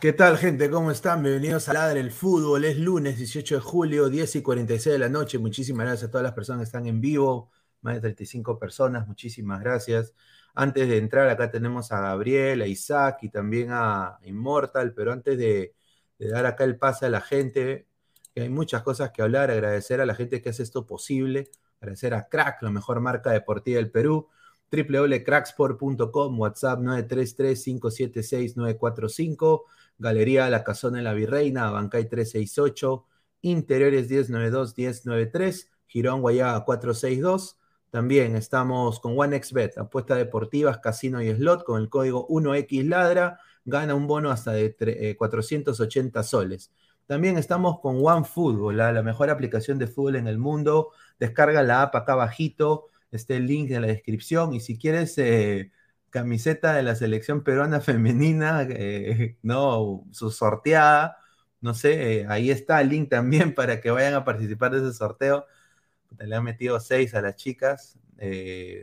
¿Qué tal, gente? ¿Cómo están? Bienvenidos a Ladre el Fútbol. Es lunes 18 de julio, 10 y 46 de la noche. Muchísimas gracias a todas las personas que están en vivo. Más de 35 personas. Muchísimas gracias. Antes de entrar, acá tenemos a Gabriel, a Isaac y también a Immortal. Pero antes de, dar acá el pase a la gente, que hay muchas cosas que hablar. Agradecer a la gente que hace esto posible. Agradecer a Crack, la mejor marca deportiva del Perú www.cracksport.com, WhatsApp 933-576-945, Galería La Casona de la Virreina, Bancay 368, Interiores 1092-1093, Girón Guayaga 462. También estamos con OneXBet, apuestas deportivas, casino y slot, con el código 1XLadra, gana un bono hasta de 480 eh, soles. También estamos con OneFootball, la, mejor aplicación de fútbol en el mundo. Descarga la app acá abajito Este el link en la descripción. Y si quieres eh, camiseta de la selección peruana femenina, eh, no, su sorteada, no sé, eh, ahí está el link también para que vayan a participar de ese sorteo. Le han metido seis a las chicas,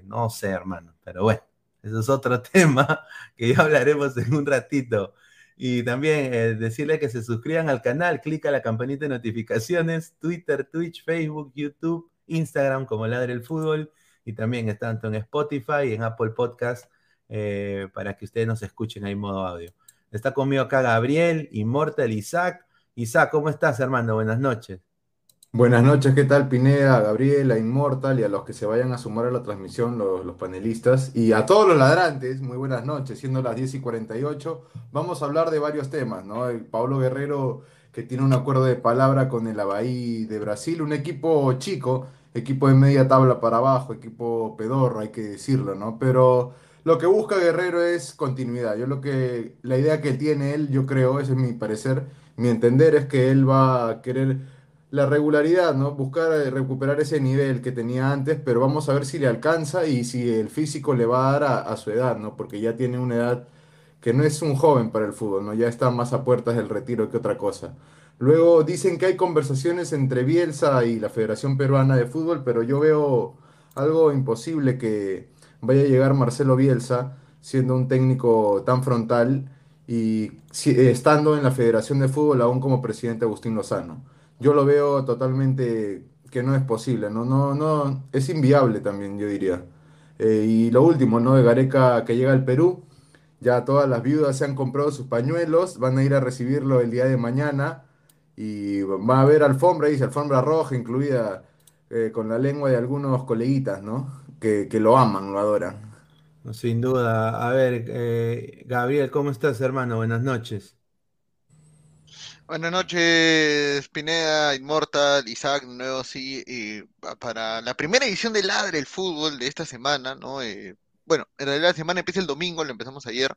no sé, hermano, pero bueno, eso es otro tema que ya hablaremos en un ratito. Y también decirle que se suscriban al canal, clica la campanita de notificaciones, Twitter, Twitch, Facebook, YouTube, Instagram como Ladre el Fútbol y también está tanto en Spotify en Apple Podcast eh, para que ustedes nos escuchen ahí en modo audio. Está conmigo acá Gabriel, Immortal, Isaac. Isaac, ¿cómo estás, hermano? Buenas noches. Buenas noches, ¿qué tal Pineda, Gabriela, Inmortal y a los que se vayan a sumar a la transmisión, los, los, panelistas y a todos los ladrantes, muy buenas noches, siendo las 10 y 48, vamos a hablar de varios temas, ¿no? El Pablo Guerrero que tiene un acuerdo de palabra con el Abahí de Brasil, un equipo chico equipo de media tabla para abajo, equipo pedorro, hay que decirlo, ¿no? Pero lo que busca Guerrero es continuidad. Yo lo que, la idea que tiene él, yo creo, ese es mi parecer, mi entender, es que él va a querer la regularidad, ¿no? Buscar eh, recuperar ese nivel que tenía antes, pero vamos a ver si le alcanza y si el físico le va a dar a, a su edad, ¿no? Porque ya tiene una edad que no es un joven para el fútbol, ¿no? Ya está más a puertas del retiro que otra cosa. Luego dicen que hay conversaciones entre Bielsa y la Federación Peruana de Fútbol, pero yo veo algo imposible que vaya a llegar Marcelo Bielsa siendo un técnico tan frontal y estando en la Federación de Fútbol aún como presidente Agustín Lozano. Yo lo veo totalmente que no es posible, no, no, no, es inviable también, yo diría. Eh, y lo último, ¿no? De Gareca que llega al Perú, ya todas las viudas se han comprado sus pañuelos, van a ir a recibirlo el día de mañana y va a haber alfombra, dice alfombra roja incluida eh, con la lengua de algunos coleguitas, ¿no? Que, que lo aman, lo adoran. Sin duda. A ver, eh, Gabriel, ¿cómo estás, hermano? Buenas noches. Buenas noches, Pineda, Inmortal, Isaac, de nuevo sí, para la primera edición de Ladre el Fútbol de esta semana, ¿no? Eh, bueno, en realidad la semana empieza el domingo, lo empezamos ayer,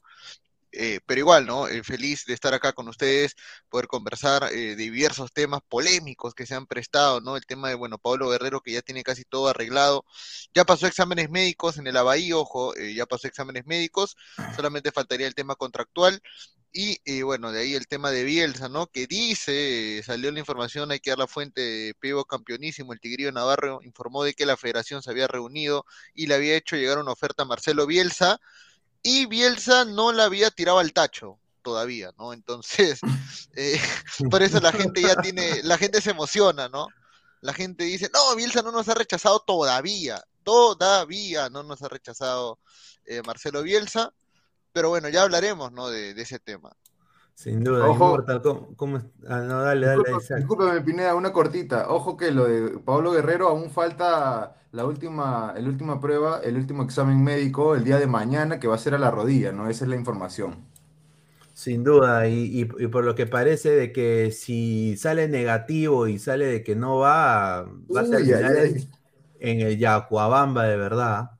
eh, pero igual, ¿no? Eh, feliz de estar acá con ustedes, poder conversar eh, de diversos temas polémicos que se han prestado, ¿no? El tema de, bueno, Pablo Guerrero, que ya tiene casi todo arreglado, ya pasó exámenes médicos en el Abaí, ojo, ya pasó exámenes médicos, solamente faltaría el tema contractual, y bueno, de ahí el tema de Bielsa, ¿no? Que dice, salió la información, hay que dar la fuente Pivo Campeonísimo, el Tigrillo Navarro informó de que la federación se había reunido y le había hecho llegar una oferta a Marcelo Bielsa, y Bielsa no la había tirado al tacho todavía, ¿no? Entonces, eh, por eso la gente ya tiene, la gente se emociona, ¿no? La gente dice, no, Bielsa no nos ha rechazado todavía, todavía no nos ha rechazado eh, Marcelo Bielsa, pero bueno, ya hablaremos, ¿no? De, de ese tema. Sin duda, Ojo, ¿cómo, Ah, no, dale, dale, Discúlpame, Pineda, una cortita. Ojo que lo de Pablo Guerrero aún falta la última, la última prueba, el último examen médico el día de mañana que va a ser a la rodilla, ¿no? Esa es la información. Sin duda, y, por lo que parece de que si sale negativo y sale de que no va, va a terminar en el Yacuabamba de verdad.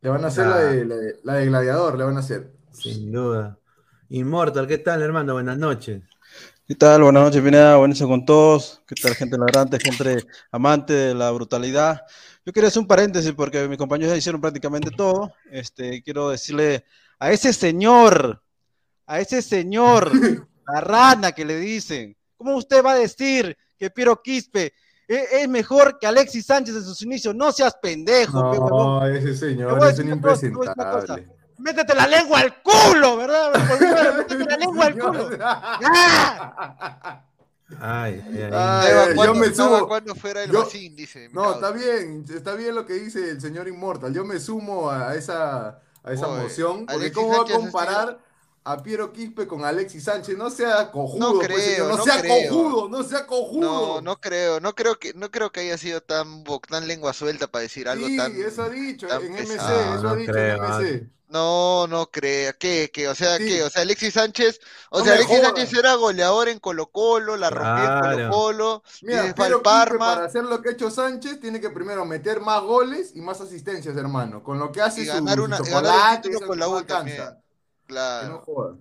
Le van a hacer la de, la de gladiador, le van a hacer. Sin duda. Inmortal, ¿qué tal, hermano? Buenas noches. ¿Qué tal? Buenas noches, Pineda. Buenas noches con todos. ¿Qué tal, gente ladrante, gente amante de la brutalidad? Yo quería hacer un paréntesis porque mis compañeros ya hicieron prácticamente todo. Este, quiero decirle a ese señor, a ese señor, la rana que le dicen, ¿cómo usted va a decir que Piero Quispe e, es mejor que Alexis Sánchez en sus inicios? No seas pendejo. No, ese señor es un impresentable métete la lengua al culo, ¿verdad? Métete la lengua al culo. ¡Ah! Ay, ay, ay. Ay, yo me sumo. cuando fuera el Yo- vacín, dice. No, causa. está bien, está bien lo que dice el señor Inmortal. Yo me sumo a esa, a esa Oye, moción. Porque Alexis ¿cómo va a comparar a Piero Quispe con Alexis Sánchez? No sea cojudo, No pues, creo, señor. No, no sea creo. cojudo, no sea cojudo. No, no creo, no creo que, no creo que haya sido tan, tan lengua suelta para decir algo Sí, tan. eso ha dicho en MC, eso No ha dicho creo, en MC. No, no creo. ¿Qué? ¿Qué? O sea, Sí. ¿qué? O sea, Alexis Sánchez, o No sea, Alexis. Sánchez era goleador en Colo Colo, la rompió en Claro. Colo Colo, Mira, Quispe Parma para hacer lo que ha hecho Sánchez tiene que primero meter más goles y más asistencias, hermano. Con lo que hace y su, ganar su una, ganar el título eso con la U alcanza. también. Que no Claro. joda.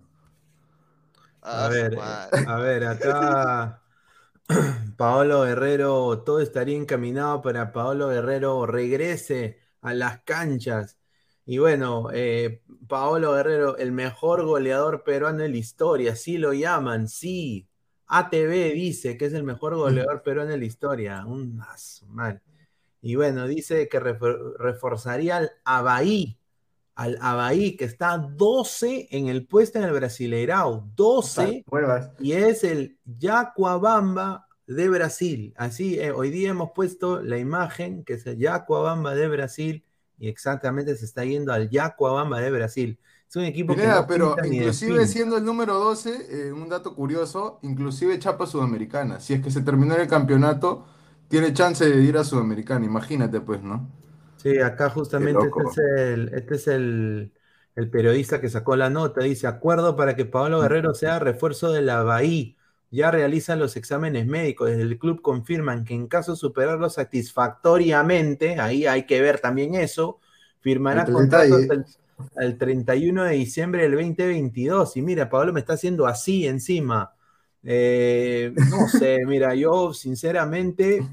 A Ah, su ver, madre. a ver, acá Paolo Guerrero, todo estaría encaminado para Paolo Guerrero regrese a las canchas. Y bueno, eh, Paolo Guerrero, el mejor goleador peruano en la historia, sí lo llaman, sí. ATV dice que es el mejor goleador peruano en la historia. Un madre. Y bueno, dice que refor- reforzaría al Abaí, al Abaí, que está 12 en el puesto en el Brasileirao. 12 Huevas. y es el Yacuabamba de Brasil. Así, eh, hoy día hemos puesto la imagen que es el Yacuabamba de Brasil y exactamente se está yendo al Yacuabamba de Brasil. Es un equipo que no pero inclusive siendo el número 12, eh, un dato curioso, inclusive Chapa Sudamericana. Si es que se terminó el campeonato, tiene chance de ir a Sudamericana, imagínate pues, ¿no? Sí, acá justamente este es, el, este es el, el periodista que sacó la nota. Dice, acuerdo para que Pablo Guerrero sea refuerzo de la Bahía. Ya realizan los exámenes médicos. Desde el club confirman que en caso de superarlo satisfactoriamente, ahí hay que ver también eso, firmará contrato hasta el, el 31 de diciembre del 2022. Y mira, Pablo me está haciendo así encima. Eh, no sé, mira, yo sinceramente,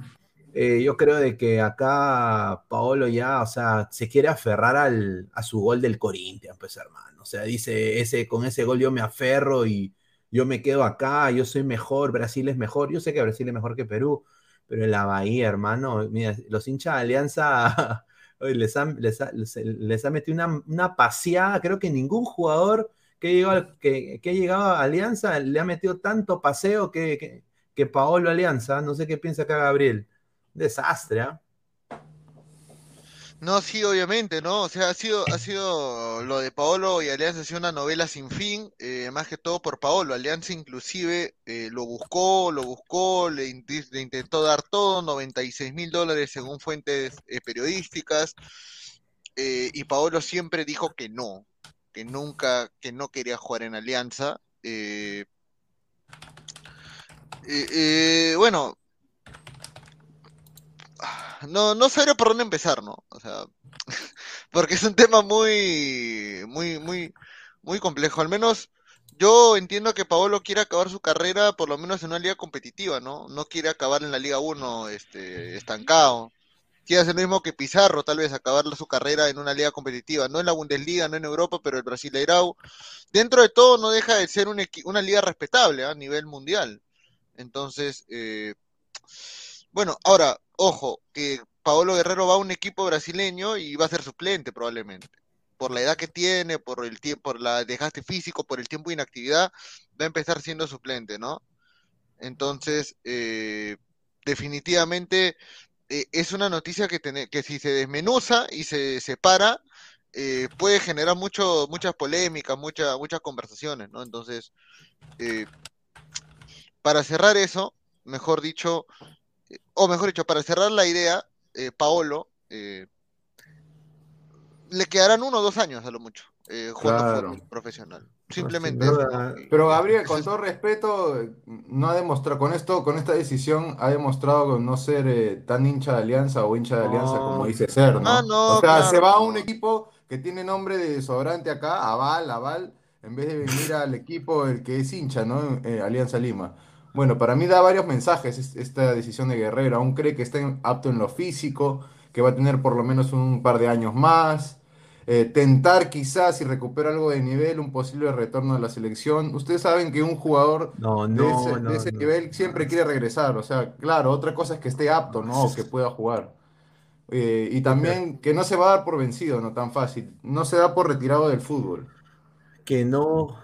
eh, yo creo de que acá Paolo ya, o sea, se quiere aferrar al, a su gol del Corinthians, pues hermano. O sea, dice, ese, con ese gol yo me aferro y yo me quedo acá, yo soy mejor, Brasil es mejor. Yo sé que Brasil es mejor que Perú, pero en la Bahía, hermano, mira, los hinchas de Alianza les, han, les, ha, metido una, una paseada, creo que ningún jugador que, llegó que, que ha llegado a Alianza le ha metido tanto paseo que, que, Paolo Alianza. No sé qué piensa acá Gabriel. Desastre, ¿ah? No, sí, obviamente, ¿no? O sea, ha sido, ha sido lo de Paolo y Alianza ha sido una novela sin fin, eh, más que todo por Paolo. Alianza inclusive eh, lo buscó, lo buscó, le, intentó dar todo, 96 mil dólares según fuentes eh, periodísticas, eh, y Paolo siempre dijo que no, que nunca, que no quería jugar en Alianza. eh, eh, bueno, no, no sabría por dónde empezar, ¿no? O sea, porque es un tema muy, muy, muy, muy complejo. Al menos yo entiendo que Paolo quiere acabar su carrera por lo menos en una liga competitiva, ¿no? No quiere acabar en la Liga 1 este, estancado. Quiere hacer lo mismo que Pizarro, tal vez acabar su carrera en una liga competitiva, no en la Bundesliga, no en Europa, pero el Brasileirao, dentro de todo no deja de ser una liga respetable ¿ah? a nivel mundial. Entonces, eh, bueno, ahora, ojo, que Paolo Guerrero va a un equipo brasileño y va a ser suplente probablemente. Por la edad que tiene, por el tiempo, por la desgaste físico, por el tiempo de inactividad, va a empezar siendo suplente, ¿no? Entonces, eh, definitivamente eh, es una noticia que, tiene- que si se desmenuza y se separa, eh, puede generar mucho, muchas polémicas, muchas, muchas conversaciones, ¿no? Entonces, eh, para cerrar eso, mejor dicho, o mejor dicho, para cerrar la idea, eh, Paolo, eh, le quedarán uno o dos años a lo mucho, eh, jugando Claro. fútbol profesional. Simplemente. ¿no? Y- Pero Gabriel, con todo respeto, no ha demostrado, con esto, con esta decisión, ha demostrado no ser eh, tan hincha de Alianza o hincha de Alianza No. como dice ser, ¿no? Ah, no, O sea, claro, se va a un equipo que tiene nombre de sobrante acá, Aval, Aval, en vez de venir al equipo el que es hincha, ¿no? Eh, Alianza Lima. Bueno, para mí da varios mensajes es- esta decisión de Guerrero. Aún cree que está en- apto en lo físico, que va a tener por lo menos un par de años más. Eh, tentar quizás si recupera algo de nivel, un posible retorno a la selección. Ustedes saben que un jugador No, de no, ese, de no, ese no. nivel siempre quiere regresar. O sea, claro, otra cosa es que esté apto, ¿no? O que pueda jugar. Eh, y también que no se va a dar por vencido, no tan fácil. No se da por retirado del fútbol. Que no,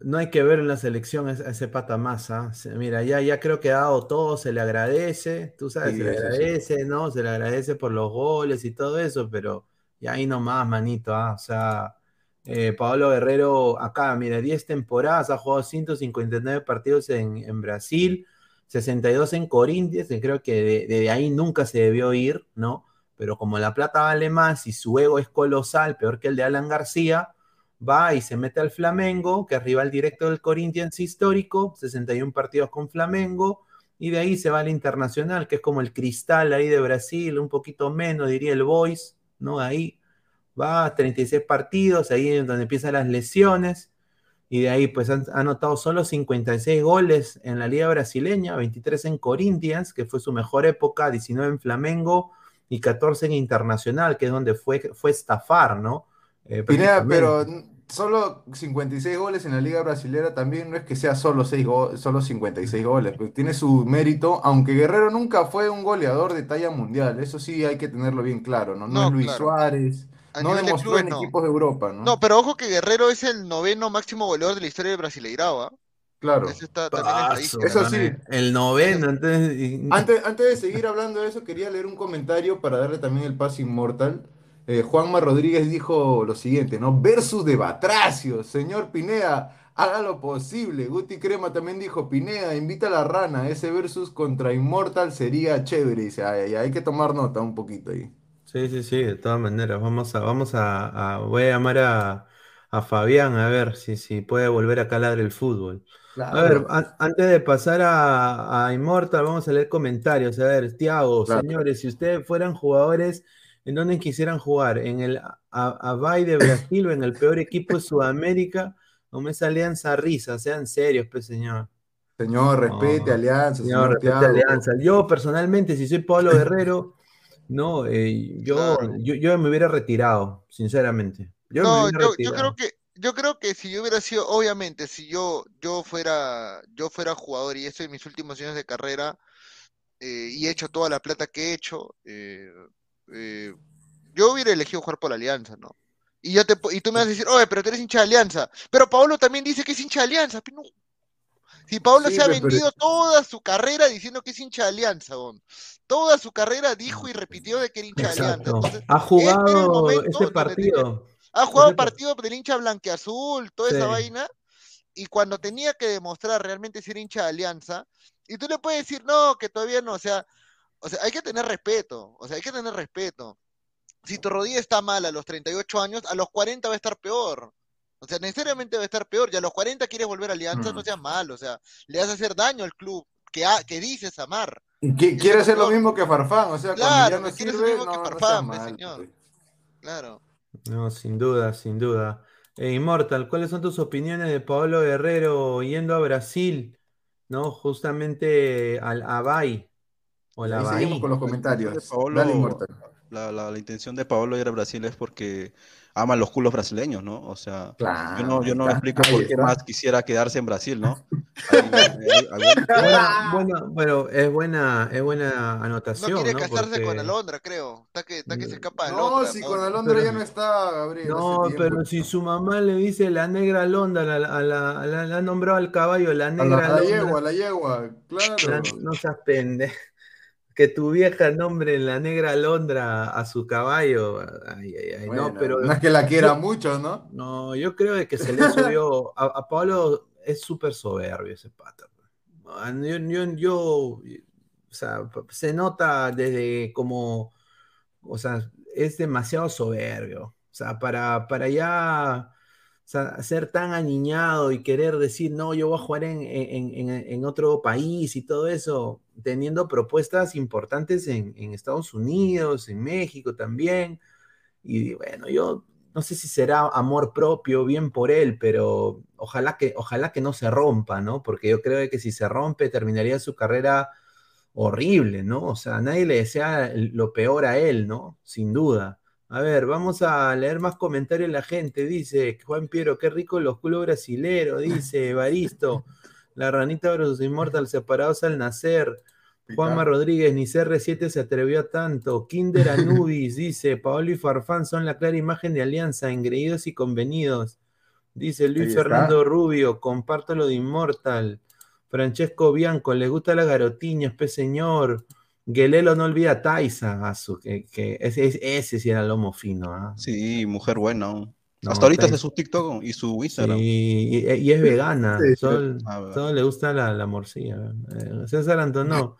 no hay que ver en la selección a ese pata masa. Mira, ya, ya creo que ha dado todo, se le agradece, tú sabes, se le agradece, ¿no? Se le agradece por los goles y todo eso, pero ya ahí nomás, manito, ¿ah? O sea, eh, Pablo Guerrero, acá, mira, 10 temporadas, ha jugado 159 partidos en, en Brasil, 62 en Corinthians, y creo que de, ahí nunca se debió ir, ¿no? Pero como la plata vale más y su ego es colosal, peor que el de Alan García, va y se mete al Flamengo, que es rival directo del Corinthians histórico, 61 partidos con Flamengo, y de ahí se va al Internacional, que es como el cristal ahí de Brasil, un poquito menos, diría el Boys, ¿no? Ahí va 36 partidos, ahí es donde empiezan las lesiones, y de ahí pues han anotado solo 56 goles en la liga brasileña, 23 en Corinthians, que fue su mejor época, 19 en Flamengo y 14 en Internacional, que es donde fue, fue estafar, ¿no? Eh, pero solo 56 goles en la liga brasilera también no es que sea solo, 6 solo 56 goles, pues tiene su mérito, aunque Guerrero nunca fue un goleador de talla mundial, eso sí hay que tenerlo bien claro, ¿no? No, es Luis Suárez no demostró en equipos de Europa, ¿no? No, pero ojo que Guerrero es el noveno máximo goleador de la historia del Brasileirao, ¿ah? Claro. Eso, está, también eso sí. El noveno. Antes, antes de seguir hablando de eso, quería leer un comentario para darle también el paso inmortal. Eh, Juanma Rodríguez dijo lo siguiente, ¿no? Versus de Batracio, señor Pineda, haga lo posible. Guti Crema también dijo, Pineda, invita a la rana, ese versus contra Inmortal sería chévere. Dice, hay que tomar nota un poquito ahí. Sí, sí, sí, de todas maneras. Vamos a, vamos a, voy a llamar a, Fabián a ver si, si puede volver a calar el fútbol. A ver, antes de pasar a, a, Immortal, vamos a leer comentarios. A ver, Tiago, señores, si ustedes fueran jugadores, ¿en dónde quisieran jugar? ¿En el Abay de Brasil o en el peor equipo de Sudamérica? ¿O me Alianza Risa? Sean serios, pues, señor. Señor, respete Alianza. Señor, respete Alianza. Yo, personalmente, si soy Pablo Guerrero. No, eh, yo, yo, me hubiera retirado, sinceramente. Yo no, yo, creo que yo creo que si yo hubiera sido, obviamente, si yo, yo fuera, yo fuera jugador y estoy en mis últimos años de carrera eh, y he hecho toda la plata que he hecho, eh, yo hubiera elegido jugar por la Alianza, ¿no? Y yo te y tú me vas a decir, oye, pero tú eres hincha de Alianza. Pero Pablo también dice que es hincha de Alianza. No, si Pablo se ha vendido toda su carrera diciendo que es hincha de Alianza, toda su carrera dijo y repitió de que era hincha de Alianza. ha jugado este partido. Ha jugado partido del hincha blanqueazul, toda esa vaina. Y cuando tenía que demostrar realmente ser hincha de Alianza, y tú le puedes decir, no, que todavía no, o sea, o sea, hay que tener respeto, o sea, hay que tener respeto. Si tu rodilla está mal a los 38 años, a los 40 va a estar peor. O sea, necesariamente va a estar peor. Ya a los 40 quieres volver a Alianza, no seas mal. O sea, le vas a hacer daño al club que, que dices amar. quiere hacer lo mismo que Farfán. O sea, claro, no quiere lo mismo que Farfán, pues, señor. Pues. Claro. No, sin duda, sin duda. Eh, Immortal, ¿cuáles son tus opiniones de Pablo Guerrero yendo a Brasil? ¿No? Justamente al Abay. O la Seguimos con los comentarios. Dale, Immortal. La, la, la, intención de Pablo ir a Brasil es porque aman los culos brasileños, ¿no? O sea, yo no, yo no explico por qué más quisiera quedarse en Brasil, ¿no? bueno, bueno, es buena, es buena anotación. No quiere casarse con Alondra, creo. Está que, está que se escapa de No, si con Alondra ya no está, Gabriel. No, pero si su mamá le dice la negra Alondra, la, la, la, la, ha nombrado al caballo, la negra a la, yegua, la yegua, claro. no seas pendejo que tu vieja nombre en la negra Londra a su caballo. Ay, ay, ay, no, pero. No es que la quiera mucho, ¿no? No, yo creo que se le subió. A, Pablo es súper soberbio ese pata. Yo, yo, yo, o sea, se nota desde como. O sea, es demasiado soberbio. O sea, para, para ya ser tan aniñado y querer decir, no, yo voy a jugar en, otro país y todo eso, teniendo propuestas importantes en, Estados Unidos, en México también. Y bueno, yo no sé si será amor propio, bien por él, pero ojalá que, ojalá que no se rompa, ¿no? Porque yo creo que si se rompe, terminaría su carrera horrible, ¿no? O sea, nadie le desea lo peor a él, ¿no? Sin duda. A ver, vamos a leer más comentarios de la gente. Dice Juan Piero, qué rico los culos brasileros. Dice Baristo, la ranita versus Immortal separados al nacer. Juanma Rodríguez, ni CR7 se atrevió a tanto. Kinder Anubis dice: Paolo y Farfán son la clara imagen de alianza, engreídos y convenidos. Dice Luis. Fernando Rubio: comparto lo de Immortal. Francesco Bianco, le gusta la garotiña, pe señor. Guelelo no olvida a Taisa. Ah, su- que, que ese, ese- sí era lomo fino. ¿ah? Sí, mujer buena. Hasta ahorita hace su TikTok y su Instagram. Sí, y, y es vegana. Sí, Solo, Ah, solo le gusta la, la morcilla. Eh, César Antonó.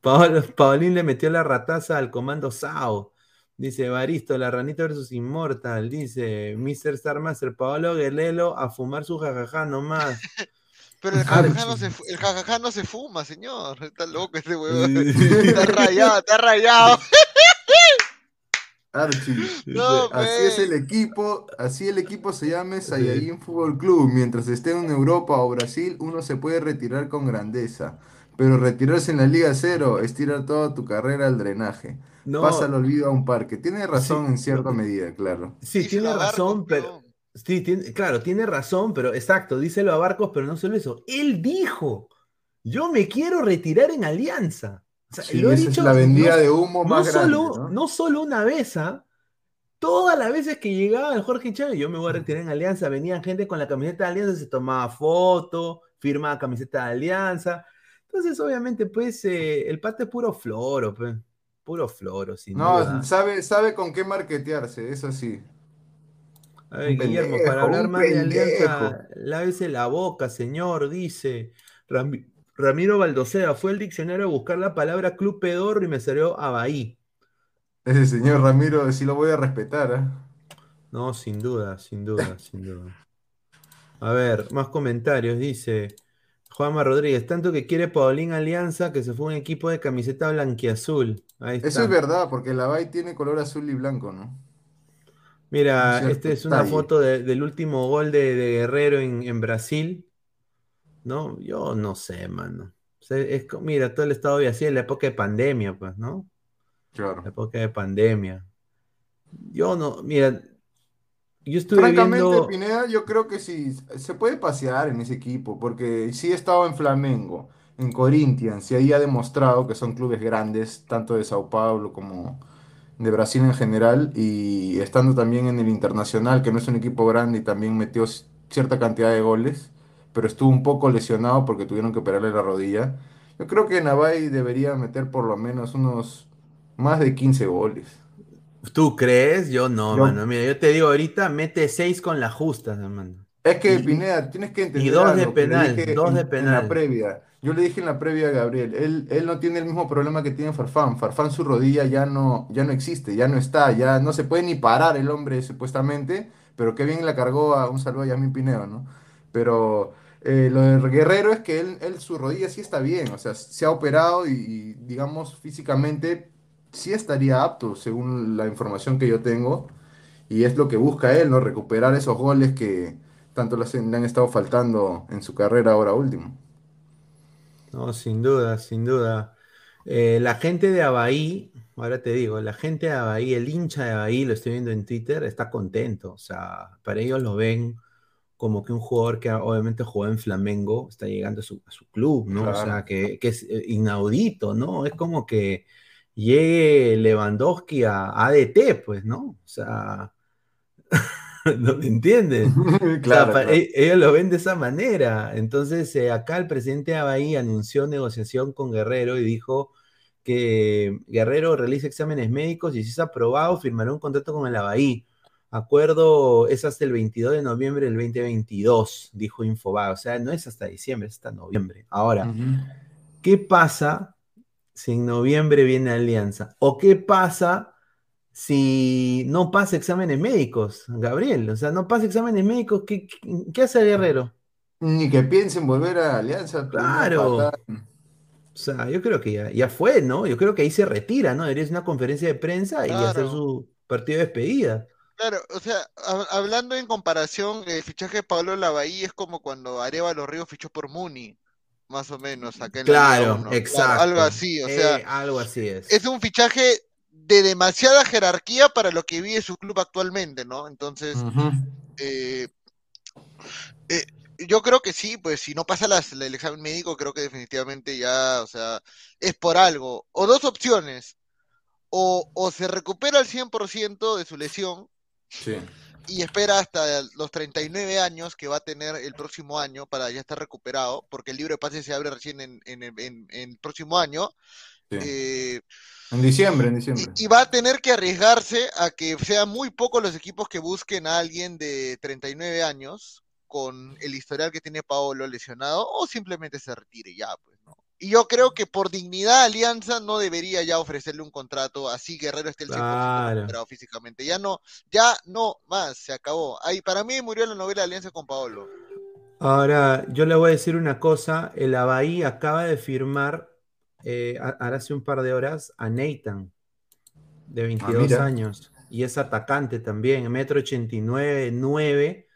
Paolo- Paulín le metió la rataza al comando SAO. Dice Baristo, la ranita versus Immortal. Dice Mr. Star Master, Paolo Guerrero a fumar su jajaja nomás. Pero el Ah, jajajá no se, el jajajá no se fuma, señor. Está loco ese huevón. Está rayado, está rayado. Archie. No, Así es el equipo, así el equipo se llama Saiyajin Fútbol Club. Mientras esté en Europa o Brasil, uno se puede retirar con grandeza. Pero retirarse en la Liga Cero es tirar toda tu carrera al drenaje. No, Pasa al olvido a un parque. Tiene razón Sí. en cierta medida, claro. sí, tiene razón, pero. Sí, tiene- claro, tiene razón, pero exacto, díselo a Barcos, pero no solo eso. Él dijo: Yo me quiero retirar en Alianza. O sea, Sí, lo es dicho la vendida no- de humo no más grande, solo, ¿no? no solo una vez, ¿ah? Todas las veces que llegaba el Jorge Chávez, yo me voy a retirar en Alianza, venían gente con la camiseta de Alianza, se tomaba foto, firmaba camiseta de Alianza. Entonces, obviamente, pues, eh, el pate es puro floro, pues. Puro floro, sin duda. No, sabe, sabe con qué marketearse, eso sí. A ver, Guillermo, pendejo, para hablar más de Alianza, lávese la boca, señor, dice. Rami- Ramiro Baldosea, fue el diccionario a buscar la palabra club pedorro y me salió Abaí. Ese señor Ramiro sí lo voy a respetar, ¿ah? No, sin duda, sin duda, sin duda. A ver, más comentarios. Dice Juanma Rodríguez, tanto que quiere Paulín Alianza que se fue a un equipo de camiseta blanquiazul. Ahí Eso es verdad, porque la Bay tiene color azul y blanco, ¿no? Mira, esta es una detalle. foto de- del último gol de, de Guerrero en, en Brasil. ¿No? Yo no sé, mano. O sea, es mira, todo el estado había así en la época de pandemia, pues, ¿no? Claro. La época de pandemia. Yo no, mira, yo estuve Francamente, viendo. Pineda, yo creo que sí, se puede pasear en ese equipo, porque sí he estado en Flamengo, en Corinthians, y ahí ha demostrado que son clubes grandes, tanto de Sao Paulo como de Brasil en general, y estando también en el Internacional, que no es un equipo grande y también metió cierta cantidad de goles, pero estuvo un poco lesionado porque tuvieron que operarle la rodilla. Yo creo que Navai debería meter por lo menos unos más de 15 goles. ¿Tú crees? Yo no, Yo- mano. Mira, yo te digo ahorita, mete seis con las justas, hermano. Es que, Y- Pineda, tienes que entender dos de algo penal, dos de en penal. la previa. Yo le dije en la previa a Gabriel, él, él no tiene el mismo problema que tiene Farfán. Farfán su rodilla ya no, ya no existe, ya no está, ya no se puede ni parar el hombre supuestamente, pero qué bien la cargó a un saludo a Yamín Pineo, ¿no? Pero eh, lo de Guerrero es que él, él su rodilla sí está bien, o sea, se ha operado y, y, digamos físicamente sí estaría apto según la información que yo tengo. Y es lo que busca él, ¿no? Recuperar esos goles que tanto le han estado faltando en su carrera ahora último. No, sin duda, sin duda. Eh, la gente de Abaí, ahora te digo, la gente de Abaí, el hincha de Abaí, lo estoy viendo en Twitter, está contento. O sea, para ellos lo ven como que un jugador que obviamente jugó en Flamengo está llegando a su, a su club, ¿no? O sea, que, que es eh, inaudito, ¿no? Es como que llegue Lewandowski a ADT, pues, ¿no? O sea, ¿no me entiendes? O sea, Claro, e- ellos lo ven de esa manera. Entonces, eh, acá el presidente de Abahí anunció negociación con Guerrero y dijo que Guerrero realiza exámenes médicos y si es aprobado, firmará un contrato con el Abahí. Acuerdo es hasta el 22 de noviembre del 2022, dijo Infobae. O sea, no es hasta diciembre, es hasta noviembre. Ahora. ¿qué pasa si en noviembre viene Alianza? ¿O qué pasa si no pasa exámenes médicos, Gabriel? O sea, no pasa exámenes médicos, ¿qué, qué, hace Guerrero? Ni que piensen volver a Alianza. pues, Claro. O sea, yo creo que ya, ya fue, ¿no? Yo creo que ahí se retira, ¿no? Debería ser una conferencia de prensa y hacer su partido de despedida. Claro, o sea, hab- hablando en comparación, el fichaje de Pablo Lavaí es como cuando Arevalo Ríos fichó por Muni, más o menos, acá en la Liga Claro, uno. Claro, exacto. algo así, o sea, Eh, algo así es. es un fichaje de demasiada jerarquía para lo que vive su club actualmente, ¿no? Entonces, eh, eh, yo creo que sí, pues si no pasa las- el examen médico, creo que definitivamente ya, o sea, es por algo. O dos opciones, o, o se recupera al 100% de su lesión Sí. y espera hasta los 39 años que va a tener el próximo año para ya estar recuperado, porque el libro de pases se abre recién en, en, el- en- en el próximo año. sí. eh, En diciembre, en y, diciembre. y va a tener que arriesgarse a que sean muy pocos los equipos que busquen a alguien de 39 años con el historial que tiene Paolo lesionado o simplemente se retire ya, pues, ¿no? Y yo creo que por dignidad Alianza no debería ya ofrecerle un contrato así Guerrero esté el 100% Claro. recuperado físicamente. Ya no, ya no más, se acabó. Ahí para mí murió la novela Alianza con Paolo. Ahora, yo le voy a decir una cosa. El Abahí acaba de firmar eh, ahora hace un par de horas a Nathan, de 22 mira. años. Y es atacante también, metro 89, 9.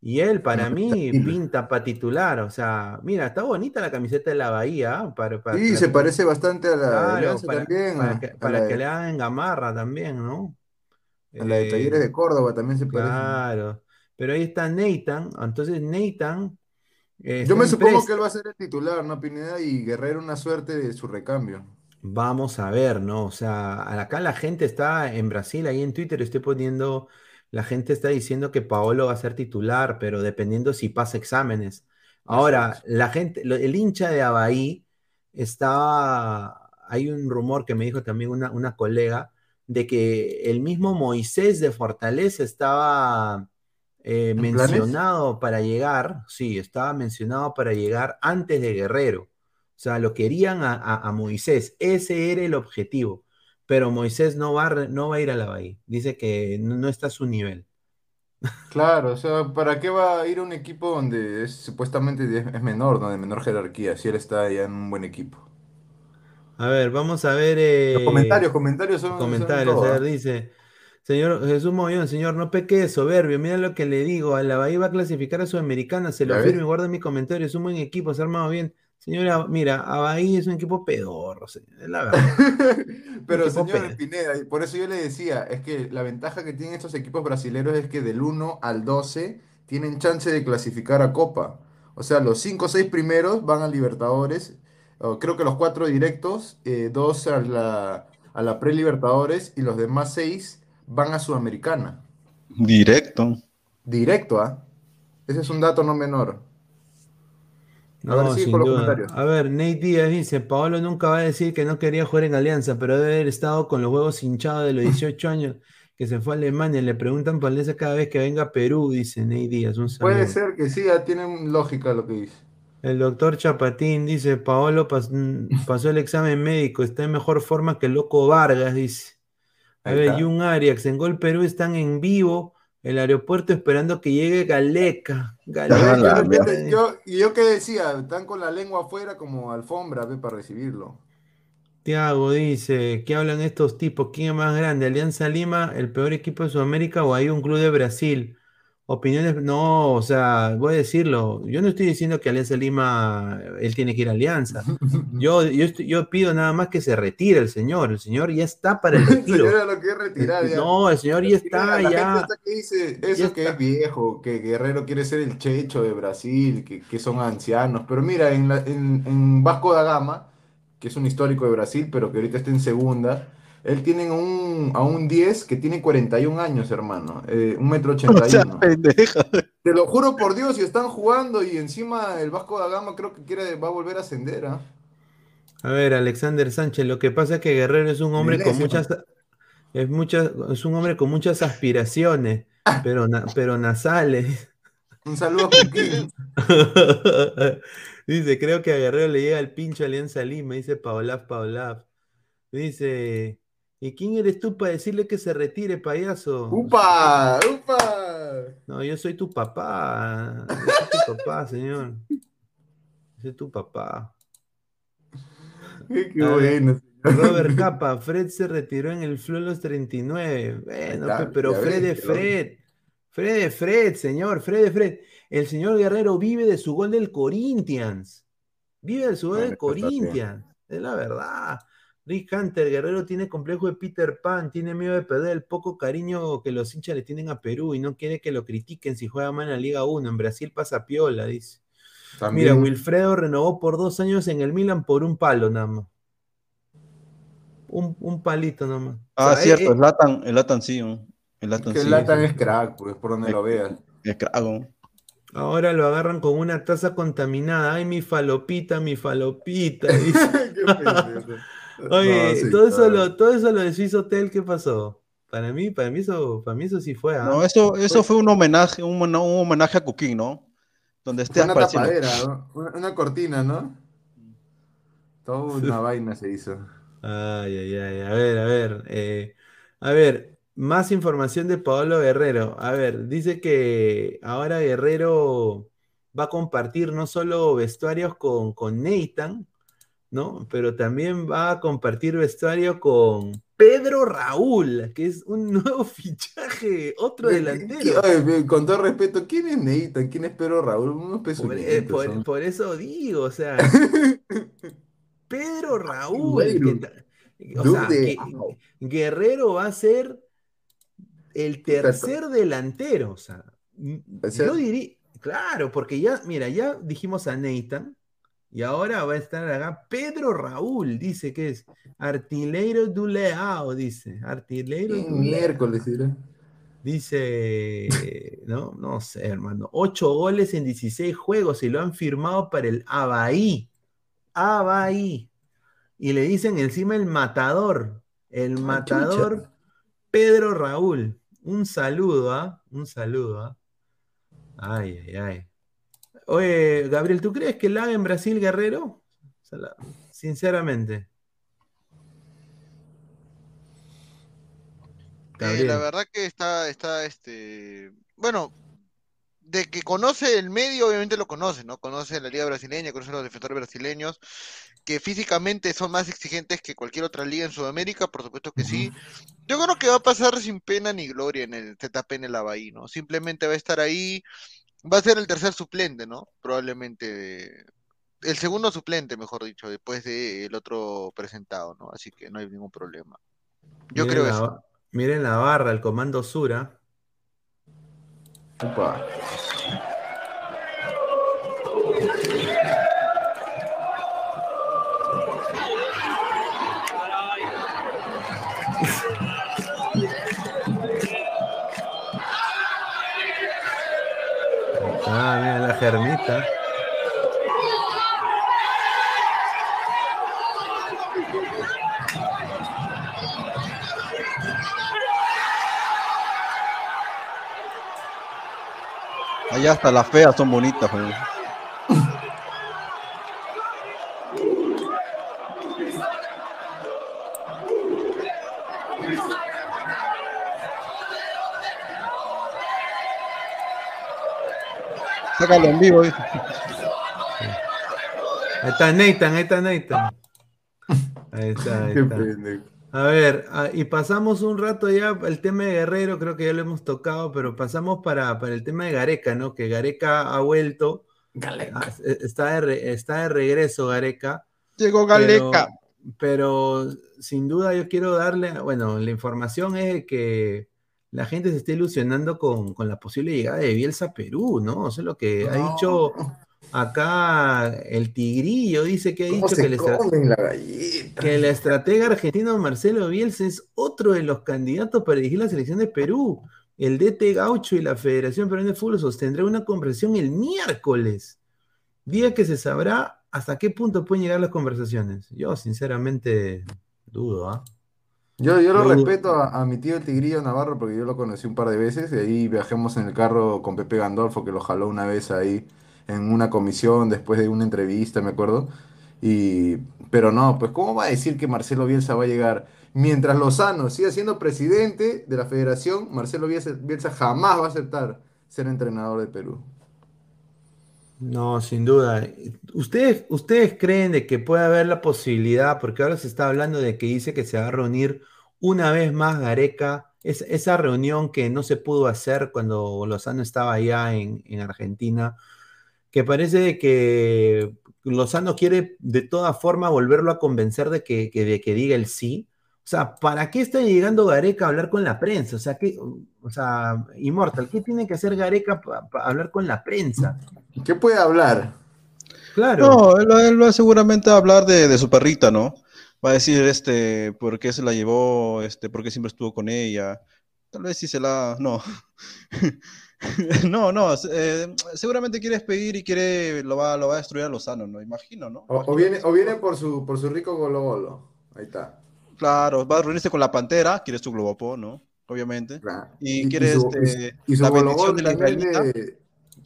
Y él, para mí, pinta para titular. O sea, mira, está bonita la camiseta de la Bahía. Para, para Sí, se parece bastante a la claro, para, también. para que, para la que le hagan gamarra también, ¿no? a la de Eh, Talleres de Córdoba también se parece. Claro. Pero ahí está Nathan. Entonces, Nathan. Eh, Yo me supongo que él va a ser el titular, ¿no? Pineda y Guerrero una suerte de su recambio. Vamos a ver, ¿no? O sea, acá la gente está en Brasil, ahí en Twitter estoy poniendo, la gente está diciendo que Paolo va a ser titular, pero dependiendo si pasa exámenes. Ahora, la gente, el hincha de Abahí estaba, hay un rumor que me dijo también una, una colega, de que el mismo Moisés de Fortaleza estaba eh, mencionado para llegar, sí, estaba mencionado para llegar antes de Guerrero. O sea, lo querían a, a- a Moisés. Ese era el objetivo. Pero Moisés no va, no va a ir a la Bahía. Dice que no, no está a su nivel. Claro, o sea, ¿para qué va a ir a un equipo donde es, supuestamente es, menor, ¿no? De menor jerarquía, si él está ya en un buen equipo? A ver, vamos a ver. Los eh, comentarios, comentarios son, son comentarios. A ¿ah? ver, dice. Señor Jesús Mollón, señor, no peque de soberbio. Mira lo que le digo. A la Bahía va a clasificar a Sudamericana. Se lo ¿Ya firmo y guarda mi comentario. Es un buen equipo, se ha armado bien. Señora, mira, a Bahía es un equipo pedorro, señor, es la verdad. Pero señor pe- Pineda, y por eso yo le decía, es que la ventaja que tienen estos equipos brasileños es que del 1 al 12 tienen chance de clasificar a Copa. O sea, los 5 o 6 primeros van a Libertadores, creo que los 4 directos, 2 a la, a la pre-Libertadores y los demás 6 van a Sudamericana. Directo. Directo, ¿ah? Ese es un dato no menor. A ver, No, sigue sin con los duda. comentarios. A ver, Nate Díaz dice, Paolo nunca va a decir que no quería jugar en Alianza, pero debe haber estado con los huevos hinchados de los 18 años que se fue a Alemania. Le preguntan por Alianza cada vez que venga a Perú, dice Nate Díaz. Un Puede ser que sí, ya tienen lógica lo que dice. El doctor Chapatín dice, Paolo pas- mm, pasó el examen médico, está en mejor forma que el loco Vargas, dice. A ver, está. Jun Arias, en Gol Perú están en vivo, el aeropuerto esperando que llegue Galeca. Galeca. yo, y yo qué decía, están con la lengua afuera como alfombra, ve, para recibirlo. Tiago dice, ¿qué hablan estos tipos? ¿Quién es más grande? ¿Alianza Lima, el peor equipo de Sudamérica o hay un club de Brasil? Opiniones, no, o sea, voy a decirlo, yo no estoy diciendo que Alianza Lima, él tiene que ir a Alianza. Yo, yo, yo pido nada más que se retire el señor, el señor ya está para el retiro. Señora, lo quiere retirar ya. No, el señor ya está, La gente ya. está que dice Ya eso que está. es viejo, que Guerrero quiere ser el checho de Brasil, que, que son ancianos. Pero mira, en, la- en, en Vasco da Gama, que es un histórico de Brasil, pero que ahorita está en segunda, él tiene un, a un 10 que tiene 41 años, hermano. Eh, un metro O sea, 81. pendeja. Te lo juro por Dios, y están jugando y encima el Vasco da Gama creo que quiere, va a volver a ascender, ¿ah? A ver, Alexander Sánchez, lo que pasa es que Guerrero es un hombre con muchas, es muchas, es un hombre con muchas aspiraciones, pero, na- pero nasales. Un saludo a. Dice, creo que a Guerrero le llega el pincho Alianza Lima, dice Paolaf Paolaf. Dice, ¿y quién eres tú para decirle que se retire, payaso? ¡Upa! ¡Upa! No, yo soy tu papá. Yo soy tu papá, señor. Yo soy tu papá. Qué, bueno. Robert Capa, Fred se retiró en el Flow los 39. Bueno, está, pe- pero Fred ves. Fred. Fred es Fred, señor, Fred es Fred. El señor Guerrero vive de su gol del Corinthians. Vive de su gol del. Corinthians. Es la verdad. Rick Hunter, Guerrero tiene complejo de Peter Pan, tiene miedo de perder el poco cariño que los hinchas le tienen a Perú y no quiere que lo critiquen si juega mal en la Liga 1. En Brasil pasa piola, dice. También, Mira, Wilfredo renovó por dos años en el Milan por un palo nada más. Un, un palito nada más. Ah, O sea, cierto, eh, el Latan, el Latan sí, ¿no? el Latan que sí. Latan sí. es crack, pues por donde lo veas. Es crack, ¿no? Ahora lo agarran con una taza contaminada. Ay, mi falopita, mi falopita. dice. Qué. Oye, No, sí, todo, eso lo, todo eso lo de Swiss Hotel, ¿qué pasó? Para mí, para mí eso, para mí eso sí fue, ¿ah? No, eso, eso fue un homenaje, un, homen- un homenaje a Cuquín, ¿no? Donde esté una tapadera, ¿no? Una, una cortina, ¿no? Toda una vaina se hizo. Ay, ay, ay. A ver, a ver. eh, a ver, más información de Paolo Guerrero. A ver, dice que ahora Guerrero va a compartir no solo vestuarios con, con Nathan, ¿no? Pero también va a compartir vestuario con Pedro Raúl, que es un nuevo fichaje, otro ¿Qué- delantero. oye, con todo respeto, ¿quién es Nathan? ¿Quién es Pedro Raúl? Unos Por, eh, por- eso digo, o sea, Pedro Raúl, que ta- o sea, Guerrero va a ser el tercer delantero, o sea, m- O sea- yo diría, claro, porque ya, mira, ya dijimos a Nathan, y ahora va a estar acá Pedro Raúl, dice que es Artilheiro do Leao, dice, Artilheiro ¿Qué do Leao. miércoles? Dice, no, no sé, hermano. Ocho goles en 16 juegos y lo han firmado para el Abaí. Abaí. Y le dicen encima el matador. El Ah, matador chucha. Pedro Raúl. Un saludo, ¿ah? Un saludo, ¿ah? Ay, ay, ay. Oye, Gabriel, ¿tú crees que la haga en Brasil Guerrero? Sinceramente. Eh, la verdad que está, está, este, bueno, de que conoce el medio, obviamente lo conoce, ¿no? Conoce la liga brasileña, conoce a los defensores brasileños, que físicamente son más exigentes que cualquier otra liga en Sudamérica, por supuesto que sí. Yo creo que va a pasar sin pena ni gloria en el ZP en el Avaí, ¿no? Simplemente va a estar ahí, va a ser el tercer suplente, ¿no? Probablemente de- el segundo suplente, mejor dicho, después del otro presentado, ¿no? Así que no hay ningún problema. Yo Miren creo la, eso. Miren la barra, el comando Sura. Upa. La. Allá hasta las feas son bonitas, güey. Sácalo en vivo, dice. Ahí está Nathan, ahí está Nathan. Ahí está, ahí está. A ver, ah, y pasamos un rato ya el tema de Guerrero, creo que ya lo hemos tocado, pero pasamos para, para el tema de Gareca, ¿no? Que Gareca ha vuelto, ah, e- está de, está de regreso Gareca. Llegó Pero, Galeca. pero sin duda yo quiero darle, bueno, la información es de que la gente se está ilusionando con, con la posible llegada de Bielsa a Perú, ¿no? Eso es lo que ha dicho acá el Tigrillo, dice que ha ¿Cómo dicho que el, la galleta? que el estratega argentino Marcelo Bielsa es otro de los candidatos para dirigir la selección de Perú. El DT Gaucho y la Federación Peruana de Fútbol sostendrán una conversación el miércoles, día que se sabrá hasta qué punto pueden llegar las conversaciones. Yo, sinceramente, dudo, ¿ah? Yo, yo lo Yo- respeto a, a mi tío el Tigrillo Navarro porque yo lo conocí un par de veces y ahí viajamos en el carro con Pepe Gandolfo que lo jaló una vez ahí en una comisión después de una entrevista, me acuerdo. Y, pero no, pues ¿cómo va a decir que Marcelo Bielsa va a llegar? Mientras Lozano siga siendo presidente de la federación, Marcelo Bielsa, Bielsa jamás va a aceptar ser entrenador de Perú. No, sin duda. ¿Ustedes, ¿Ustedes creen de que puede haber la posibilidad, porque ahora se está hablando de que dice que se va a reunir una vez más Gareca, es, esa reunión que no se pudo hacer cuando Lozano estaba allá en, en Argentina, que parece que Lozano quiere de todas formas volverlo a convencer de que- de que diga el sí. O sea, ¿para qué está llegando Gareca a hablar con la prensa? O sea, ¿qué, o sea, Immortal, ¿qué tiene que hacer Gareca para hablar con la prensa? ¿Qué puede hablar? Claro. No, él, va- él va seguramente a hablar de, de su perrita, ¿no? Va a decir, este, por qué se la llevó, este, por qué siempre estuvo con ella. Tal vez sí se la... No. No, no, eh, seguramente quiere despedir y quiere, lo va, lo va a destruir a Lozano, ¿no? Imagino, ¿no? O, o viene, o viene por su, por su rico golo golo. Ahí está. Claro, va a reunirse con la Pantera, quiere su Globopó, ¿no? Obviamente. Claro. Y quiere, su, este, y su la bendición de la israelita. de-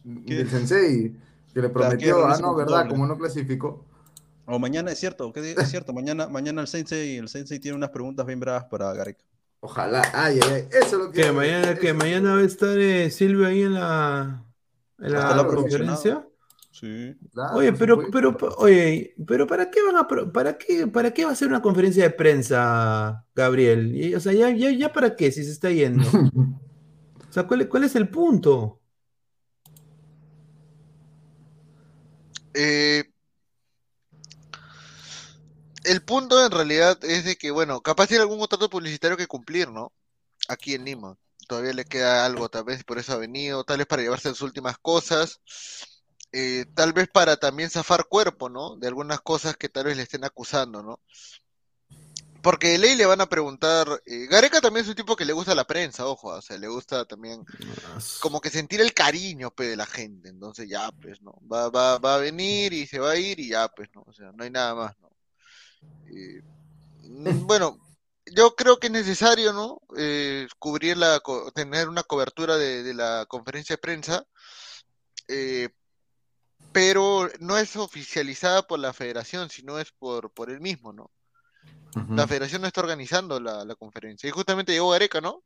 del sensei, que le Claro, prometió, ah, reunirse no, verdad, doble. como no clasificó. O mañana, es cierto, ¿qué di- es cierto, mañana, mañana el Sensei, el Sensei tiene unas preguntas bien bravas para Gareca. Ojalá, ay, ay, ay, eso es lo que... ¿Qué, mañana, eso que mañana va a estar eh, Silvio ahí en la, en la conferencia? Sí. Claro, Oye, pero, pero, oye, pero ¿para qué van a, pro- para qué, para qué va a ser una conferencia de prensa, Gabriel? Y, o sea, ya, ya, ya para qué si se está yendo. O sea, ¿cuál, es- cuál es el punto? Eh, el punto en realidad es de que, bueno, capaz tiene algún contrato publicitario que cumplir, ¿no? Aquí en Lima. Todavía le queda algo, tal vez por eso ha venido, tal vez para llevarse sus últimas cosas, eh, tal vez para también zafar cuerpo, ¿no? De algunas cosas que tal vez le estén acusando, ¿no? Porque de ley le van a preguntar, eh, Gareca también es un tipo que le gusta la prensa, ojo, o sea, le gusta también como que sentir el cariño pues, de la gente. Entonces ya, pues, ¿no? Va, va, va a venir y se va a ir y ya, pues, ¿no? O sea, no hay nada más, ¿no? Eh, mm, bueno, yo creo que es necesario, ¿no? Eh, cubrir la, tener una cobertura de, de la conferencia de prensa, eh, pero no es oficializada por la federación, sino es por, por él mismo, ¿no? La federación no está organizando la, la conferencia. Y justamente llegó Gareca, ¿no?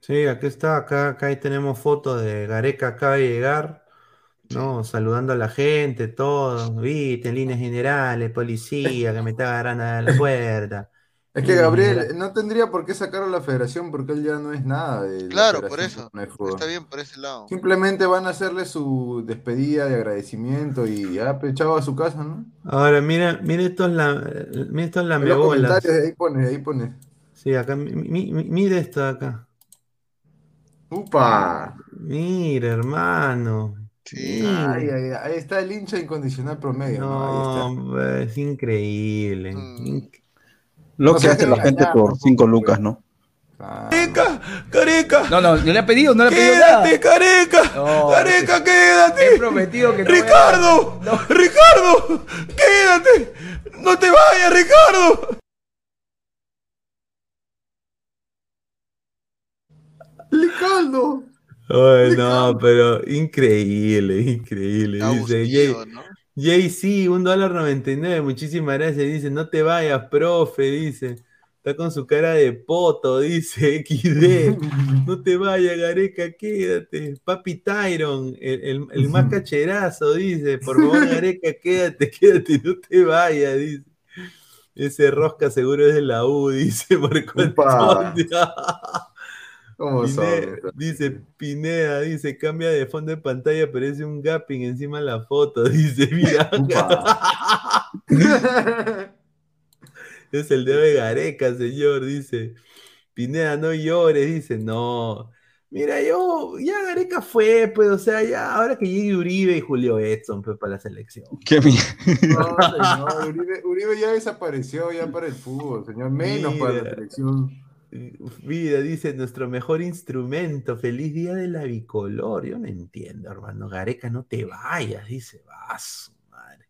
Sí, aquí está, acá, acá ahí tenemos fotos de Gareca acaba de llegar, ¿no? Saludando a la gente, todo, viste, en líneas generales, policía, que me está agarrando a la puerta. Es que Gabriel no tendría por qué sacarlo a la federación porque él ya no es nada de la Claro, por eso. Está bien por ese lado. Simplemente van a hacerle su despedida de agradecimiento y ya, pues, chao a su casa, ¿no? Ahora, mira, mira estos, la, mira estos lamebolas. ahí pone, ahí pone. Sí, acá, mi- mi- mi- mira esto de acá. ¡Upa! Mira, hermano. Sí. Mira. Ay, ay, ay, ahí está el hincha incondicional promedio, ¿no? Ahí está. Es increíble. Mm. Lo No que hace la gente por por 5 favor. lucas, ¿no? Claro. Careca. No, no, yo le he pedido, no le he pedido nada. Quédate, Careca. No, Careca, He quédate. prometido que no a- Ricardo. No. Ricardo. Quédate. No te vayas, Ricardo. ¡Licaldo! Ay, no, pero increíble, increíble. Dice Jay, Abusivo, ¿no? JC, un dólar noventa y nueve, muchísimas gracias. Dice, no te vayas, profe, dice. Está con su cara de poto, dice XD. No te vayas, Gareca, quédate. Papi Tyron, el, el- el más cacherazo, dice. Por favor, Gareca, quédate, quédate, no te vayas, dice. Ese rosca seguro es de la U, dice Marco. Antonio. ¿Cómo son? Dice Pineda, dice, cambia de fondo de pantalla, aparece un gapping encima de la foto, dice, mira, es el dedo de Gareca, señor, dice. Pineda, no llores, dice, no. Mira, yo, ya Gareca fue, pues, o sea, ya, ahora que llegue Uribe y Julio Edson, pues, para la selección. Qué mi- No, señor, Uribe, Uribe ya desapareció ya para el fútbol, señor, menos para la selección. Vida, dice, nuestro mejor instrumento, feliz día de la bicolor. Yo no entiendo, hermano. Gareca, no te vayas, dice, vas, madre.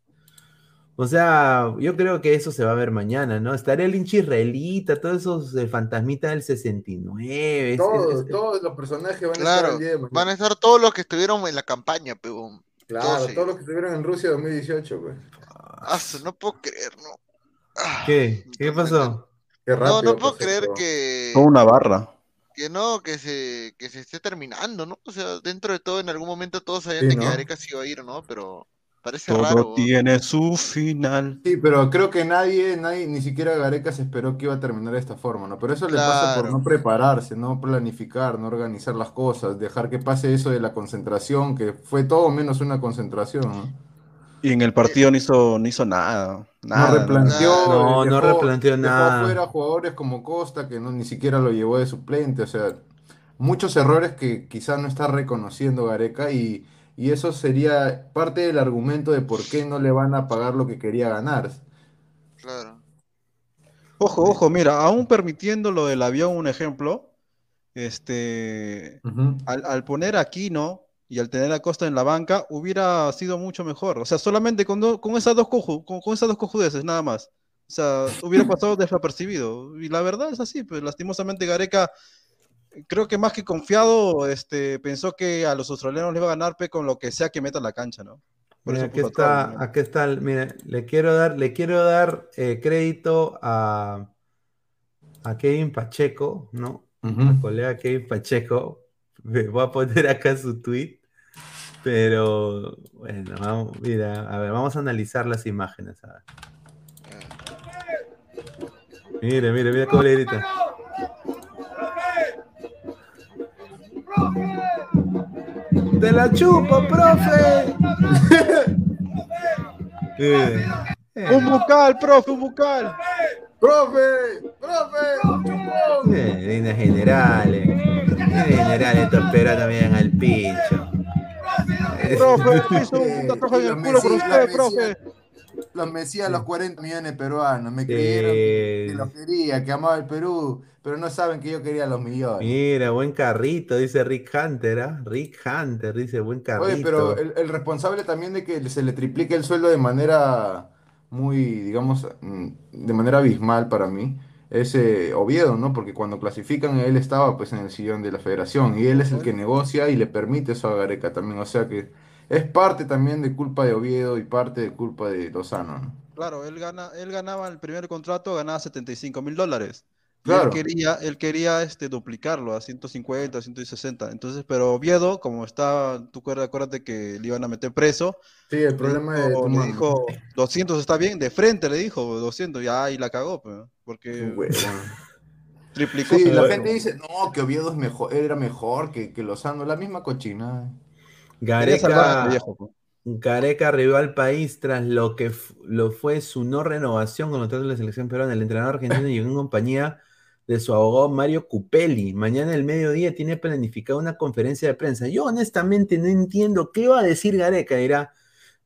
O sea, yo creo que eso se va a ver mañana, ¿no? Estará el hincha israelita, todos esos eh, fantasmitas del 69. es- Todos, es- es- todos los personajes van a estar Claro, el día de mañana. van a estar todos los que estuvieron en la campaña, pero Claro, todos todos los que estuvieron en Rusia 2018, pues. no puedo creer, no. Ah, ¿Qué? ¿Qué pasó? Qué No, rápido no puedo creer que, una barra. que no, que se, que se esté terminando, ¿no? O sea, dentro de todo, en algún momento todos sabían Sí, de que ¿no? Gareca se iba a ir, ¿no? Pero parece Todo raro. tiene su final. Sí, pero creo que nadie, nadie, ni siquiera Gareca se esperó que iba a terminar de esta forma, ¿no? Pero eso le pasa por no prepararse, no planificar, no organizar las cosas, dejar que pase eso de la concentración, que fue todo menos una concentración, ¿no? Y en el partido no hizo, no hizo nada. nada no replanteó, No, no replanteó dejó nada. fuera jugadores como Costa, que no, ni siquiera lo llevó de suplente, o sea, muchos errores que quizás no está reconociendo Gareca y, y eso sería parte del argumento de por qué no le van a pagar lo que quería ganar. Claro. Ojo, ojo, mira, aún permitiendo lo del avión, un ejemplo, este, al, al poner a Aquino y al tener a Costa en la banca, hubiera sido mucho mejor. O sea, solamente con, do- con esas dos coju- con, con esas dos cojudeces, nada más. O sea, hubiera pasado desapercibido. Y la verdad es así, pues lastimosamente Gareca, creo que más que confiado, este, pensó que a los australianos le iba a ganar pe, con lo que sea que meta en la cancha, ¿no? Por Mira, eso aquí a está, ¿no? aquí está, mire, le quiero dar, le quiero dar eh, crédito a, a Kevin Pacheco, ¿no? Ujú. Al colega Kevin Pacheco. Me voy a poner acá su tweet. Pero bueno, vamos, mira, a ver, vamos a analizar las imágenes. A ver. Mire, mire, mira cómo le grita. ¡Te la chupo, profe! Un bucal, profe, un bucal. ¡Profe! ¡Profe! Eh, líneas generales. Líneas generales, estos peruanos miran al pincho. Profe, hizo Eh, un tatuaje en los el culo por Messi- usted, los profe. Los Mesías, los 40 millones de peruanos, me creyeron que, que los quería, que amaba el Perú, pero no saben que yo quería los millones. Mira, buen carrito, dice Rick Hunter, ¿ah? Rick Hunter dice buen carrito. Oye, pero el, el responsable también de que se le triplique el sueldo de manera muy, digamos, mm, de manera abismal para mí, es eh, Oviedo, ¿no? Porque cuando clasifican él estaba pues en el sillón de la federación y él es el que negocia y le permite eso a Gareca también, o sea que es parte también de culpa de Oviedo y parte de culpa de Lozano, ¿no? Claro, él, gana, él ganaba el primer contrato, ganaba 75 mil dólares. Y Claro. él quería, él quería este, duplicarlo a 150, 160. Entonces, pero Oviedo, como está, tú acuérdate, acuérdate que le iban a meter preso, Sí, el le problema de dijo, le dijo, 200 está bien, de frente le dijo, 200, ya ahí la cagó, porque Huevón. triplicó Sí, la gente dice, no, que Oviedo es mejor, era mejor que, que Lozano, la misma cochina. Gareca, viejo. Gareca arribó al país tras lo que lo fue su no renovación con los de la selección peruana. El entrenador argentino llegó en compañía de su abogado Mario Cupelli. Mañana al mediodía tiene planificada una conferencia de prensa. Yo honestamente no entiendo qué va a decir Gareca. Dirá,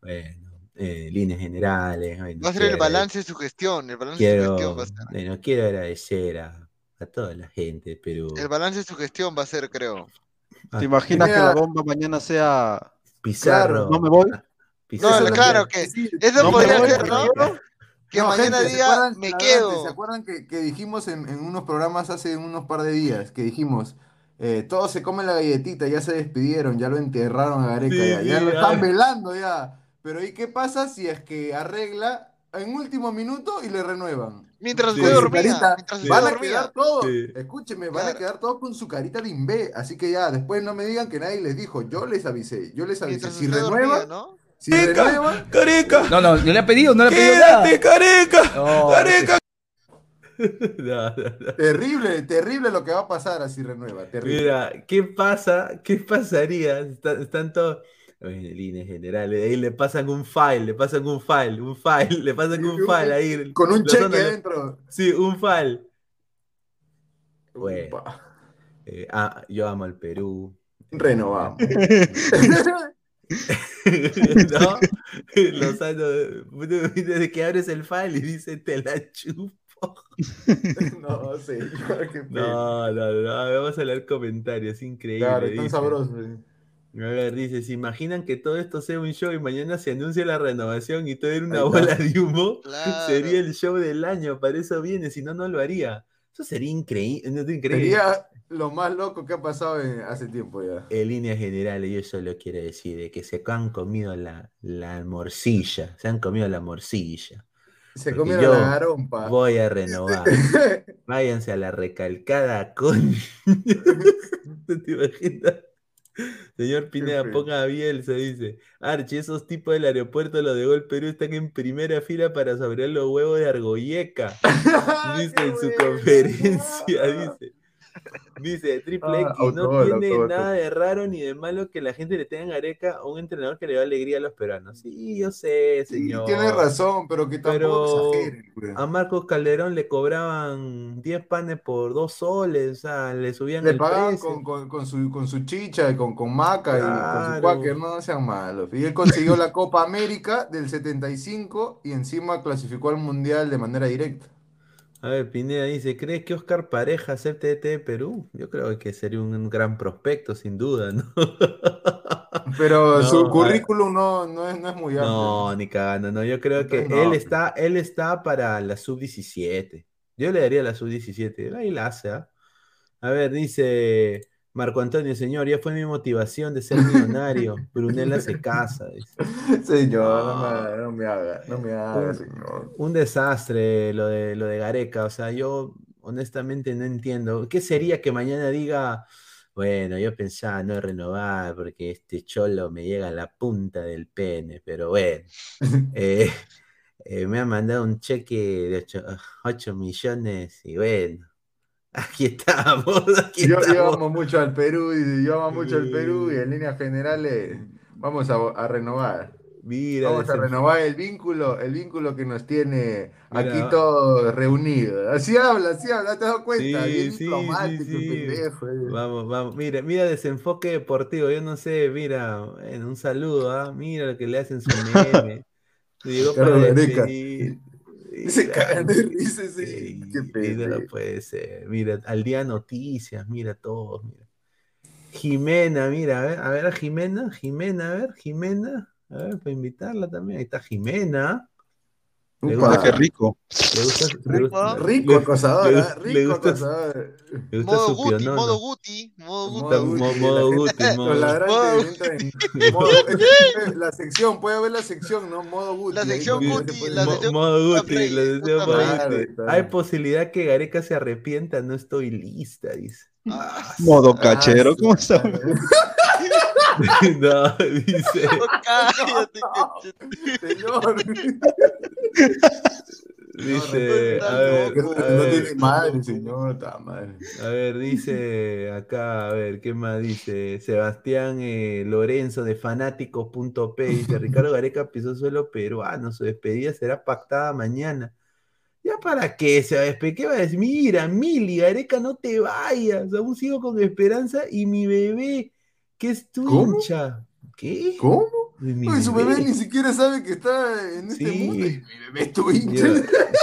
bueno, eh, líneas generales. bueno, Va a ser el quiero- balance de su gestión. El balance de su Quiero, gestión va a ser. bueno, quiero agradecer a, a toda la gente de Perú. El balance de su gestión va a ser, creo. a ¿Te imaginas que la bomba mañana sea, Pizarro. no me voy? Pizarro. No, claro que Sí, eso No podría voy, ser, ¿no? Que No, mañana gente, ¿se diga, acuerdan, me quedo. ¿Se acuerdan que, que dijimos en, en unos programas hace unos par de días? Que dijimos, eh, todos se comen la galletita, ya se despidieron, ya lo enterraron a Gareca, Sí, ya, ya lo están velando ya. Pero ¿y qué pasa si es que arregla en último minuto y le renuevan? Mientras Sí. su dormía. carita, Mientras usted Van a dormía. quedar todos, Sí. escúcheme, van a quedar todos con su carita de imbé. Así que ya, después no me digan que nadie les dijo, yo les avisé, yo les avisé. Mientras Si dormía, renuevan, ¿no? Si Careca, careca, No, no, no le ha pedido, no le ha pedido nada. quédate, careca, No, careca. No, no, no. terrible, terrible lo que va a pasar así renueva, terrible. Mira, ¿qué pasa? ¿Qué pasaría? Está- Están todos en líneas generales. Ahí le pasan un file, le pasan un file, un file, le pasan un file ahí. Con un cheque otros adentro. Sí, un file. Bueno. Eh, ah, yo amo al Perú. Renovamos. ¿No? Lozano, desde que abres el file y dice te la chupo. no, señor, qué. No, no, no, vamos a leer comentarios, increíble. Claro, están dice. sabrosos. A ver, dice, ¿se imaginan que todo esto sea un show y mañana se anuncia la renovación y todo era una bola de humo? Claro. Sería el show del año, para eso viene, si no, no lo haría. Eso sería increíble. ¿no es increíble? Sería lo más loco que ha pasado en- hace tiempo ya. En líneas generales, yo solo quiero decir de que se han comido la, la morcilla, se han comido la morcilla. Se comieron la garompa. Voy a renovar. Váyanse a la recalcada con. ¿Te imaginas? Señor Pineda, ponga a Bielsa, dice. Archie, esos tipos del aeropuerto, los de Gol Perú, están en primera fila para saborear los huevos de Argoyeca. Dice en su conferencia, dice. Dice Triple Ah, X, no tiene nada de raro ni de malo que la gente le tenga en Gareca a un entrenador que le da alegría a los peruanos. Sí, yo sé, Sí, señor. tiene razón, pero que tampoco Pero exageren, a Marcos Calderón le cobraban 10 panes por 2 soles, o sea, le subían Le el pagaban precio. con, con, con su, con su chicha y con, con maca y con su cuáquer, no sean malos. Y él consiguió la Copa América del 75 y encima clasificó al Mundial de manera directa. A ver, Pineda dice, ¿crees que Oscar Pareja acepte ET de Perú? Yo creo que sería un gran prospecto, sin duda, ¿no? Pero No, su currículum no, no, es, no es muy amplio. No, ni cagando, no. Yo creo que él está, él está para la sub-17. Yo le daría la sub-17. Ahí la hace, ¿ah? A ver, dice Marco Antonio, señor, ya fue mi motivación de ser millonario. Brunella se casa. dice. Señor, no me, no me haga, no me haga, señor. Un desastre lo de, lo de Gareca. O sea, yo honestamente no entiendo. ¿Qué sería que mañana diga, bueno, yo pensaba no renovar porque este cholo me llega a la punta del pene, pero bueno. eh, eh, me ha mandado un cheque de 8, millones y bueno, aquí estamos, aquí Yo, yo amo mucho al Perú, y yo amo mucho al Perú y en líneas generales vamos a, a renovar. Mira, Vamos a renovar el vínculo, el vínculo que nos tiene aquí todos reunidos. Así habla, así habla, ¿te has dado cuenta? Sí, Bien sí, diplomático, sí, pendejo. eh. Vamos, vamos, mira, mira desenfoque deportivo, yo no sé, mira, un saludo, ¿ah? Mira lo que le hacen su meme. Llegó para. Se Mira, cagan de risa sí, qué sí, no pendejo. puede ser. Mira, al día noticias, mira todos, mira. Jimena, mira, a ver, a ver a Jimena, Jimena, a ver, Jimena, a ver, para invitarla también. Ahí está Jimena. Le Upa. gusta, Qué rico. le gusta, Rico le- acosador, le- le rico gusta- acosador. le gusta Modo su Guti, modo Guti, modo Guti. Modo Mo- Guti, modo Guti, modo- es la sección, puede ver la sección, ¿no? Modo Guti. La sección Guti, la Mo- sección modo Guti, la sección modo. Guti. Hay posibilidad que Gareca se arrepienta, no estoy lista, dice. Ah, Modo cachero, Ah, ¿cómo está? no, dice. cállate, cachete. Señor. Dice, no, a ver, no, a no ver, tiene madre, señor, está madre. a ver, dice acá, a ver, ¿qué más dice? Sebastián eh, Lorenzo de fanáticos.p dice, Ricardo Gareca pisó suelo peruano, su despedida será pactada mañana. ¿Ya para qué se va a despedir? ¿Qué va a decir? Mira, Mili, Gareca, no te vayas, aún sigo con esperanza y mi bebé, que es tu ¿Cómo? hincha. ¿Qué? ¿Cómo? Mi Uy, su bebé ni siquiera sabe que está en este Sí. mundo. Y mi bebé es tu hincha. Yo-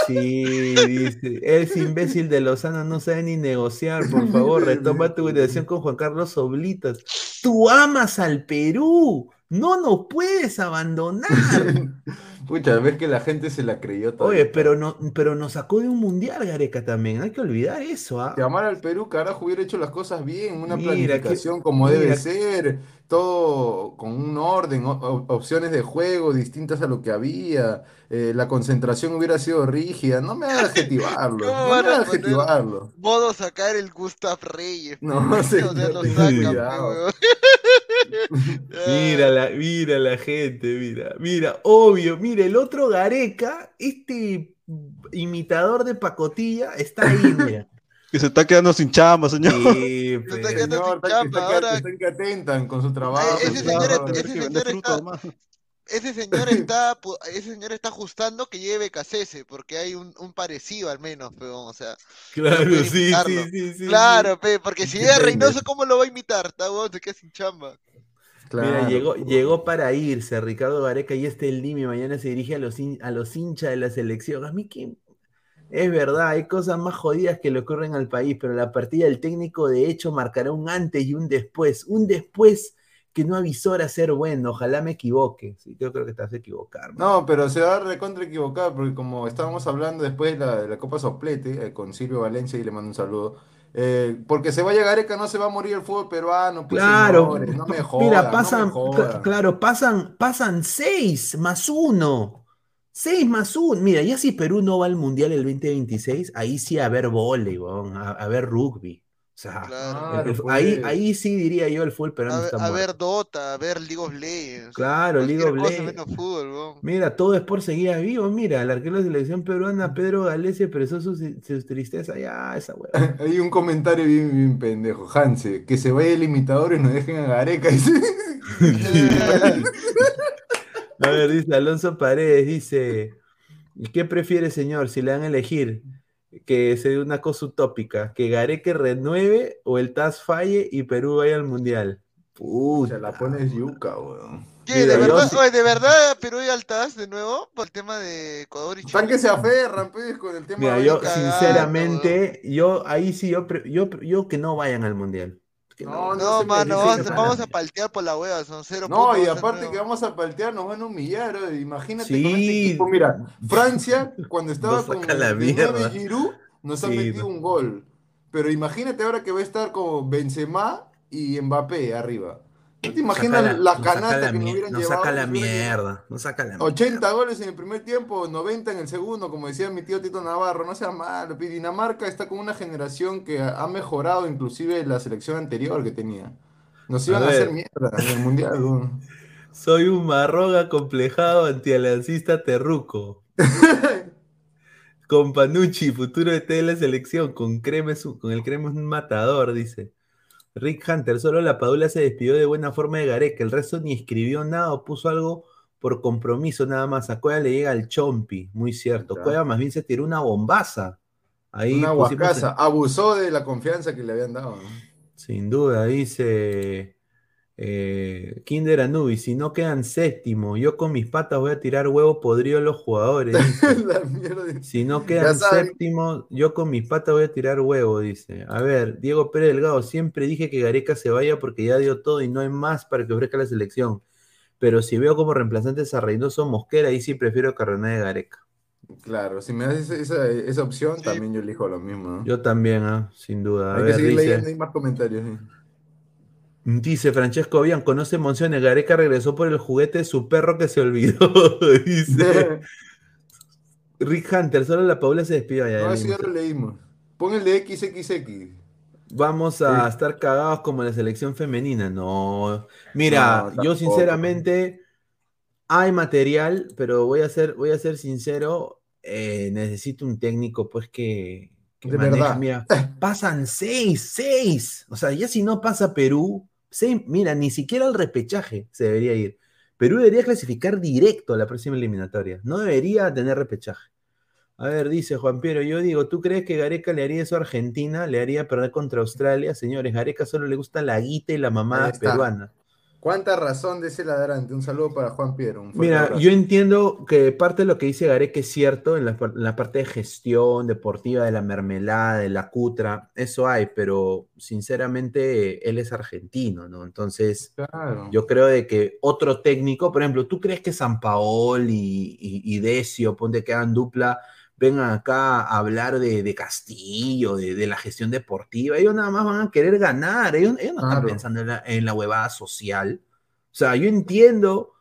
sí, dice. Ese imbécil de Lozano no sabe ni negociar. Por favor, retoma tu relación con Juan Carlos Oblitas. Tú amas al Perú. No nos puedes abandonar. Pucha, ves que la gente se la creyó todo. Oye, pero, no, pero nos sacó de un mundial, Gareca, también. Hay que olvidar eso. ¿ah? Si amara al Perú, carajo, hubiera hecho las cosas bien, una Mira, planificación que- como debe ser, todo con un orden, opciones de juego distintas a lo que había, eh, la concentración hubiera sido rígida. No me hagas adjetivarlo, ¿Cómo no van me a hagas adjetivarlo. Modo sacar el Gustav Reyes. No, pe, señor, o sea, lo ten sacan, cuidado. pe, weón. Mira la, mira la gente, mira, mira, obvio, mira, el otro Gareca, este imitador de pacotilla, está ahí, mira. Que se está quedando sin chamba, señor. Sí, pero- está quedando Señor, sin está- chamba, está que- ahora- están que atentan con su trabajo. Eh, ese señor. Claro, ese señor está-. Ese señor está, ese señor está ajustando que lleve Cacese, porque hay un, un parecido al menos, peón, o sea, Claro, sí, sí, sí, sí. claro, pe, porque si llega. Reynoso, ¿cómo lo va a imitar? Está weón, se queda sin chamba. Mira, llegó, llegó para irse Ricardo Gareca y este el Limi mañana se dirige a los, hin- a los hinchas de la selección. A mí que es verdad, hay cosas más jodidas que le ocurren al país, pero la partida del técnico de hecho marcará un antes y un después. Un después que no avisora ser bueno. Ojalá me equivoque. Sí, yo creo que equivocar. ¿no? No, pero se va a recontra equivocar, porque como estábamos hablando después de la, de la Copa Soplete, eh, con Silvio Valencia, y le mando un saludo, eh, porque se vaya Gareca no se va a morir el fútbol peruano, pues Claro, señores, no me pa- jodan, mira, no me pasan, claro, pasan, pasan seis más uno. Seis más uno. Mira, ya si Perú no va al Mundial el 2026, ahí sí a ver a, a ver rugby. O sea, Claro. el- el- Claro, ahí, ahí sí diría yo el fútbol peruano A, está a ver. Dota, a ver League of Legends. Claro, League of Legends. menos fútbol, weón. Mira, todo es por seguir vivo. Mira, el arquero de la selección peruana, Pedro Galese, expresó su, su tristeza. Ya, esa hueá. Hay un comentario bien, bien pendejo. Hanse, que se vaya el imitador y nos dejen a Gareca. dice. A ver, dice Alonso Paredes, dice, ¿qué prefiere, señor, si le dan a elegir? Que se dé una cosa utópica, que Gareca renueve o el TAS falle y Perú vaya al Mundial. Puta. Se la pones yuca, weón. ¿Qué? Mira, ¿De verdad? sí- Oye, ¿de verdad Perú y Altaz de nuevo? Por el tema de Ecuador y Están Chile. que se aferran, pues, con el tema Mira, de yo sinceramente, yo ahí sí, yo, pre- yo, yo que no vayan al Mundial. Que No, No, mano, vamos, vamos a paltear por la hueva, son cero No, puntos. y aparte que vamos a paltear, nos van a humillar. Imagínate Sí. con este equipo. Mira, Francia, cuando estaba con la mierda. Giroud, nos ha Sí, metido no. un gol. Pero imagínate ahora que va a estar con Benzema y Mbappé arriba. ¿No te imaginas la, saca canasta la que nos mier- hubieran nos llevado? saca la mierda, nos saca la 80 mierda. goles en el primer tiempo, 90 en el segundo, como decía mi tío Tito Navarro, no sea malo. pi. Dinamarca está con una generación que ha mejorado inclusive la selección anterior que tenía. Nos iban a, hacer mierda en el mundial. Soy un marrón acomplejado antialiancista terruco. Con Panucci, futuro de de la selección, con, un- con el crema es un matador, dice. Rick Hunter, solo la Padula se despidió de buena forma de Gareca, el resto ni escribió nada o puso algo por compromiso nada más. A Cueva le llega el chompi, muy cierto. Ya. Cueva más bien se tiró una bombaza. Ahí Una pusimos guacaza. Abusó de la confianza que le habían dado. ¿no? Sin duda, dice eh, Kinder Anubis, si no quedan séptimo, yo con mis patas voy a tirar huevo podrido a los jugadores. Si no quedan séptimo, yo con mis patas voy a tirar huevo, dice. A ver, Diego Pérez Delgado, siempre dije que Gareca se vaya porque ya dio todo y no hay más para que ofrezca la selección. Pero si veo como reemplazantes a Reynoso Mosquera, ahí sí prefiero que René de Gareca. Claro, si me das esa, esa- esa opción, también yo elijo lo mismo. ¿no? Yo también, ah, sin duda. A Hay que seguir dice- leyendo, hay más comentarios. ¿sí? Dice Francesco Bian, conoce emociones. Gareca regresó por el juguete de su perro que se olvidó. Dice Rick Hunter, solo la Paula se despidió. Ya, ya No, ya leímos. lo leímos. Pon el de XXX. Vamos a Sí. estar cagados como la selección femenina. No. Mira, No, yo sinceramente hay material, pero voy a ser, voy a ser sincero. eh, necesito un técnico, pues que, que De verdad. Mira, pasan seis, seis. O sea, ya si no pasa Perú, seis- mira, ni siquiera el repechaje se debería ir. Perú debería clasificar directo a la próxima eliminatoria. No debería tener repechaje. A ver, dice Juan Piero, yo digo, ¿tú crees que Gareca le haría eso a Argentina? ¿Le haría perder contra Australia? Señores, Gareca solo le gusta la guita y la mamada peruana. ¿Cuánta razón de ese ladrante? Un saludo para Juan Piero. un Mira, abrazo. yo entiendo que parte de lo que dice Gareca es cierto en la, en la parte de gestión deportiva, de la mermelada, de la cutra, eso hay, pero sinceramente él es argentino, ¿no? Entonces, Claro. yo creo de que otro técnico, por ejemplo, ¿tú crees que San Paol y, y- y Decio, ponte que hagan dupla, vengan acá a hablar de, de Castillo, de, de la gestión deportiva? Ellos nada más van a querer ganar, ellos, ellos no están pensando en la, en la huevada social. O sea, yo entiendo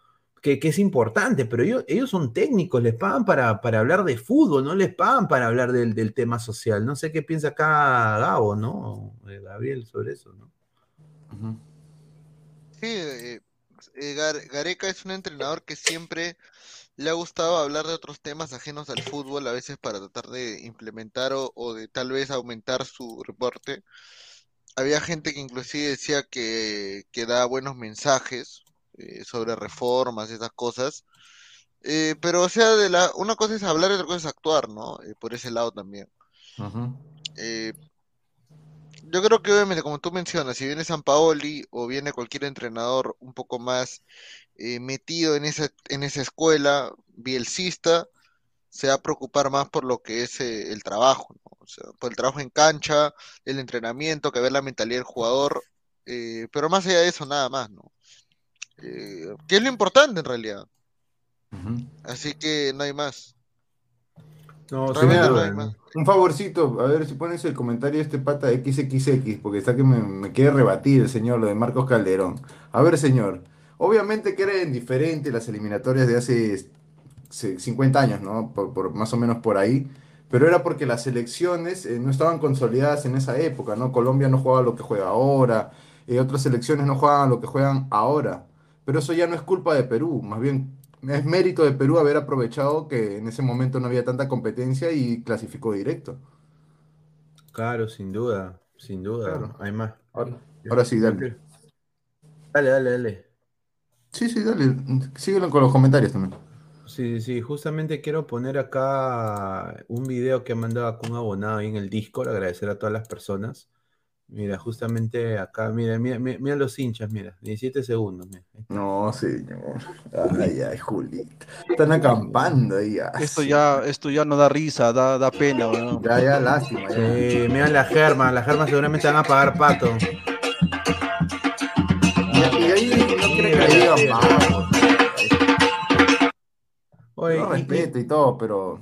que, que es importante, pero ellos, ellos son técnicos, les pagan para, para hablar de fútbol, no les pagan para hablar del, del tema social. No sé qué piensa acá Gabo, ¿no? Eh, Gabriel sobre eso, ¿no? Sí, eh, eh, Gar- Gareca es un entrenador que siempre le ha gustado hablar de otros temas ajenos al fútbol, a veces para tratar de implementar o, o de tal vez aumentar su reporte. Había gente que inclusive decía que, que da buenos mensajes eh, sobre reformas, esas cosas. Eh, pero o sea, de la, una cosa es hablar y otra cosa es actuar, ¿no? Eh, por ese lado también. Eh, yo creo que obviamente, como tú mencionas, si viene San Paoli o viene cualquier entrenador un poco más eh, metido en esa, en esa escuela, bielcista, se va a preocupar más por lo que es eh, el trabajo, ¿no? O sea, por el trabajo en cancha, el entrenamiento, que ver la mentalidad del jugador, eh, pero más allá de eso, nada más, ¿no? Eh, que es lo importante en realidad. Así que no hay más. No, duda. Un favorcito, a ver si pones el comentario de este pata XXX, porque está que me, me quiere rebatir el señor, lo de Marcos Calderón. A ver, señor, obviamente que eran diferentes las eliminatorias de hace se- 50 años, ¿no? Por, por- más o menos por ahí. pero era porque las selecciones eh, no estaban consolidadas en esa época, ¿no? Colombia no jugaba lo que juega ahora, eh, otras selecciones no juegan lo que juegan ahora, pero eso ya no es culpa de Perú, más bien es mérito de Perú haber aprovechado que en ese momento no había tanta competencia y clasificó directo. Claro, sin duda, sin duda. Claro. Hay más. Ahora, ahora sí, dale. Dale, dale, dale. Sí, sí, dale. Síguelo con los comentarios también. Sí, sí, justamente quiero poner acá un video que ha mandado acá un abonado ahí en el Discord, agradecer a todas las personas. Mira, justamente acá, mira, mira, mira, mira los hinchas, mira, 17 segundos. mira. No, señor. Ay, ay, Julita. Están acampando ahí. ya. Esto ya, esto ya no da risa, da, da pena, weón. Ya, ya, lástima. ya. Sí, mira la germa, la germa seguramente van a pagar pato. Y, y ahí no que le digan vamos. Oye, No respeto y todo, pero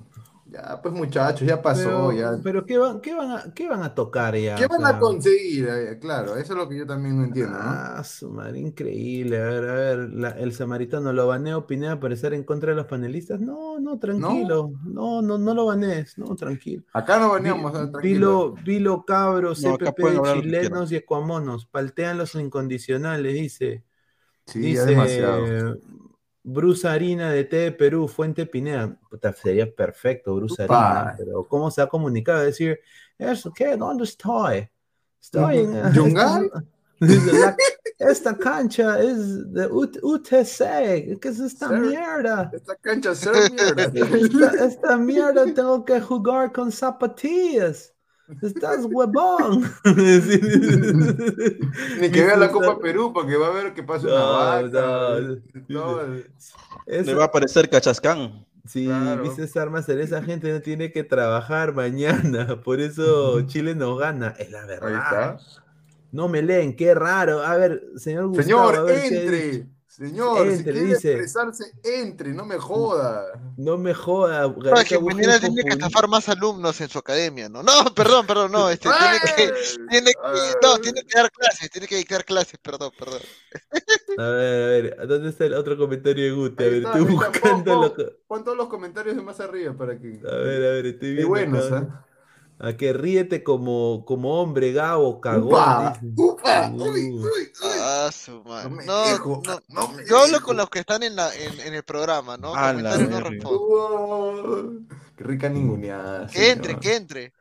ya, pues muchachos, ya pasó, pero, ya. pero ¿qué van, qué van a, qué van a tocar ya? ¿Qué O van sea, a conseguir? Eh, Claro, eso es lo que yo también no entiendo, ¿no? Ah, su madre, increíble. A ver, a ver, la- el samaritano lo baneo Pineda para estar en contra de los panelistas. No, no, tranquilo. No, no, no, lo banees, no, tranquilo. Acá no Vi- veníamos, eh, tranquilo. Vilo, Vilo Cabros, No, CPP chilenos y ecuamonos, paltean los incondicionales, dice. Sí, ya demasiado. Bruce Harina de T de Perú, Fuente Pineda. Puta, sería perfecto, Bruce. Harina, pero ¿cómo se ha comunicado? Decir, ¿eso qué? ¿Dónde estoy? Estoy en. La- esta cancha es de UT- UTC. ¿Qué es esta Sir. mierda? Esta cancha es mierda. Esta, esta mierda tengo que jugar con zapatillas. Estás huevón. Ni que vea la Copa Perú porque va a ver que pasa una No, vaca. no. No, Le va a aparecer Cachascán. Sí, Claro. viste armas, esa gente no tiene que trabajar mañana, por eso Chile no gana, es la Ahí verdad. está. No me leen, qué raro. A ver, señor Gustavo, a Señor, ver qué dice. entre. Señor, si quiere dice. expresarse, entre, no me joda. No me joda. No, Gareca es que mañana tiene que estafar más alumnos en su academia, ¿no? No, perdón, perdón, no, este, tiene que, tiene que, no, tiene que dar clases, tiene que dictar clases, perdón, perdón. A ver, a ver, ¿dónde está el otro comentario de Guti? A ver, está, estoy buscando Pon- pon- todos los comentarios de más arriba para que. A ver, a ver, estoy Qué viendo. buenos, acá. ¿eh? A que ríete como, como hombre, Gabo, cagón. ¡Upa! Uh. ¡Uy, uy, uy! Ah, su madre. No me No, dejo, no, no me yo hablo con los que están en, la, en, en el programa, ¿no? A la no respondo. ¡Qué rica ninguneada! Que entre, que entre.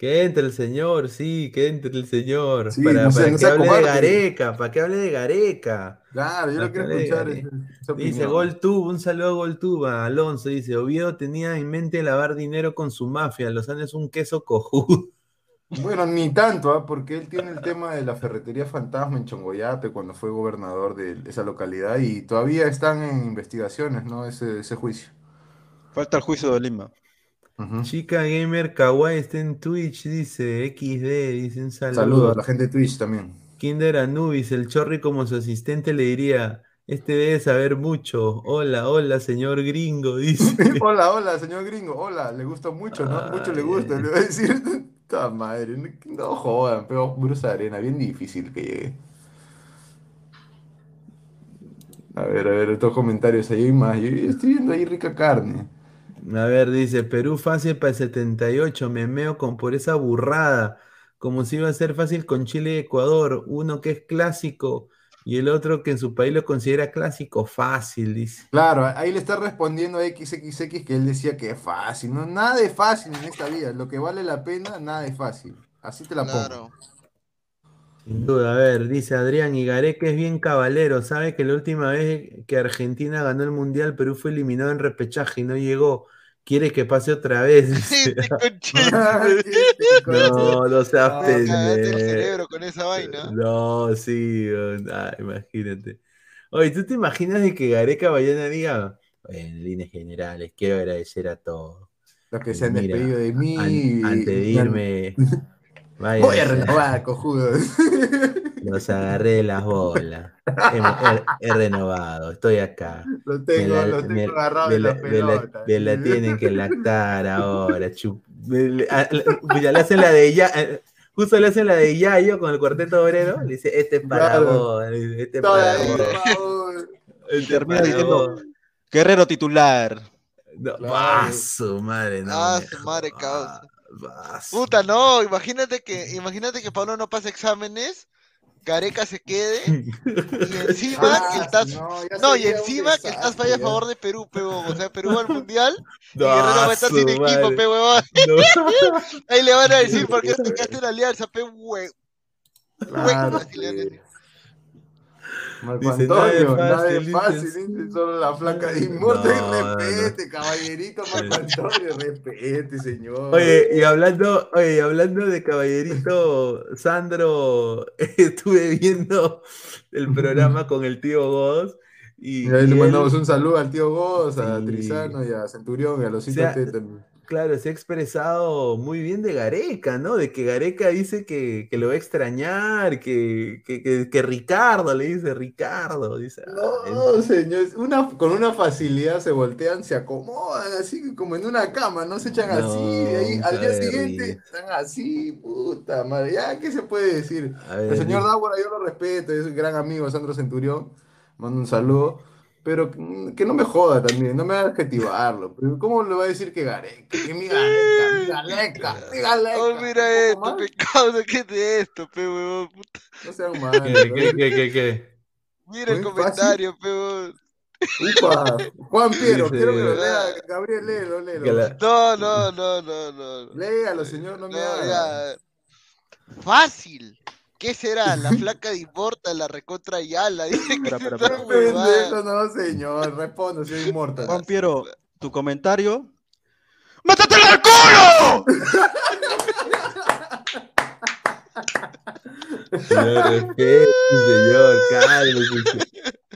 Que entre el señor, sí, que entre el señor. Sí, para no sea- para no que hable de. Gareca, para que hable de Gareca. Claro, yo lo quiero escuchar. esa- esa Dice. GolTube, un saludo a GolTube. a Alonso dice: Oviedo tenía en mente lavar dinero con su mafia. Lozano es un queso cojudo. Bueno, ni tanto, ¿ah? porque él tiene el tema de la ferretería fantasma en Chongoyape cuando fue gobernador de esa localidad y todavía están en investigaciones, ¿no? Ese, ese juicio. Falta el juicio de Lima. Ujú. Chica Gamer Kawaii está en Twitch, dice XD, dice un saludo. Saludos a la gente de Twitch también. Kinder Anubis, el Chorri como su asistente le diría: Este debe saber mucho. Hola, hola, señor gringo, dice. Hola, hola, señor gringo. Hola, le gusta mucho, ¿no? Mucho le Ay, gusta. ay. Le voy a decir, esta madre, no, no jodan, pero Bruce Arena, bien difícil que llegue. A ver, a ver, estos comentarios ahí hay más. Yo estoy viendo ahí rica carne. A ver, dice, Perú fácil para el 78, me meo con por esa burrada, como si iba a ser fácil con Chile y Ecuador, uno que es clásico y el otro que en su país lo considera clásico, fácil, dice. Claro, ahí le está respondiendo a XXX que él decía que es fácil. No, nada es fácil en esta vida. Lo que vale la pena, nada es fácil. Así te la pongo. Sin duda, a ver, dice Adrián Igaré que es bien cabalero, sabe que la última vez que Argentina ganó el Mundial, Perú fue eliminado en repechaje y no llegó, quiere que pase otra vez, No, no seas Cagaste el pendejo. cerebro con esa vaina. No, sí. Ah, imagínate. Oye, ¿tú te imaginas de que Gareca mañana diga, en líneas generales, quiero agradecer a todos. Los que se han Mira, despedido de mí. An- antes de y- irme, vaya, Voy a renovar, cojudos. los agarré de las bolas. He, he- he renovado, estoy acá. Me tengo, la, me- tengo agarrados me en la- la me la- pelota. me la tienen que lactar ahora. chup- me- a- le- ya le hacen la de ya. eh, Justo le hacen la de Yayo con el cuarteto obrero. Le dice: Este es para Claro. vos. Este es para ahí, vos. Termina diciendo. Guerrero titular. No, Claro. va, su madre, no. Ah, su madre, causa. Va, Puta, no, imagínate que, imagínate que Pablo no pasa exámenes, Gareca se quede, y encima que el TAS, no, y encima que el TAS vaya a favor de Perú, peo, o sea, Perú al mundial, y No, Guerrero va a estar sin equipo, madre. pe huevón. No. Ahí le van a decir por qué sacaste una alianza, pe hue. ya. Claro, Así le van a decir. sí. Marco Dice, Antonio, nada de fácil, dice. solo la flaca de inmortal. No, no, respete, caballerito Marco Antonio, respete, señor. Oye, y hablando, oye, y hablando de caballerito, Sandro, estuve viendo el programa con el tío Goz y, Y ahí le él- mandamos un saludo al tío Goz, a Sí. Trizano y a Centurión y a los O sea, también. Claro, se ha expresado muy bien de Gareca, ¿no? De que Gareca dice que, que lo va a extrañar, que, que, que- que Ricardo le dice Ricardo, dice. ah, No, señor, una, con una facilidad se voltean, se acomodan así como en una cama, no se echan así, ahí al día siguiente están así, puta madre, ya, ¿qué se puede decir? ver, El señor Dávora yo lo respeto, es un gran amigo, Sandro Centurión, mando un saludo, pero mm, que no me joda también, no me haga adjetivarlo, ¿cómo le va a decir que Gareca, que mi Gareca, mi Gareca, mi Gareca? Oh, ¿Un mira esto, pe causa, ¿qué es de esto, pe huevón? Puta, No sean malos, ¿Qué, ¿no? qué, qué, qué, qué? Mira el comentario, pe huevón. Upa, Juan Piero, Dice- quiero que lo lea, Gabriel, léelo, léelo. La- No, no, no, no, no. Léalo, señor, no me No, haga. ya. Fácil. ¿Qué será? La flaca de importa, la recontra Yala. Dice que espera. huevada. Pendejo, no, señor, responda, señor inmortal. Juan Piero, tu comentario. ¡Métetele al culo! Señor, respete, señor, cálmese.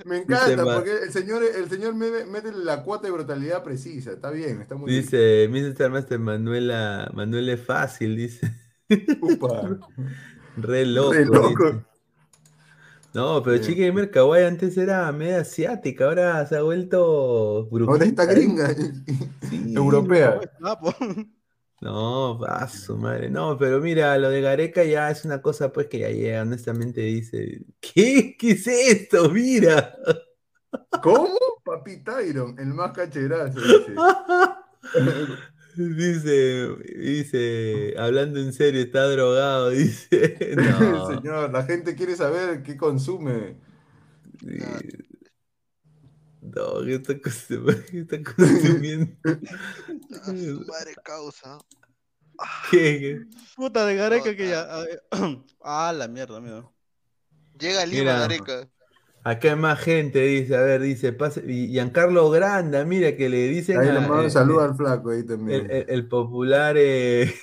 Me Dice encanta, porque el señor, el señor me- mete la cuota de brutalidad precisa, está bien, está muy Dice, Mr. Master Manuela, Manuel es fácil, dice. bien. Upa. Re loco. Re loco. No, pero Bien. Chica Gamer Kawaii antes era media asiática, ahora se ha vuelto Ahora está brujita, gringa, Sí, europea. No, a su madre. No, pero mira, lo de Gareca ya es una cosa pues que ya llega, honestamente dice, ¿qué? ¿Qué es esto? Mira. ¿Cómo? Papi Tyron, el más cacherazo, dice. Dice, dice, hablando en serio, está drogado, dice. No, Señor, la gente quiere saber qué consume. sí. No, ¿qué está, consum- qué está consumiendo? A su madre causa. ¿Qué? qué? Puta de Gareca que ya. Ah, la mierda, mira. Llega Lima, Mira. Gareca. Acá hay más gente, dice, a ver, dice, pase, y Giancarlo Granda, mira que le dicen Ahí le mando un saludo al flaco ahí el, también. el- el popular eh,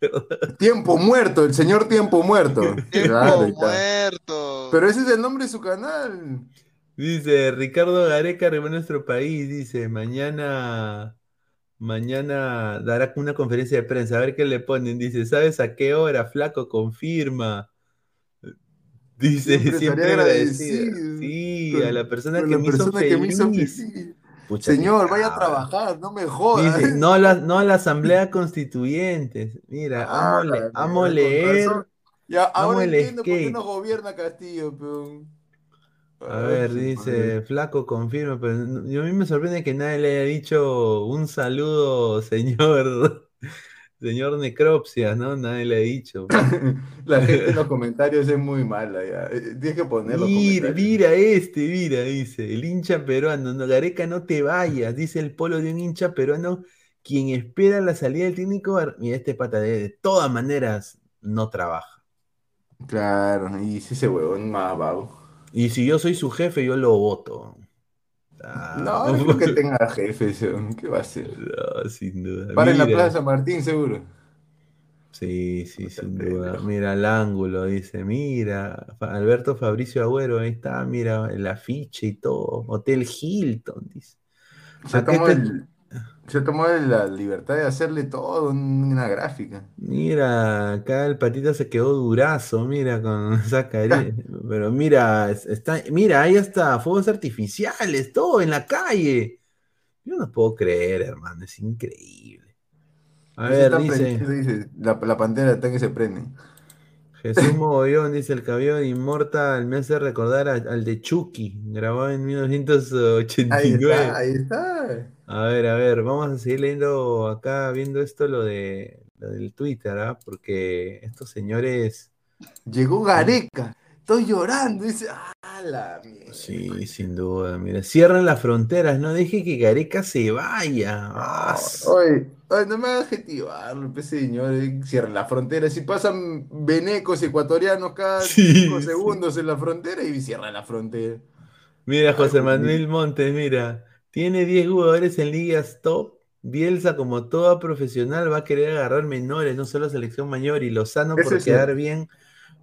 Tiempo muerto, el señor Tiempo Muerto. Tiempo Claro, muerto. Pero ese es el nombre de su canal. Dice Ricardo Gareca arriba nuestro país, dice, mañana, mañana dará una conferencia de prensa, a ver qué le ponen, dice, ¿sabes a qué hora? Flaco, confirma. Dice, Siempre siempre, agradecido. Sí, a la persona que la me hizo persona que me hizo feliz. Pucha, Señor, vaya a trabajar, no me jodas. Dice, no a la, no a la asamblea constituyente. Mira, Ah, amo, le- amo leer. Ya, ahora el entiendo por qué no gobierna Castillo, peón. A ver, dice, flaco, confirma, pero yo a mí me sorprende que nadie le haya dicho un saludo, señor, señor Necropsia, ¿no? Nadie le ha dicho. La gente en los comentarios es muy mala ya. Eh, Tienes que poner los Mira, mira este, mira, dice, el hincha peruano, no, Gareca, no te vayas, dice el polo de un hincha peruano, quien espera la salida del técnico, mira, este pata de, de todas maneras no trabaja. Claro, y si ese huevón más vago. Y si yo soy su jefe, yo lo voto. Ah, No, no creo que tenga jefe. ¿qué va a hacer? no, sin duda. Para en la. Plaza Martín, seguro. Sí, sí, sin duda. Mira el ángulo, dice, mira, Alberto Fabricio Agüero, ahí está, mira el afiche y todo. Hotel Hilton, dice. Se Acá tomó, está- el- se tomó la libertad de hacerle todo en una gráfica. Mira, acá el patito se quedó durazo, mira, con esa carita. Pero mira, es- está, mira, ahí está, fuegos artificiales, todo en la calle. Yo no puedo creer, hermano, es increíble. A ver, dice. dice, la, la pantera está que se prende. Jesús Mogollón dice el cabello de Inmortal me hace recordar a- al de Chucky, grabado en Ahí 1989. está, ahí está. A ver, a ver, vamos a seguir leyendo acá, viendo esto lo de lo del Twitter, ¿ah? Porque estos señores, Llegó Gareca. Estoy llorando. Dice, la mierda. sí, sin duda, mira, cierran las fronteras, no deje que Gareca se vaya. Ah, Oye, oye, no me hagas adjetivarlo, pues señor. eh, Cierren la frontera. Si pasan venecos ecuatorianos cada Sí, cinco sí. segundos en la frontera y cierran la frontera. Mira, José Manuel Montes, mira, tiene 10 jugadores en ligas top. Bielsa, como toda profesional, va a querer agarrar menores, no solo selección mayor. Y Lozano, por quedar bien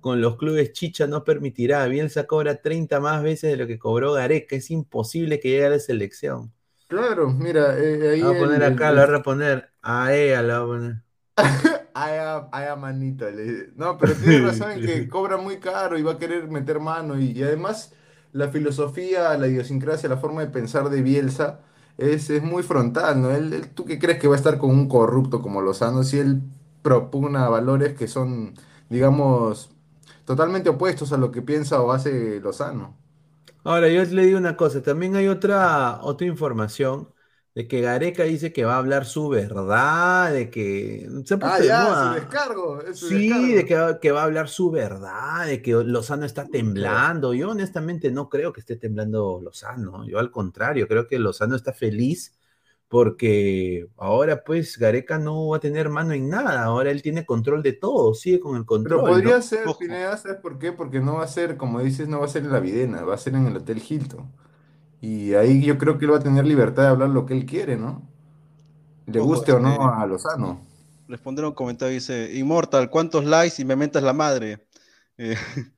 con los clubes chicha, no permitirá. Bielsa cobra 30 más veces de lo que cobró Gareca. Es imposible que llegue a la selección. Claro, mira, eh, ahí La voy a poner el- acá, el- la voy a poner a ella, la voy a poner. Ay, a- ay, a manito. No, pero tiene razón en que cobra muy caro y va a querer meter mano. Y, y además, la filosofía, la idiosincrasia, la forma de pensar de Bielsa es, es muy frontal, ¿no? Él, él- ¿tú qué crees que va a estar con un corrupto como Lozano si él propugna valores que son, digamos, totalmente opuestos a lo que piensa o hace Lozano? Ahora, yo le digo una cosa, también hay otra, otra información de que Gareca dice que va a hablar su verdad, de que se Ah, ya, su descargo. su Sí, descargo. de que que va a hablar su verdad, de que Lozano está temblando. Yo honestamente no creo que esté temblando Lozano. Yo al contrario, creo que Lozano está feliz porque ahora pues Gareca no va a tener mano en nada. Ahora él tiene control de todo, sigue con el Pero control. podría ¿no? ser. Pineda, ¿sabes por qué? Porque no va a ser, como dices, no va a ser en la Videna, va a ser en el Hotel Hilton. Y ahí yo creo que él va a tener libertad de hablar lo que él quiere, ¿no? Le Ojo, guste o no este- a Lozano. Responder un comentario dice, Immortal, ¿cuántos likes y me mentas la madre? Eh,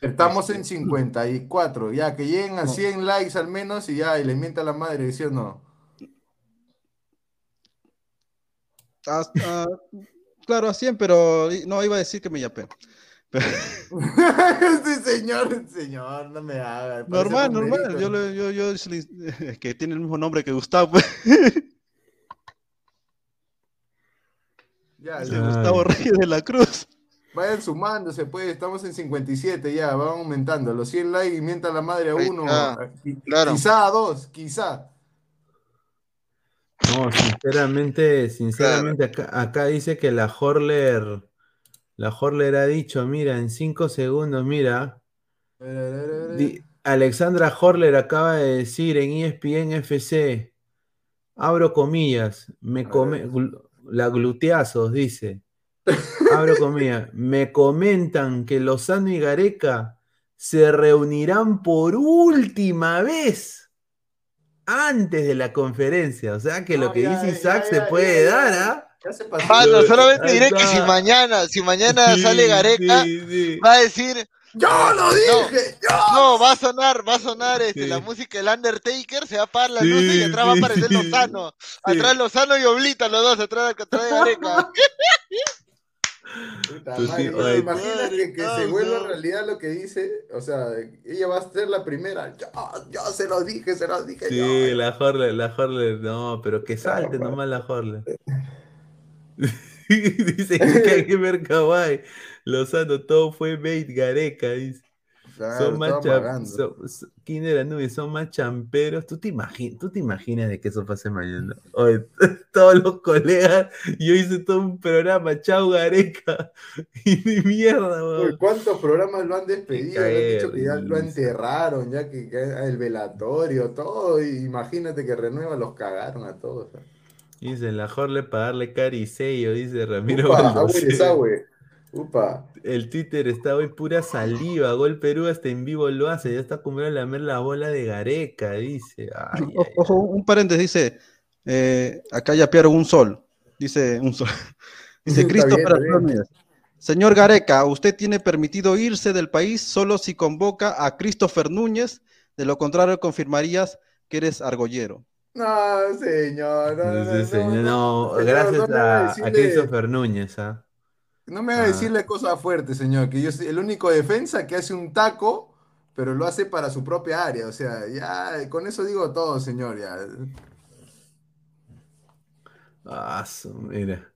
Estamos Este- en 54, ya que lleguen a No. 100 likes al menos y ya, y le mienta la madre, ¿sí ah, ah, claro, a 100, pero no, iba a decir que me yapé. Pero- Este señor, señor, no me haga. normal, normal, yo, le- yo, yo, es que tiene el mismo nombre que Gustavo, Ya, Ay. Gustavo Reyes de la Cruz. Vayan sumándose, pues, estamos en 57 ya, van aumentando. Los 100 likes y mienta la madre a uno, está, a- qui- claro. quizá a dos, quizá. No, sinceramente, sinceramente, acá, acá dice que la Horler, la Horler ha dicho, mira, en cinco segundos, mira, di- Alexandra Horler acaba de decir en ESPN FC, abro comillas, me come, la gluteazos, dice, abro comillas, me comentan que Lozano y Gareca se reunirán por última vez antes de la conferencia. O sea que lo Ah, que ya, dice Isaac ya, se puede ya, dar. ¿ah? Ya se pasó. Mano, solamente diré que si mañana, si mañana Sí, sale Gareca, sí, sí. va a decir, ¡Yo lo dije! ¡Yo! no, va a sonar, va a sonar este, Sí. la música del Undertaker, se va a apagar la Sí, luz y atrás va a aparecer sí. Lozano. Sí. Atrás Lozano y Oblita, los dos, atrás, atrás de Gareca. Puta Tú madre, sí, ¿no? Imagina que, que se vuelva no. realidad lo que dice. O sea, ella va a ser la primera. Yo, yo se lo dije, se lo dije Sí, yo. la Horler, la Horler, no, pero que salte nomás la Horler. dice que Gamer Kawaii, Lozano, todo fue bait Gareca, dice. Claro, Son más estaba cham- pagando. son- son- ¿Quién era Nube? Son más champeros. ¿Tú te, imaginas, ¿Tú te imaginas de que eso pase mañana? Oye, todos los colegas, yo hice todo un programa, chau Gareca, y ni mierda, weón. ¿Cuántos programas lo han despedido? Le han dicho que ya lo caer, enterraron, ya que, que el velatorio, todo. Y imagínate que renueva, los cagaron a todos. Dice, la Horle para darle cari y sello, dice Ramiro desagüe. Upa. El Twitter está hoy pura saliva. Gol Perú hasta en vivo lo hace. Ya está acostumbrado a lamer la bola de Gareca, dice. Ay, ay, Ojo, ojo, un paréntesis, dice, eh, acá ya piaron un sol, dice un sol. Dice bien. Antónez, Señor Gareca, usted tiene permitido irse del país solo si convoca a Christopher Núñez, de lo contrario confirmarías que eres argollero. No, señor. No, no, no, señor, no, no, gracias a, a Christopher Núñez. ¿ah? No me haga Ah. decirle cosas fuertes, señor, que yo soy el único defensa que hace un taco, pero lo hace para su propia área. O sea, ya con eso digo todo, señor. Ya. Ah, mira.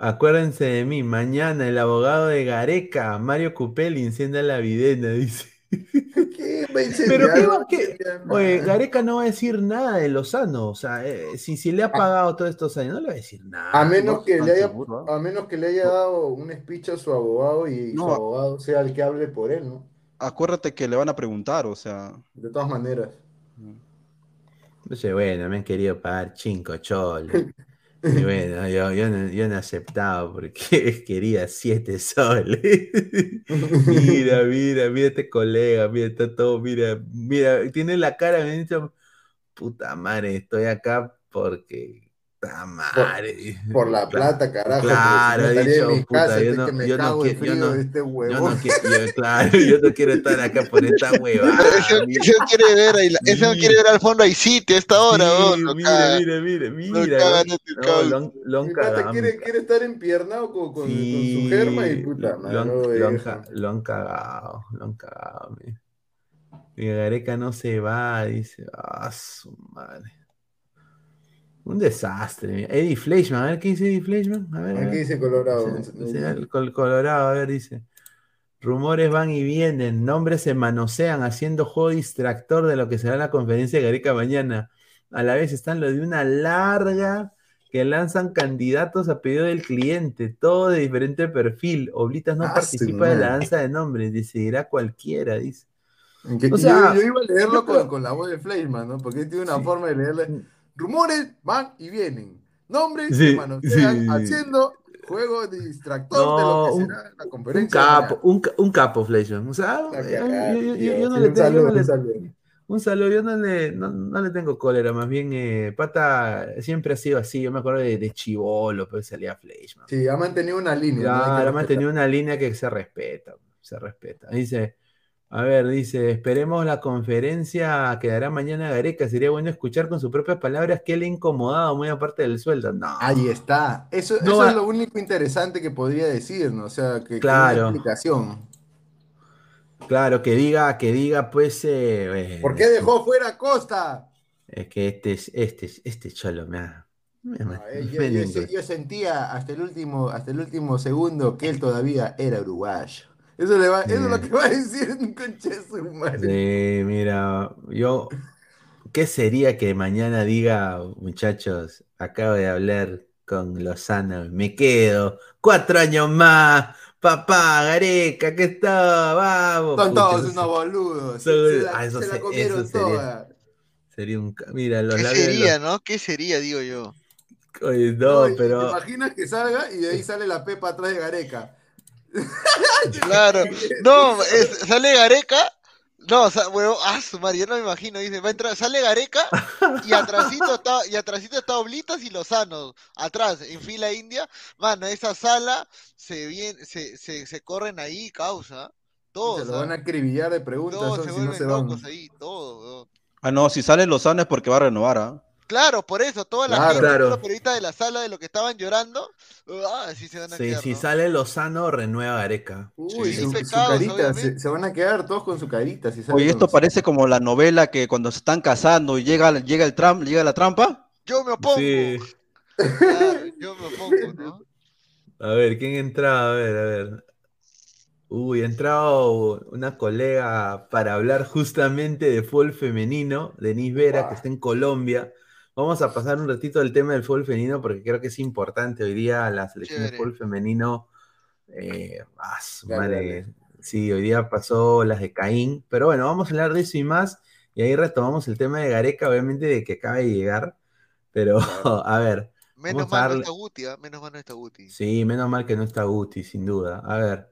Acuérdense de mí, mañana el abogado de Gareca, Mario Cupelli, encienda la videna, dice. ¿Qué? Pero qué No va que. Oye. Gareca no va a decir nada de Lozano. O sea, eh, si, si le ha pagado todos estos años, no le va a decir nada. A menos que le haya, seguro, ¿ah? a menos que le haya dado un speech a su abogado y No. su abogado sea el que hable por él, ¿no? Acuérdate que le van a preguntar, o sea. De todas maneras. Entonces, bueno, me han querido pagar cinco choles. Y bueno, yo, yo no, yo no he aceptado porque quería siete soles. mira, mira, mira este colega, mira, está todo, mira, mira, tiene la cara, me ha dicho, puta madre, estoy acá porque, Por la plata, carajo. Claro, pero si no he estaría en dicho, mi puta, casa, yo estoy no- que me yo no cago en qui- yo no- de este Yo huevón. no, quiero, yo, claro, yo no quiero estar acá por esta huevada. Ese, no quiere ver, ahí, ese no quiere ver al fondo, hay sitio a esta hora, Sí, weón, lo mira, Lo este han, cagado. quiere, quiere estar empiernado con, con, Sí, con su germa y puta madre. lo, han, cagado, lo han cagado. mira. Y Gareca no se va, dice, ah, su madre. Un desastre. Eddie Fleischman, a ver qué dice Eddie Fleischman. A ver, dice Colorado. El col- Colorado, a ver, dice. Rumores van y vienen, nombres se manosean haciendo juego distractor de lo que será la conferencia de Gareca mañana. A la vez están los de una larga que lanzan candidatos a pedido del cliente, todo de diferente perfil. Oblitas no Ah, participa de la danza de nombres, decidirá cualquiera, dice. Que- O yo- sea, yo, iba a leerlo con, con la voz de Fleischman, ¿no? Porque tiene una Sí. forma de leerle. Rumores van y vienen. Nombres Sí, se manosean sí. haciendo juego distractor de lo No, que un- será la Un conferencia. capo, un, un capo, Fleischman. O sea, yo, no le un tengo, no un saludo. Un yo no le, no, no le tengo cólera, más bien eh, Pata siempre ha sido así, yo me acuerdo de, de Chivolo, pero salía Fleischman. Sí, ha mantenido una línea. ¿no? Claro, ha respetar. mantenido una línea que se respeta, se respeta. Dice, a ver, dice, esperemos la conferencia que dará mañana Gareca, sería bueno escuchar con sus propias palabras que le ha incomodado muy aparte del sueldo. No, Ahí está. Eso, No eso va- es lo único interesante que podría decir, ¿no? O sea, que, que Claro. una explicación. claro, que diga, que diga, pues, eh, ¿Por eh, qué dejó fuera a Costa? Es que este, es- este, este cholo me ha... me eh, yo, yo sentía hasta el último, hasta el último segundo que él todavía era uruguayo. Eso, le va, eso es lo que va a decir un conche de su madre. Sí, mira, yo, ¿qué sería que mañana diga, muchachos, acabo de hablar con Lozano, me quedo, cuatro años más, papá, Gareca, que está, vamos. Son todos eso unos boludos. Son- Se, la, ah, eso se la se- comieron eso sería- toda. sería un, mira, los ¿Qué labios sería, no? ¿Qué sería, digo yo? Oye, No, no, y- ¿Te pero, imaginas que salga y de ahí sale la pepa atrás de Gareca? Claro. No, es- sale Gareca. No, o sea, huevo, ah, su madre, yo no me imagino, dice, va a entrar, sale Gareca y atrasito está, y atrasito está Oblitas y Lozano, atrás, en fila india, mano, esa sala se viene, se, se, se corren ahí, causa, todos, se lo van a ¿ah? acribillar de preguntas todos son, se si no se van. ahí, todos, weón. Ah, no, si sale Lozano es porque va a renovar, ¿ah? Claro, por eso, toda la Claro. gente, Claro. periodistas de la sala de lo que estaban llorando, ah, sí se van a sí, quedar, si ¿no? sale Lozano, renueva Gareca. Uy, Sí, su, sí, su pecados, carita, se, van a quedar todos con su carita. Si sale Oye, con esto parece como la novela que cuando se están casando y llega, llega el tram, llega la trampa. Yo me opongo, Sí. claro, yo me opongo, ¿no? A ver, ¿quién entraba? A ver, a ver. Uy, ha entrado una colega para hablar justamente de fútbol femenino, Denise Vera, que está en Colombia. Vamos a pasar un ratito del tema del fútbol femenino porque creo que es importante hoy día la selección de fútbol femenino. eh, ah, su Dale, madre. Sí, hoy día pasó las de Caín, pero bueno, vamos a hablar de eso y más. Y ahí retomamos el tema de Gareca, obviamente de que acaba de llegar. Pero, a ver, Menos mal no darle- está Guti, ¿ah? Menos mal no está Guti. Sí, menos mal que no está Guti, sin duda. A ver.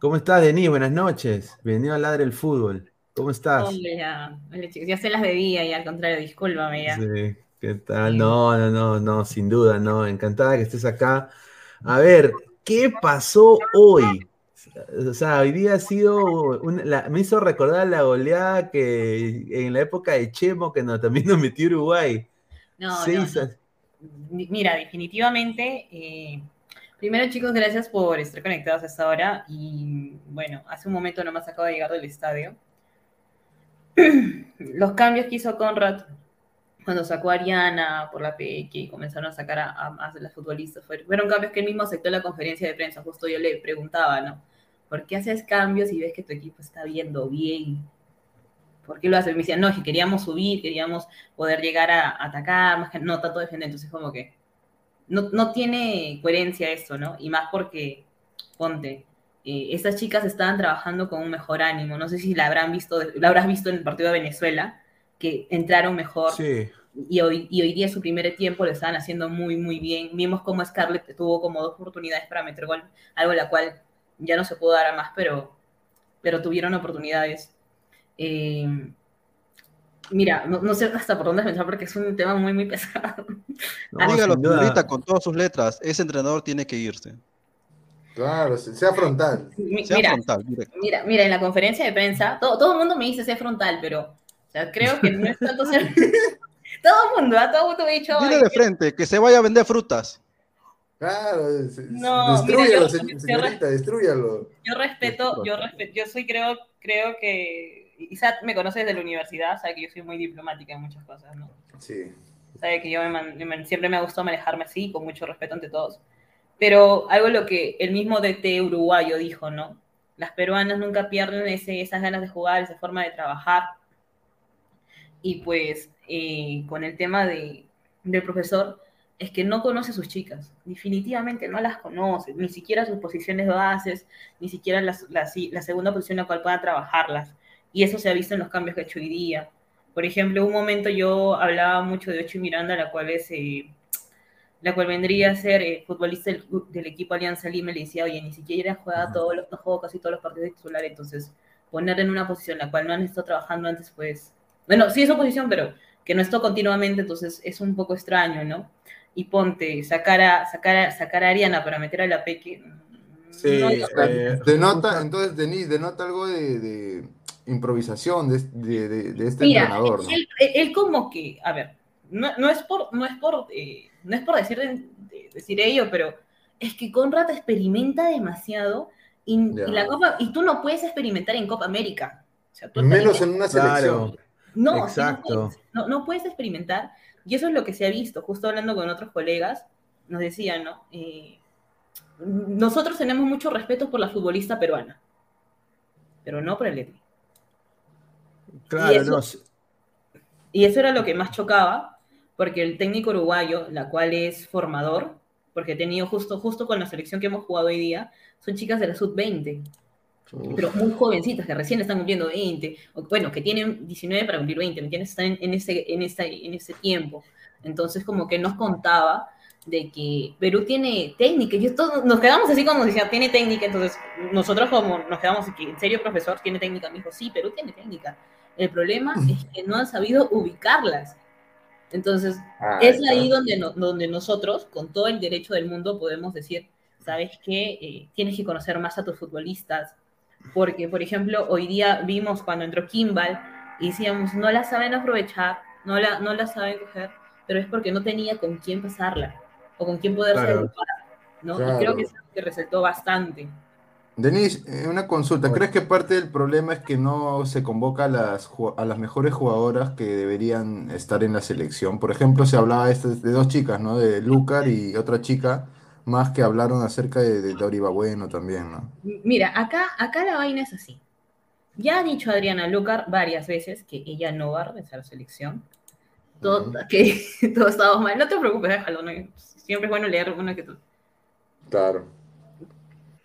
¿Cómo estás, Denis? Buenas noches. Bienvenido a Ladre el Fútbol. ¿Cómo estás? Hola, hola chicos, ya se las debía y al contrario, discúlpame ya. Sí, ¿qué tal? No, no, no, no, sin duda, no. Encantada que estés acá. A ver, ¿qué pasó hoy? O sea, hoy día ha sido, la- me hizo recordar la goleada que en la época de Chemo, que no, también nos metió Uruguay. No, no, Mira, definitivamente, eh, primero chicos, gracias por estar conectados a esta hora y bueno, hace un momento nomás acabo de llegar del estadio. Los cambios que hizo Conrad cuando sacó a Ariana por la PX y comenzaron a sacar a, a de las futbolistas, fueron, cambios que él mismo aceptó en la conferencia de prensa. Justo yo le preguntaba, ¿no? ¿Por qué haces cambios y ves que tu equipo está viendo bien? ¿Por qué lo haces? Me decían, no, es que queríamos subir, queríamos poder llegar a, a atacar, más que no tanto defender. Entonces, como que no, no tiene coherencia eso, ¿no? Y más porque, ponte, eh, estas chicas estaban trabajando con un mejor ánimo. No sé si la habrán visto, la habrás visto en el partido de Venezuela, que entraron mejor. Sí. Y hoy, y hoy día su primer tiempo lo estaban haciendo muy, muy bien. Vimos cómo Scarlett tuvo como dos oportunidades para meter gol, algo la cual ya no se pudo dar a más, pero, pero tuvieron oportunidades. Eh, mira, no, no, sé hasta por dónde pensar porque es un tema muy, muy pesado. No, Dígalo ahorita con todas sus letras, ese entrenador tiene que irse. Claro, sea frontal. Mira, sea frontal, mira, mira, en la conferencia de prensa, todo, todo el mundo me dice sea frontal, pero o sea, creo que no es tanto ser... todo el mundo, ¿ah? todo el mundo ha dicho... Dile de frente, que se vaya a vender frutas. Claro, no, destruyalo, mira, yo, señorita, yo, destruyalo. Yo respeto, yo respeto, yo soy creo, creo que Isaac me conoce desde la universidad, sabe que yo soy muy diplomática en muchas cosas, ¿no? Sí. Sabe que yo me, me, siempre me ha gustado manejarme así, con mucho respeto ante todos. Pero algo lo que el mismo DT uruguayo dijo, ¿no? Las peruanas nunca pierden esas ganas de jugar, esa forma de trabajar. Y pues eh, con el tema de, del profesor, es que no conoce a sus chicas, definitivamente no las conoce, ni siquiera sus posiciones bases, ni siquiera la segunda posición en la cual pueda trabajarlas. Y eso se ha visto en los cambios que ha hecho hoy día. Por ejemplo, un momento yo hablaba mucho de Ocho Miranda, la cual es... Eh, la cual vendría a ser eh, futbolista del, del, equipo Alianza Lima, le decía, oye, ni siquiera juega todos los, no juego casi todos los partidos de titular, entonces ponerle en una posición la cual no han estado trabajando antes, pues, bueno, sí es oposición, pero que no está continuamente, entonces es un poco extraño, ¿no? Y ponte, sacar a, sacar a, sacar a Ariana para meter a la Peque. Sí, no, eh, denota, entonces, Denise, denota algo de, de improvisación de, de, de este Mira, entrenador, ¿no? Él, él, como que, a ver, no, no es por, no es por eh, no es por decir, de, decir ello, pero es que Conrad experimenta demasiado y, yeah. y, la Copa, y tú no puedes experimentar en Copa América. O sea, Menos en una selección. Claro. No, Exacto. no, puedes, no, no, puedes, experimentar. Y eso es lo que se ha visto, justo hablando con otros colegas, nos decían, ¿no? Eh, nosotros tenemos mucho respeto por la futbolista peruana, pero no por el ETI. Claro, y eso, no. Y eso era lo que más chocaba, porque el técnico uruguayo, la cual es formador, porque he tenido justo, justo con la selección que hemos jugado hoy día, son chicas de la sub-20, pero muy jovencitas, que recién están cumpliendo 20, o, bueno, que tienen 19 para cumplir 20, ¿me entiendes? Están en, en, ese, en, ese, en ese tiempo. Entonces, como que nos contaba de que Perú tiene técnica, y todos nos quedamos así como decía, tiene técnica, entonces nosotros como nos quedamos aquí, en serio, profesor, tiene técnica, me dijo, sí, Perú tiene técnica. El problema es que no han sabido ubicarlas. Entonces, ah, es claro. ahí donde, no, donde nosotros, con todo el derecho del mundo, podemos decir, ¿sabes qué? Eh, tienes que conocer más a tus futbolistas. Porque, por ejemplo, hoy día vimos cuando entró Kimball y decíamos, no la saben aprovechar, no la, no la saben coger, pero es porque no tenía con quién pasarla o con quién poderse Claro. ¿no? Claro. Y creo que es algo que resaltó bastante. Denise, eh, una consulta. ¿Crees que parte del problema es que no se convoca a las, a las mejores jugadoras que deberían estar en la selección? Por ejemplo, se hablaba de, estas- de dos chicas, ¿no? De Lucar y otra chica más que hablaron acerca de, de Doriba Bueno también, ¿no? Mira, acá, acá la vaina es así. Ya ha dicho Adriana Lucar varias veces que ella no va a regresar a la selección. Todo, que todo estaba mal. No te preocupes, déjalo. ¿no? Siempre es bueno leer uno que tú. Claro.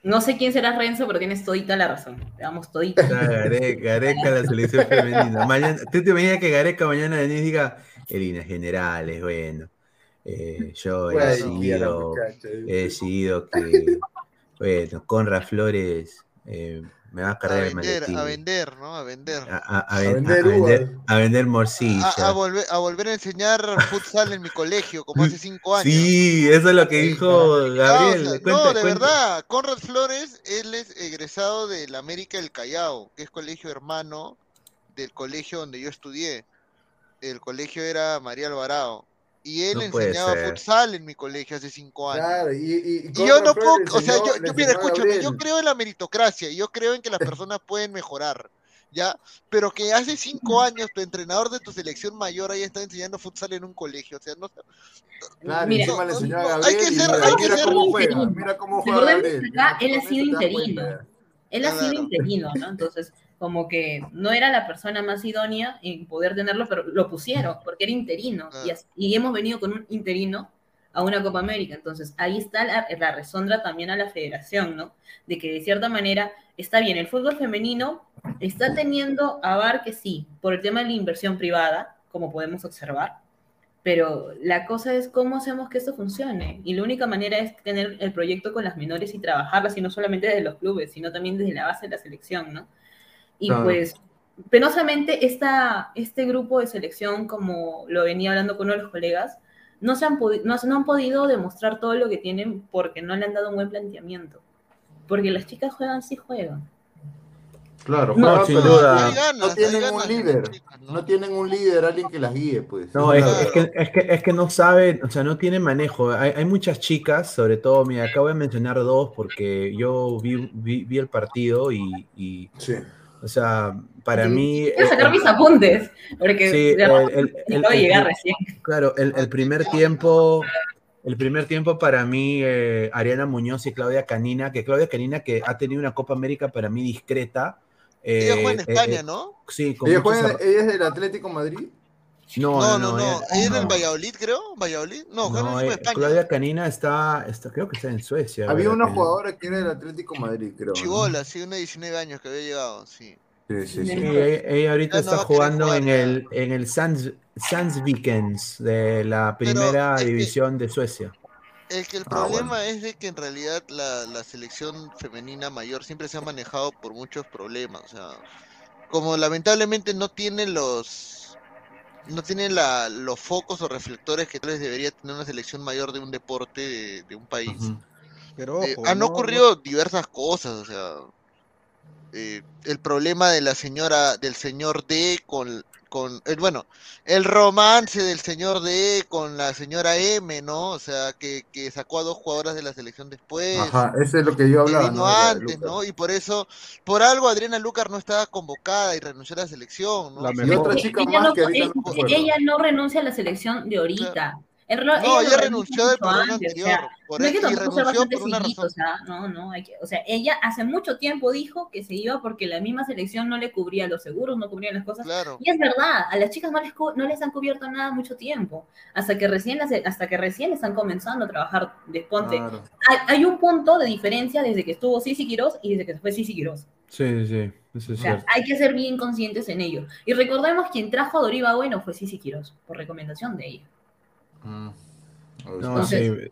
No sé quién será Renzo, pero tienes todita la razón. Te damos todita. Ah, Gare- Gareca, la selección femenina. Mañana, ¿Tú te imaginas que Gareca mañana Denise diga, en líneas generales, bueno, eh, yo he decidido, he decidido que, bueno, Conrad Flores eh, me va a A cargar el vender, maletín. a vender, ¿no? A vender. A, a- a A ven- vender a vender, a A, morcilla. a volver, a volver a enseñar futsal en mi colegio, como hace cinco años. Sí, eso es lo que dijo o Gabriel. sea, Cuenta- no, de cuenta- verdad, Conrad Flores, él es egresado del América del Callao, que es colegio hermano del colegio donde yo estudié. El colegio era María Alvarado. Y él No enseñaba futsal en mi colegio hace cinco años. Claro, y, y, y yo no puedo, o sea, yo, yo mira, escúchame, yo creo en la meritocracia, y yo creo en que las personas pueden mejorar. ¿ya? Pero que hace cinco años tu entrenador de tu selección mayor haya estado enseñando futsal en un colegio, o sea, no Claro, Mira, a no, Gabriel hay que ser- hay que mira ser cómo juega, mira cómo juega Gabriel. acá Mira, él ha sido interino. Él ha sido interino, ¿no? Entonces, como que no era la persona más idónea en poder tenerlo, pero lo pusieron, porque era interino. Y, hemos venido con un interino a una Copa América. Entonces, ahí está la, la resondra también a la federación, ¿no? De que de cierta manera está bien, el fútbol femenino está teniendo abar que sí, por el tema de la inversión privada, como podemos observar, pero la cosa es cómo hacemos que esto funcione. Y la única manera es tener el proyecto con las menores y trabajarlas, y no solamente desde los clubes, sino también desde la base de la selección, ¿no? Y Claro. pues, penosamente, esta, este grupo de selección, como lo venía hablando con uno de los colegas, no, se han no, no han podido demostrar todo lo que tienen porque no le han dado un buen planteamiento. Porque las chicas juegan, sí juegan. Claro, No, sin pero duda. ganas, no tienen ganas un de líder, chicas, ¿no? no tienen un líder, alguien que las guíe, pues. No, es, que, es, que, es que no saben, o sea, no tienen manejo. Hay, hay muchas chicas, sobre todo, mira, acá voy a mencionar dos porque yo vi, vi, vi el partido y, y, Sí. O sea, para mí... Quiero sacar mis apuntes, porque Sí, de verdad, el- el- llegar el- recién. Claro, el, el primer tiempo, el primer tiempo para mí, eh, Ariana Muñoz y Claudia Canina, que Claudia Canina que ha tenido una Copa América para mí discreta. Ella eh, juega en eh, España, eh, ¿no? Sí, con ¿Ella, juega, ¿Ella es del Atlético Madrid? No, No, no, no, era en no. Valladolid, creo. Valladolid. No, en No, eh, España. Claudia Canina está, está, creo que está en Suecia. Había una Canina. jugadora que era del Atlético Madrid, creo. ¿no? Chibola, sí, una de 19 años que había llegado, sí. Sí, sí, Sí, sí. ella, ella ahorita está jugando jugar en el, en el Sands, Vikens de la primera es que- división de Suecia. El que el Ah, problema bueno. es de que en realidad la, la selección femenina mayor siempre se ha manejado por muchos problemas. O sea, como lamentablemente no tienen los no tienen la, los focos o reflectores que tal vez debería tener una selección mayor de un deporte de, de un país. Pero Eh, han no- ocurrido diversas cosas, o sea, eh, el problema de la señora, del señor D con, con el, bueno, el romance del señor D con la señora M, ¿no? O sea, que, que sacó a dos jugadoras de la selección después, Ajá, eso es lo que yo que hablaba. antes. ¿no? Y por eso, por algo Adriana Lucar no estaba convocada y renunció a la selección, ¿no? La Y mejor. otra Eh, chica ella, más no, que eh, ella no renuncia a la selección de ahorita. No, ella renunció del programa antes, o anterior, sea, por no hay que y renunció bastante por una razón. o sea, no, no, hay que, o sea, ella hace mucho tiempo dijo que se iba porque la misma selección no le cubría los seguros, no cubría las cosas. Claro. Y es verdad, a las chicas no les, no les han cubierto nada mucho tiempo, hasta que recién las, hasta que recién están comenzando a trabajar de ponte. Claro. Hay, hay un punto de diferencia desde que estuvo Sisi Quirós y desde que se fue Sisi Quirós. Sí, sí, sí, eso es O sea, cierto. hay que ser bien conscientes en ello. Y recordemos quien trajo a Doriva Bueno fue Sisi Quirós, por recomendación de ella. Mm. No, Entonces, sí.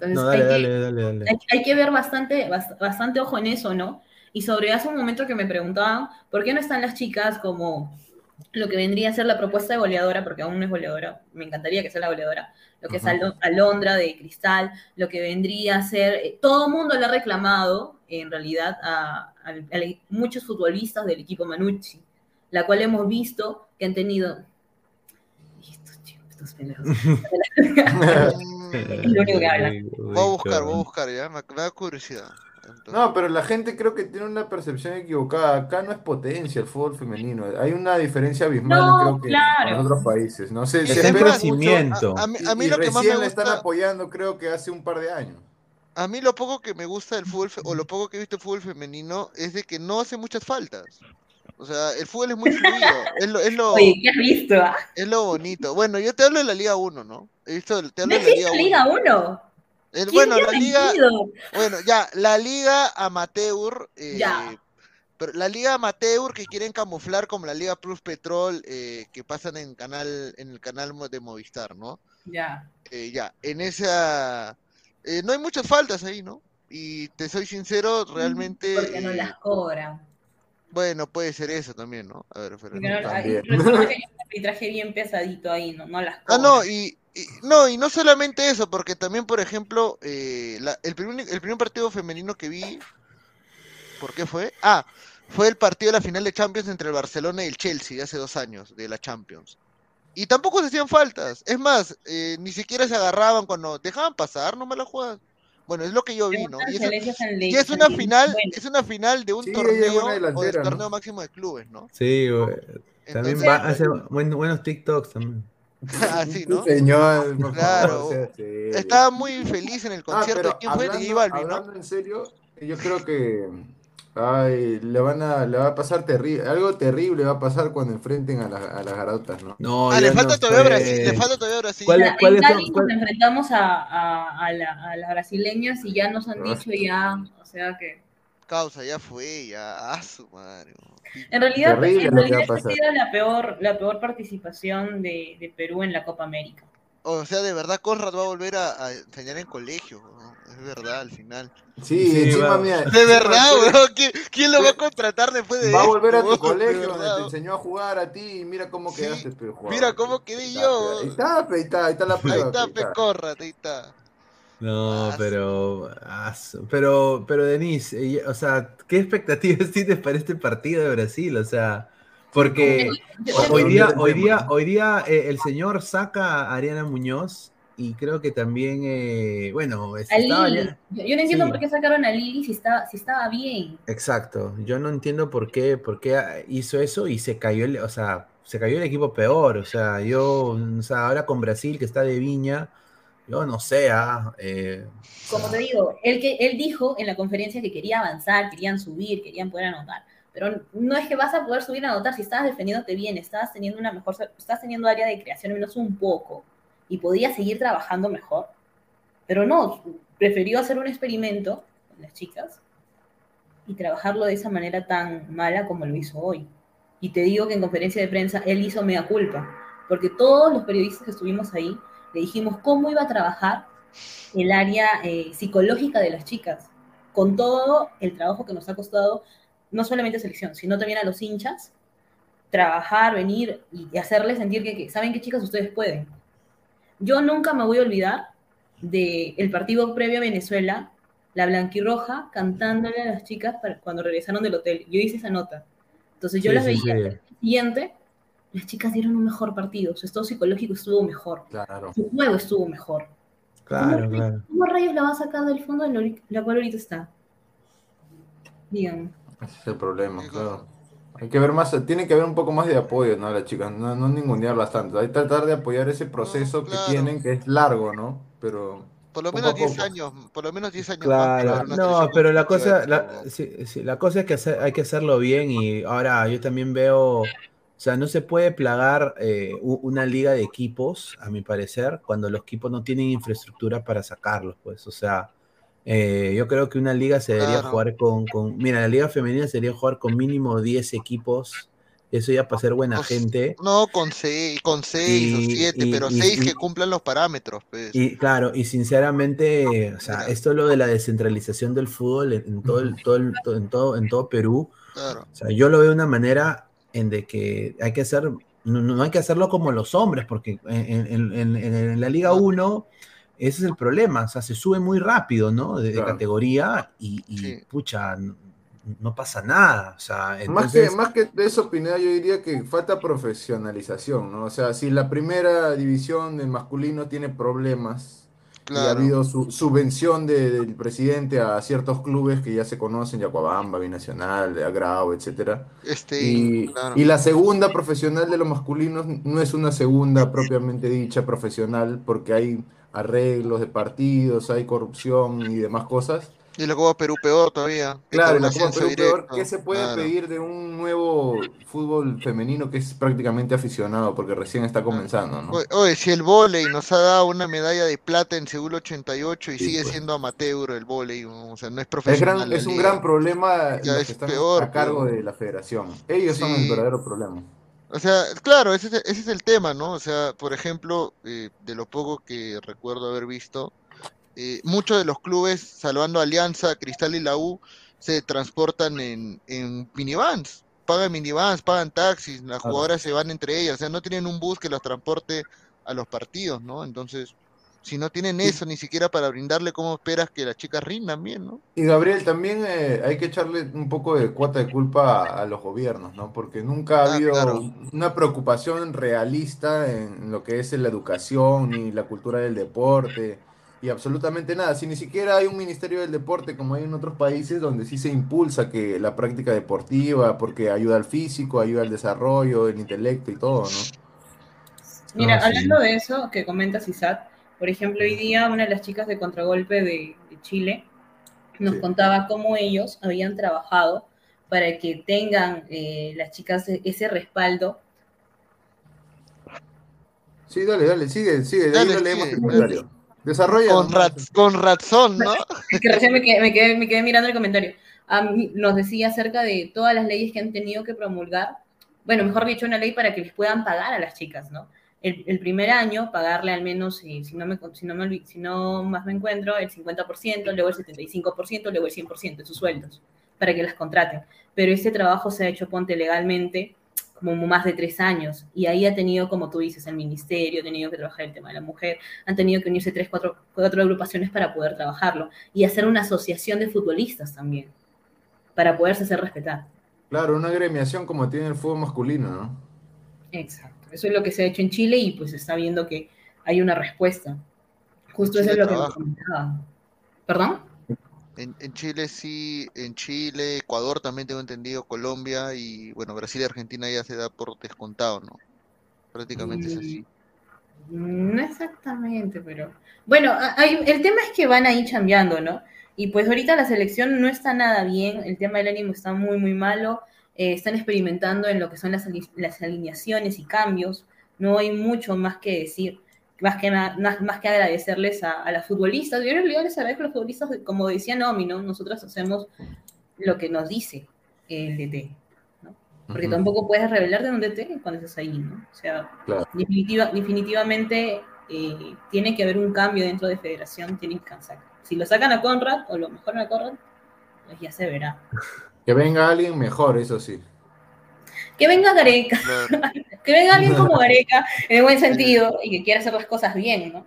Entonces, No, hay, dale, que, dale, dale, dale. hay, hay que ver bastante, bast- bastante ojo en eso, ¿no? Y sobre hace un momento que me preguntaban, ¿por qué no están las chicas como lo que vendría a ser la propuesta de goleadora, porque aún no es goleadora, me encantaría que sea la goleadora, lo que es Ujú. Alo- Alondra de Cristal, lo que vendría a ser, eh, todo el mundo le ha reclamado, en realidad, a, a- a muchos futbolistas del equipo Manucci, la cual hemos visto que han tenido... Y estos chicos, estos pendejos. Es lo único que hablan. Voy a buscar, voy a buscar, ya, me, me da curiosidad. Entonces, No, pero la gente creo que tiene una percepción equivocada. Acá no es potencia el fútbol femenino. Hay una diferencia abismal, No, creo que claro. en otros países. No sé, en espera crecimiento. mucho a, a mí, y, a mí y lo que más me recién la están gusta, apoyando, creo que hace un par de años. a mí lo poco que me gusta del fútbol, o lo poco que he visto del fútbol femenino, es de que no hace muchas faltas. O sea, el fútbol es muy fluido, es lo, es lo, Oye, ¿qué has visto? ah? es lo bonito. Bueno, yo te hablo de la Liga 1, ¿no? He visto, te ¿No hablo de la Liga existe 1. Liga 1? El- ¿Quién bueno, la Liga, bueno, ya, la Liga Amateur, eh, Ya. pero la Liga Amateur que quieren camuflar como la Liga Plus Petrol, eh, que pasan en canal, en el canal de Movistar, ¿no? Ya. eh, ya, en esa eh, no hay muchas faltas ahí, ¿no? Y te soy sincero, realmente, Porque no las cobran. Bueno, puede ser eso también, ¿no? A ver. Porque no, también. hay- un arbitraje bien pesadito ahí, no, no las Ah, no, y, y- no, y no solamente eso, porque también, por ejemplo, eh, la- el, primer, el primer partido femenino que vi, ¿por qué fue? Ah, fue el partido de la final de Champions entre el Barcelona y el Chelsea de hace dos años, de la Champions. Y tampoco se hacían faltas. Es más, eh, ni siquiera se agarraban cuando dejaban pasar, no me la juegas. Bueno, es lo que yo vi, ¿no? Y, es una final, bueno. es una final de un Sí, torneo o ¿no? torneo máximo de clubes, ¿no? Sí, güey. También Entonces, va, hace buen- buenos TikToks también. así, ¿no? Señor, por Claro. favor, sea serio. Estaba muy feliz en el Ah, concierto. pero ¿Quién fue? De hablando, J Balvin, ¿no? hablando en serio, yo creo que ay, le van a, le va a pasar terrible, algo terrible va a pasar cuando enfrenten a, la- a las garotas, ¿no? No, Ah, le falta no todavía fue. Brasil, le falta todavía Brasil. ¿Cuál es- En cuáles son- Cali cuál- nos enfrentamos a, a, a la- a las brasileñas y ya nos han dicho ya, o sea que... Causa, ya fue, ya, a su madre. En realidad, Terrible en realidad esta ha sido la peor, la peor participación de, de Perú en la Copa América. O sea, de verdad, Conrad va a volver a, a enseñar en colegio, ¿no? Es verdad, al final. Sí, Sí, encima, mira, De verdad, weón. ¿Quién, quién lo va a contratar después de Va a esto, volver a tu colegio donde te enseñó a jugar a ti y mira cómo Sí, quedaste, pe, jugador. mira cómo quedé Ahí está, yo. Ahí está, ahí está, ahí está la Ahí prueba. está, pe, pe, Conrad, ahí está. No, Ah, pero, ah, pero, pero Denise, eh, o sea, ¿qué expectativas tienes para este partido de Brasil? O sea, porque hoy día, Pero hoy día, hoy día eh, el señor saca a Ariana Muñoz y creo que también, eh, bueno, es- estaba Yo, no entiendo Sí. por qué sacaron a Lili si estaba, si estaba bien. Exacto, yo no entiendo por qué, por qué hizo eso y se cayó, el, o sea, se cayó el equipo peor, o sea, yo, o sea, ahora con Brasil que está de viña, yo no sé, ah, eh, Como te digo, él, que, él dijo en la conferencia que quería avanzar, querían subir, querían poder anotar. Pero no es que vas a poder subir a anotar si estabas defendiéndote bien, estabas teniendo una mejor, estás teniendo área de creación al menos un poco y podías seguir trabajando mejor. Pero no, prefirió hacer un experimento con las chicas y trabajarlo de esa manera tan mala como lo hizo hoy. Y te digo que en conferencia de prensa él hizo mea culpa, porque todos los periodistas que estuvimos ahí le dijimos cómo iba a trabajar el área eh, psicológica de las chicas, con todo el trabajo que nos ha costado, no solamente selección, sino también a los hinchas, trabajar, venir y hacerles sentir que, que saben que chicas ustedes pueden. Yo nunca me voy a olvidar del partido previo a Venezuela, la blanquirroja cantándole a las chicas para- cuando regresaron del hotel. Yo hice esa nota. Entonces yo Sí, las sí, veía. sí. El siguiente, las chicas dieron un mejor partido. Su estado psicológico estuvo mejor. Claro. Su juego estuvo mejor. claro, ¿Cómo, claro. ¿Cómo rayos la va a sacar del fondo en la cual ahorita está? Díganme. Ese es el problema, claro. Hay que ver más, tiene que haber un poco más de apoyo, ¿no? a Las chicas, no, no ningunearlas tanto. Hay que tratar de apoyar ese proceso que claro. tienen, que es largo, ¿no? Pero Por lo menos a 10 poco. años, por lo menos 10 años más. Claro, una no, pero la cosa, la, sí, sí, la cosa es que hacer- hay que hacerlo bien y ahora yo también veo, o sea, no se puede plagar eh, una liga de equipos, a mi parecer, cuando los equipos no tienen infraestructura para sacarlos, pues, o sea, eh, yo creo que una liga se debería Claro. jugar con, con, mira, la liga femenina se debería jugar con mínimo 10 equipos, eso ya para ser buena Pues, gente. No, con 6, con seis Y- o 7, y- pero y- 6 y- que cumplan los parámetros, pues. Y claro, y sinceramente, o sea, esto es lo de la descentralización del fútbol en, en todo, el, todo, el- todo- en todo, en todo Perú. Claro. O sea, yo lo veo de una manera en de que hay que hacer, no, no hay que hacerlo como los hombres, porque en, en- en- en- en la Liga 1 ese es el problema, o sea, se sube muy rápido, ¿no? De, categoría y, y, Sí. pucha, no, no pasa nada, o sea, Más que, entonces, más que de eso, Pineda, yo diría que falta profesionalización, ¿no? O sea, si la primera división del masculino tiene problemas y ha habido su, subvención de- del presidente a ciertos clubes que ya se conocen, Yacuabamba, Binacional, Agrao, etcétera. Este, Y, claro. y la segunda profesional de los masculinos no es una segunda propiamente dicha profesional porque hay arreglos de partidos, hay corrupción y demás cosas. Y la Copa Perú peor todavía. Claro, la Copa Perú peor. ¿qué se puede Claro. pedir de un nuevo fútbol femenino que es prácticamente aficionado porque recién está comenzando, ¿no? Oye, si el vóley nos ha dado una medalla de plata en Seúl 88 y Sí, sigue pues. siendo amateur el vóley, o sea, no es Es, profesional gran, es un gran problema Ya los es que están peor, a cargo pero- de la federación. Ellos son el verdadero problema. O sea, claro, ese es, ese es el tema, ¿no? O sea, por ejemplo, eh, de lo poco que recuerdo haber visto, eh, muchos de los clubes, salvando Alianza, Cristal y la U, se transportan en, en minivans. Pagan minivans, pagan taxis, las jugadoras se van entre ellas, o sea, no tienen un bus que los transporte a los partidos, ¿no? Entonces, si no tienen eso ni siquiera para brindarle, ¿cómo esperas que las chicas rindan bien, ¿no? Y Gabriel, también eh, hay que echarle un poco de cuota de culpa a, a los gobiernos, ¿no? Porque nunca ha Ah, habido claro. una preocupación realista en lo que es la educación ni la cultura del deporte. y absolutamente nada. Si ni siquiera hay un ministerio del deporte como hay en otros países donde sí se impulsa que la práctica deportiva, porque ayuda al físico, ayuda al desarrollo, el intelecto y todo, ¿no? Mira, No, sí. hablando de eso que comentas, Isaac, por ejemplo, hoy día una de las chicas de contragolpe de, de Chile nos Sí. contaba cómo ellos habían trabajado para que tengan eh, las chicas e- ese respaldo. Sí, dale, dale, sigue, sigue, de ahí Dale, lo leemos sigue. el comentario. Desarrolla. Con, raz- con razón, ¿no? Es que recién me quedé, me quedé- me quedé mirando el comentario. Nos decía acerca de todas las leyes que han tenido que promulgar. Bueno, mejor dicho, una ley para que les puedan pagar a las chicas, ¿no? El, el primer año, pagarle al menos, eh, si, no me, si, no me, si no más me encuentro, el 50%, luego el 75%, luego el 100% de sus sueldos, para que las contraten. Pero este trabajo se ha hecho, ponte legalmente, como más de tres años. Y ahí ha tenido, como tú dices, el ministerio, ha tenido que trabajar el tema de la mujer, han tenido que unirse tres, cuatro, cuatro agrupaciones para poder trabajarlo y hacer una asociación de futbolistas también, para poderse hacer respetar. Claro, una agremiación como tiene el fútbol masculino, ¿no? Exacto. Eso es lo que se ha hecho en Chile y pues se está viendo que hay una respuesta. Justo eso es lo que me trabaja. comentaba. ¿Perdón? En, en Chile sí, en Chile, Ecuador también tengo entendido, Colombia y bueno, Brasil y Argentina ya se da por descontado, ¿no? Prácticamente es así. No exactamente, pero bueno, hay- el tema es que van ahí cambiando, ¿no? Y pues ahorita la selección no está nada bien, el tema del ánimo está muy, muy malo, eh, están experimentando en lo que son las, las alineaciones y cambios, no hay mucho más que decir, más que, más, más que agradecerles a, a las futbolistas, yo en realidad les agradezco a los futbolistas, como decía Nomi, ¿no? Nosotros hacemos lo que nos dice el DT, ¿no? Porque Ujú. tampoco puedes revelarte en un DT cuando estás ahí, ¿no? O sea, Claro. definitiva, definitivamente eh, tiene que haber un cambio dentro de federación, tienen que sacar. Si lo sacan a Conrad o lo mejoran a Conrad, pues ya se verá. Que venga alguien mejor, eso sí. Que venga Gareca, que venga alguien como Gareca, en el buen sentido, y que quiera hacer las cosas bien, ¿no?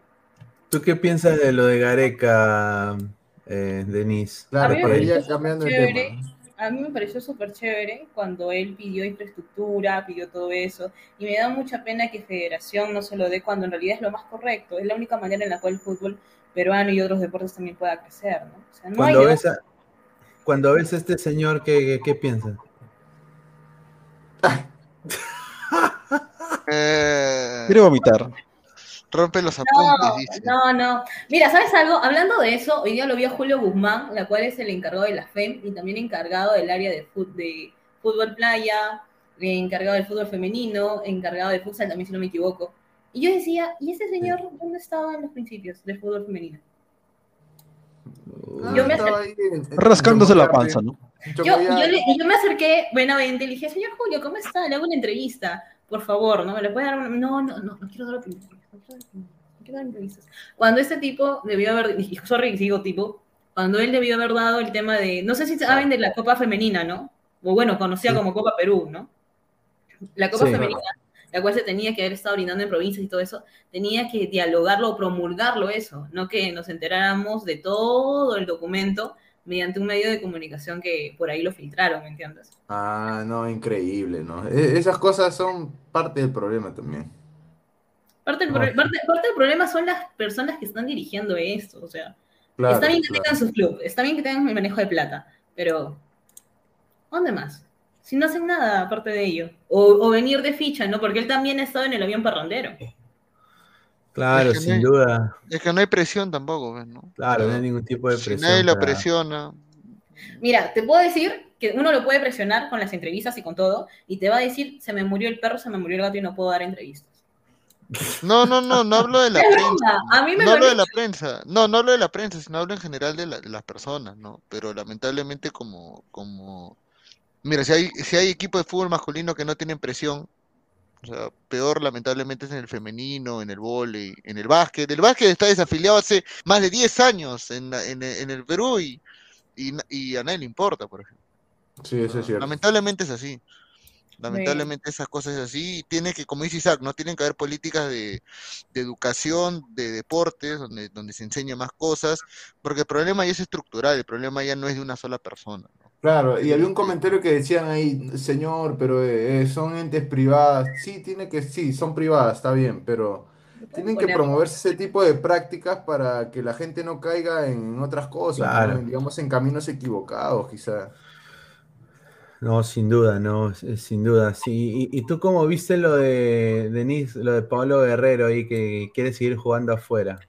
¿Tú qué piensas de lo de Gareca, eh, Denise? Claro, A mí me para pareció cambiando de chévere. tema. A mí me pareció súper chévere cuando él pidió infraestructura, pidió todo eso, y me da mucha pena que Federación no se lo dé cuando en realidad es lo más correcto, es la única manera en la cual el fútbol peruano y otros deportes también pueda crecer, ¿no? O sea, no hay Cuando de ves a, cuando ves a este señor, ¿qué, qué, qué piensas? Eh, Quiero vomitar. rompe los apuntes, No, dice. no, no. Mira, ¿sabes algo? Hablando de eso, hoy día lo vio Julio Guzmán, la cual es el encargado de la FEM y también encargado del área de, fut- de fútbol playa, eh, encargado del fútbol femenino, encargado de futsal también, si no me equivoco. Y yo decía, ¿y ese señor dónde estaba en los principios del fútbol femenino? Ah, Yo me Rascándose la panza, ¿no? Yo, y yo, le- yo me acerqué buenamente y le dije, señor Julio, ¿cómo está? Le hago una entrevista, por favor, ¿no? ¿Me le puede dar una... No, no, no, no quiero dar opinión. No quiero dar opinión, no quiero dar entrevistas. Cuando este tipo debió haber, sorry sigo tipo, cuando él debió haber dado el tema de, no sé si saben de la Copa Femenina, ¿no? O bueno, conocida Sí. como Copa Perú, ¿no? La Copa Sí. Femenina, la cual se tenía que haber estado brindando en provincias y todo eso, tenía que dialogarlo o promulgarlo eso, no que nos enteráramos de todo el documento mediante un medio de comunicación que por ahí lo filtraron, ¿me entiendes? Ah, no, increíble, ¿no? E- Esas cosas son parte del problema también. Parte del, No. parte, parte del problema son las personas que están dirigiendo esto, o sea, Claro, está bien que claro. tengan su club, está bien que tengan el manejo de plata, pero ¿dónde más? Si no hacen nada aparte de ello. O, o venir de ficha, ¿no? Porque él también ha estado en el avión parrandero. Claro, Es que sin no hay- duda. Es que no hay presión tampoco, ¿ves, ¿no? Claro, no hay ningún tipo de si presión. nadie lo para- presiona, Mira, te puedo decir que uno lo puede presionar con las entrevistas y con todo, y te va a decir, se me murió el perro, se me murió el gato y no puedo dar entrevistas. No, no, no, no hablo de la prensa. a mí me No lo hablo de la prensa. No, no hablo de la prensa, sino hablo en general de, la- de las personas, ¿no? Pero lamentablemente como, como... Mira, si hay, si hay equipos de fútbol masculino que no tienen presión, o sea, peor lamentablemente es en el femenino, en el vóley, en el básquet. El básquet está desafiliado hace más de 10 años en, la- en, el- en el Perú y, y, a nadie le importa, por ejemplo. Sí, eso es cierto. Lamentablemente es así. Lamentablemente esas cosas es así. y Tiene que, como dice Isaac, no tienen que haber políticas de, de educación, de deportes, donde, donde se enseñe más cosas, porque el problema ya es estructural, el problema ya no es de una sola persona. ¿no? Claro, y había un comentario que decían ahí, señor, pero eh, son entes privadas. Sí, tiene que, sí, son privadas, está bien, pero Tienen que promoverse ese tipo de prácticas para que la gente no caiga en otras cosas, Claro. ¿no? digamos en caminos equivocados, quizá. No, sin duda, no, s- sin duda. Sí. ¿Y, y tú cómo viste lo de Denise, lo de Pablo Guerrero ahí que quiere seguir jugando afuera?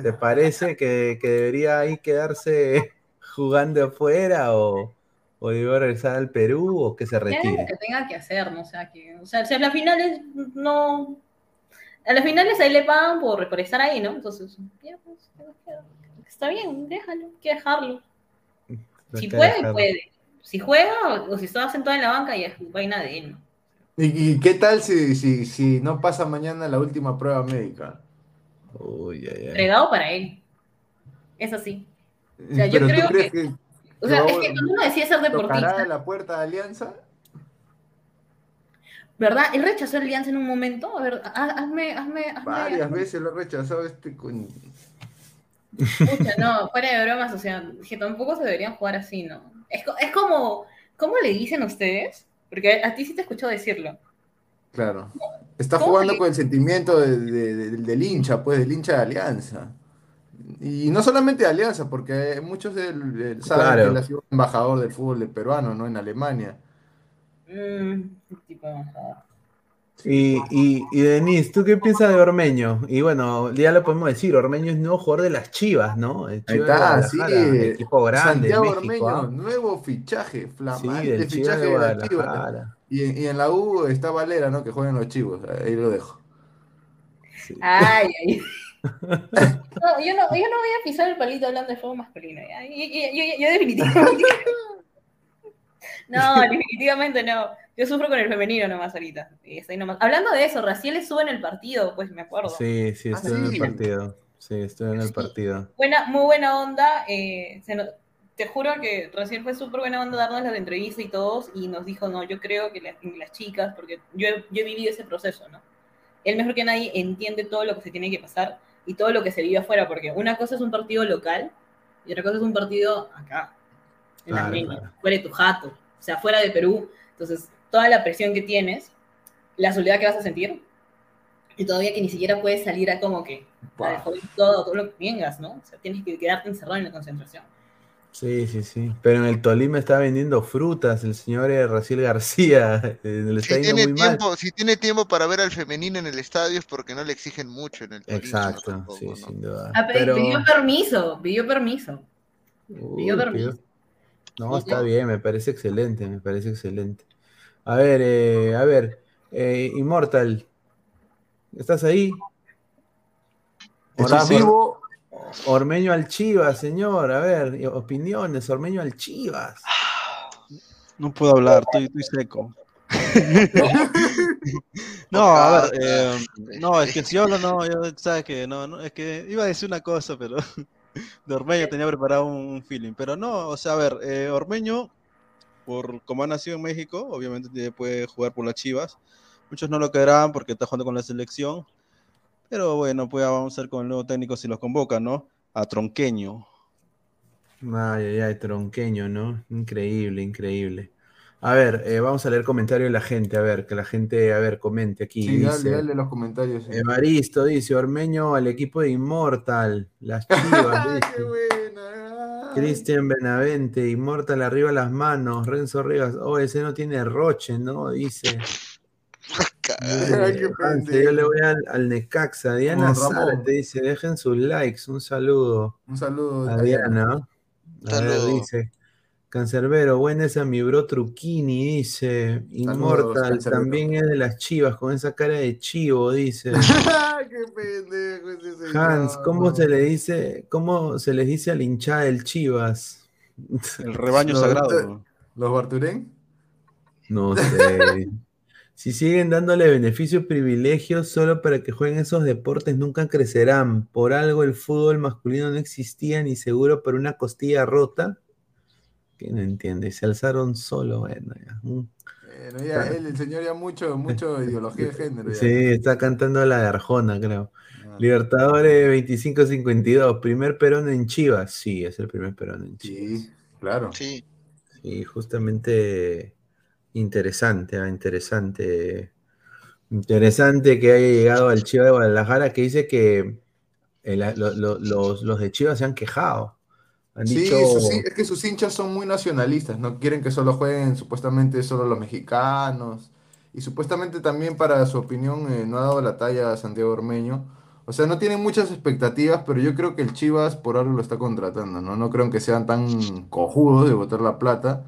¿Te parece que, que debería ahí quedarse jugando afuera o, o debió regresar al Perú o que se lo retire? que tenga que hacer, ¿no? O sea, que, o sea, si a las finales no. A las finales ahí le pagan por, por estar ahí, ¿no? Entonces, ya, pues, está bien, déjalo, hay que dejarlo. No Si puede, dejarlo. puede. Si juega o, si está sentado en la banca, ya es vaina de él, ¿no? ¿Y, y qué tal si, si, si no pasa mañana la última prueba médica? Uy, ay, ay. Fregado para él. Es así. O sea, yo ¿Pero tú creo que O sea, es que cuando uno decía ser deportista, la puerta de Alianza? ¿verdad? Él rechazó el Alianza en un momento. A ver, ha- hazme, hazme, hazme. Varias hazme- veces lo ha rechazado este con... Pucha, no, fuera de bromas, o sea, que tampoco se deberían jugar así, ¿no? Es, co- es como, ¿cómo le dicen ustedes? Porque a ti sí te escucho decirlo. Claro. Está ¿Cómo jugando le- con el sentimiento de- de- de- del hincha, pues, del hincha de Alianza. Y no solamente de Alianza, porque muchos del, del- saben Claro. que él ha sido embajador del fútbol del peruano, ¿no? En Alemania. Mm, tipo. Y, y, y Denise, ¿tú qué piensas de Ormeño? Y bueno, ya lo podemos decir, Ormeño es nuevo jugador de las Chivas, ¿no? El Ahí Chivas está, sí. Equipo grande, Santiago México, Ormeño, ¿ah? nuevo fichaje, Sí, flamante Chivas fichaje de de la Chivas. Guadalajara. Y, en- y en la U está Valera, ¿no? Que juega en los chivos. Ahí lo dejo. Sí. Ay, ay. No, yo no, yo no voy a pisar el palito hablando de fútbol masculino. ¿ya? Yo, yo- yo- yo definitivamente. No, definitivamente no. Yo sufro con el femenino nomás ahorita. Y estoy nomás. Hablando de eso, Raciel estuvo en el partido, pues me acuerdo. Sí, sí, Ah, estuve en el partido. Sí, estuve en el Sí. partido. Buena, muy buena onda. eh, se nos- te juro que recién fue súper buena onda darnos las entrevistas y todos, y nos dijo, no, yo creo que las, las chicas, porque yo, he- yo he vivido ese proceso, ¿no? Él mejor que nadie entiende todo lo que se tiene que pasar y todo lo que se vive afuera, porque una cosa es un partido local y otra cosa es un partido acá, en Claro, Armenia, claro. fuera de tu jato, o sea, fuera de Perú. Entonces, toda la presión que tienes, la soledad que vas a sentir, y todavía que ni siquiera puedes salir a como que a dejar todo, todo lo que vengas, ¿no? O sea, tienes que quedarte encerrado en la concentración. Sí, sí, sí. Pero en el Tolima está vendiendo frutas el señor eh, Raciel García. eh, Si tiene, muy mal. tiempo, si tiene tiempo para ver al femenino en el estadio es porque no le exigen mucho en el Tolima, Exacto, tampoco, sí, ¿no? sin duda. Ah, pero pidió permiso, pidió permiso. Uy, pidió permiso. pidió- No, Sí, está bien, me parece excelente, me parece excelente. A ver, eh, a ver, eh, Immortal, ¿estás ahí? ¿Estás vivo? Ormeño al Chivas, señor, a ver, opiniones, Ormeño al Chivas. No puedo hablar, estoy, estoy seco. no, a ver, eh, no, es que si hablo, no, yo, sabes que no, no, es que iba a decir una cosa, pero de Ormeño tenía preparado un feeling, pero no, o sea, a ver, eh, Ormeño, por como ha nacido en México, obviamente puede jugar por las Chivas. Muchos no lo querrán porque está jugando con la selección, pero bueno, pues vamos a ver con el nuevo técnico si los convoca, ¿no? A Tronqueño. Ay, ay, ay, tronqueño, ¿no? Increíble, increíble. A ver, eh, vamos a leer comentarios de la gente, a ver, que la gente, a ver, comente aquí. Sí, dale, dice, dale los comentarios. sí. Evaristo dice, Ormeño al equipo de Immortal, las chivas, ¡Qué buena! Cristian Benavente, Immortal arriba las manos, Renzo Rivas, oh, ese no tiene roche, ¿no? Dice. Qué yo le voy al, al Necaxa. Diana Ramón. Zárate dice, dejen sus likes, un saludo Un saludo. a Diana. A ver, Saludo. dice. Cancerbero, buena esa mi bro Truquini, dice. Cancerbero. también es de las chivas, con esa cara de chivo, dice. ¡Qué pendejo ese señor! Hans, ¿cómo se le dice, cómo se les dice al hinchada del Chivas? El rebaño sagrado. ¿Los Barturén? No sé. Si siguen dándole beneficios y privilegios solo para que jueguen esos deportes, nunca crecerán. Por algo el fútbol masculino no existía ni seguro por una costilla rota. Que no entiende, se alzaron solo. Bueno, ya. Mm. Bueno, ya, él, el señor ya mucho, mucho ideología de género. ya. Sí, está cantando la de Arjona, creo. Ah, Libertadores 2552, primer Perón en Chivas. Sí, es el primer Perón en Chivas. Sí, claro. Sí, Sí, justamente interesante, ah, interesante. Interesante que haya llegado al Chivas de Guadalajara que dice que eh, la- lo- lo- los, los de Chivas se han quejado. Han Sí, dicho, sus es que sus hinchas son muy nacionalistas, no quieren que solo jueguen supuestamente solo los mexicanos. Y supuestamente también para su opinión eh, no ha dado la talla a Santiago Ormeño. O sea, no tienen muchas expectativas, pero yo creo que el Chivas por algo lo está contratando, ¿no? No creo que sean tan cojudos de botar la plata.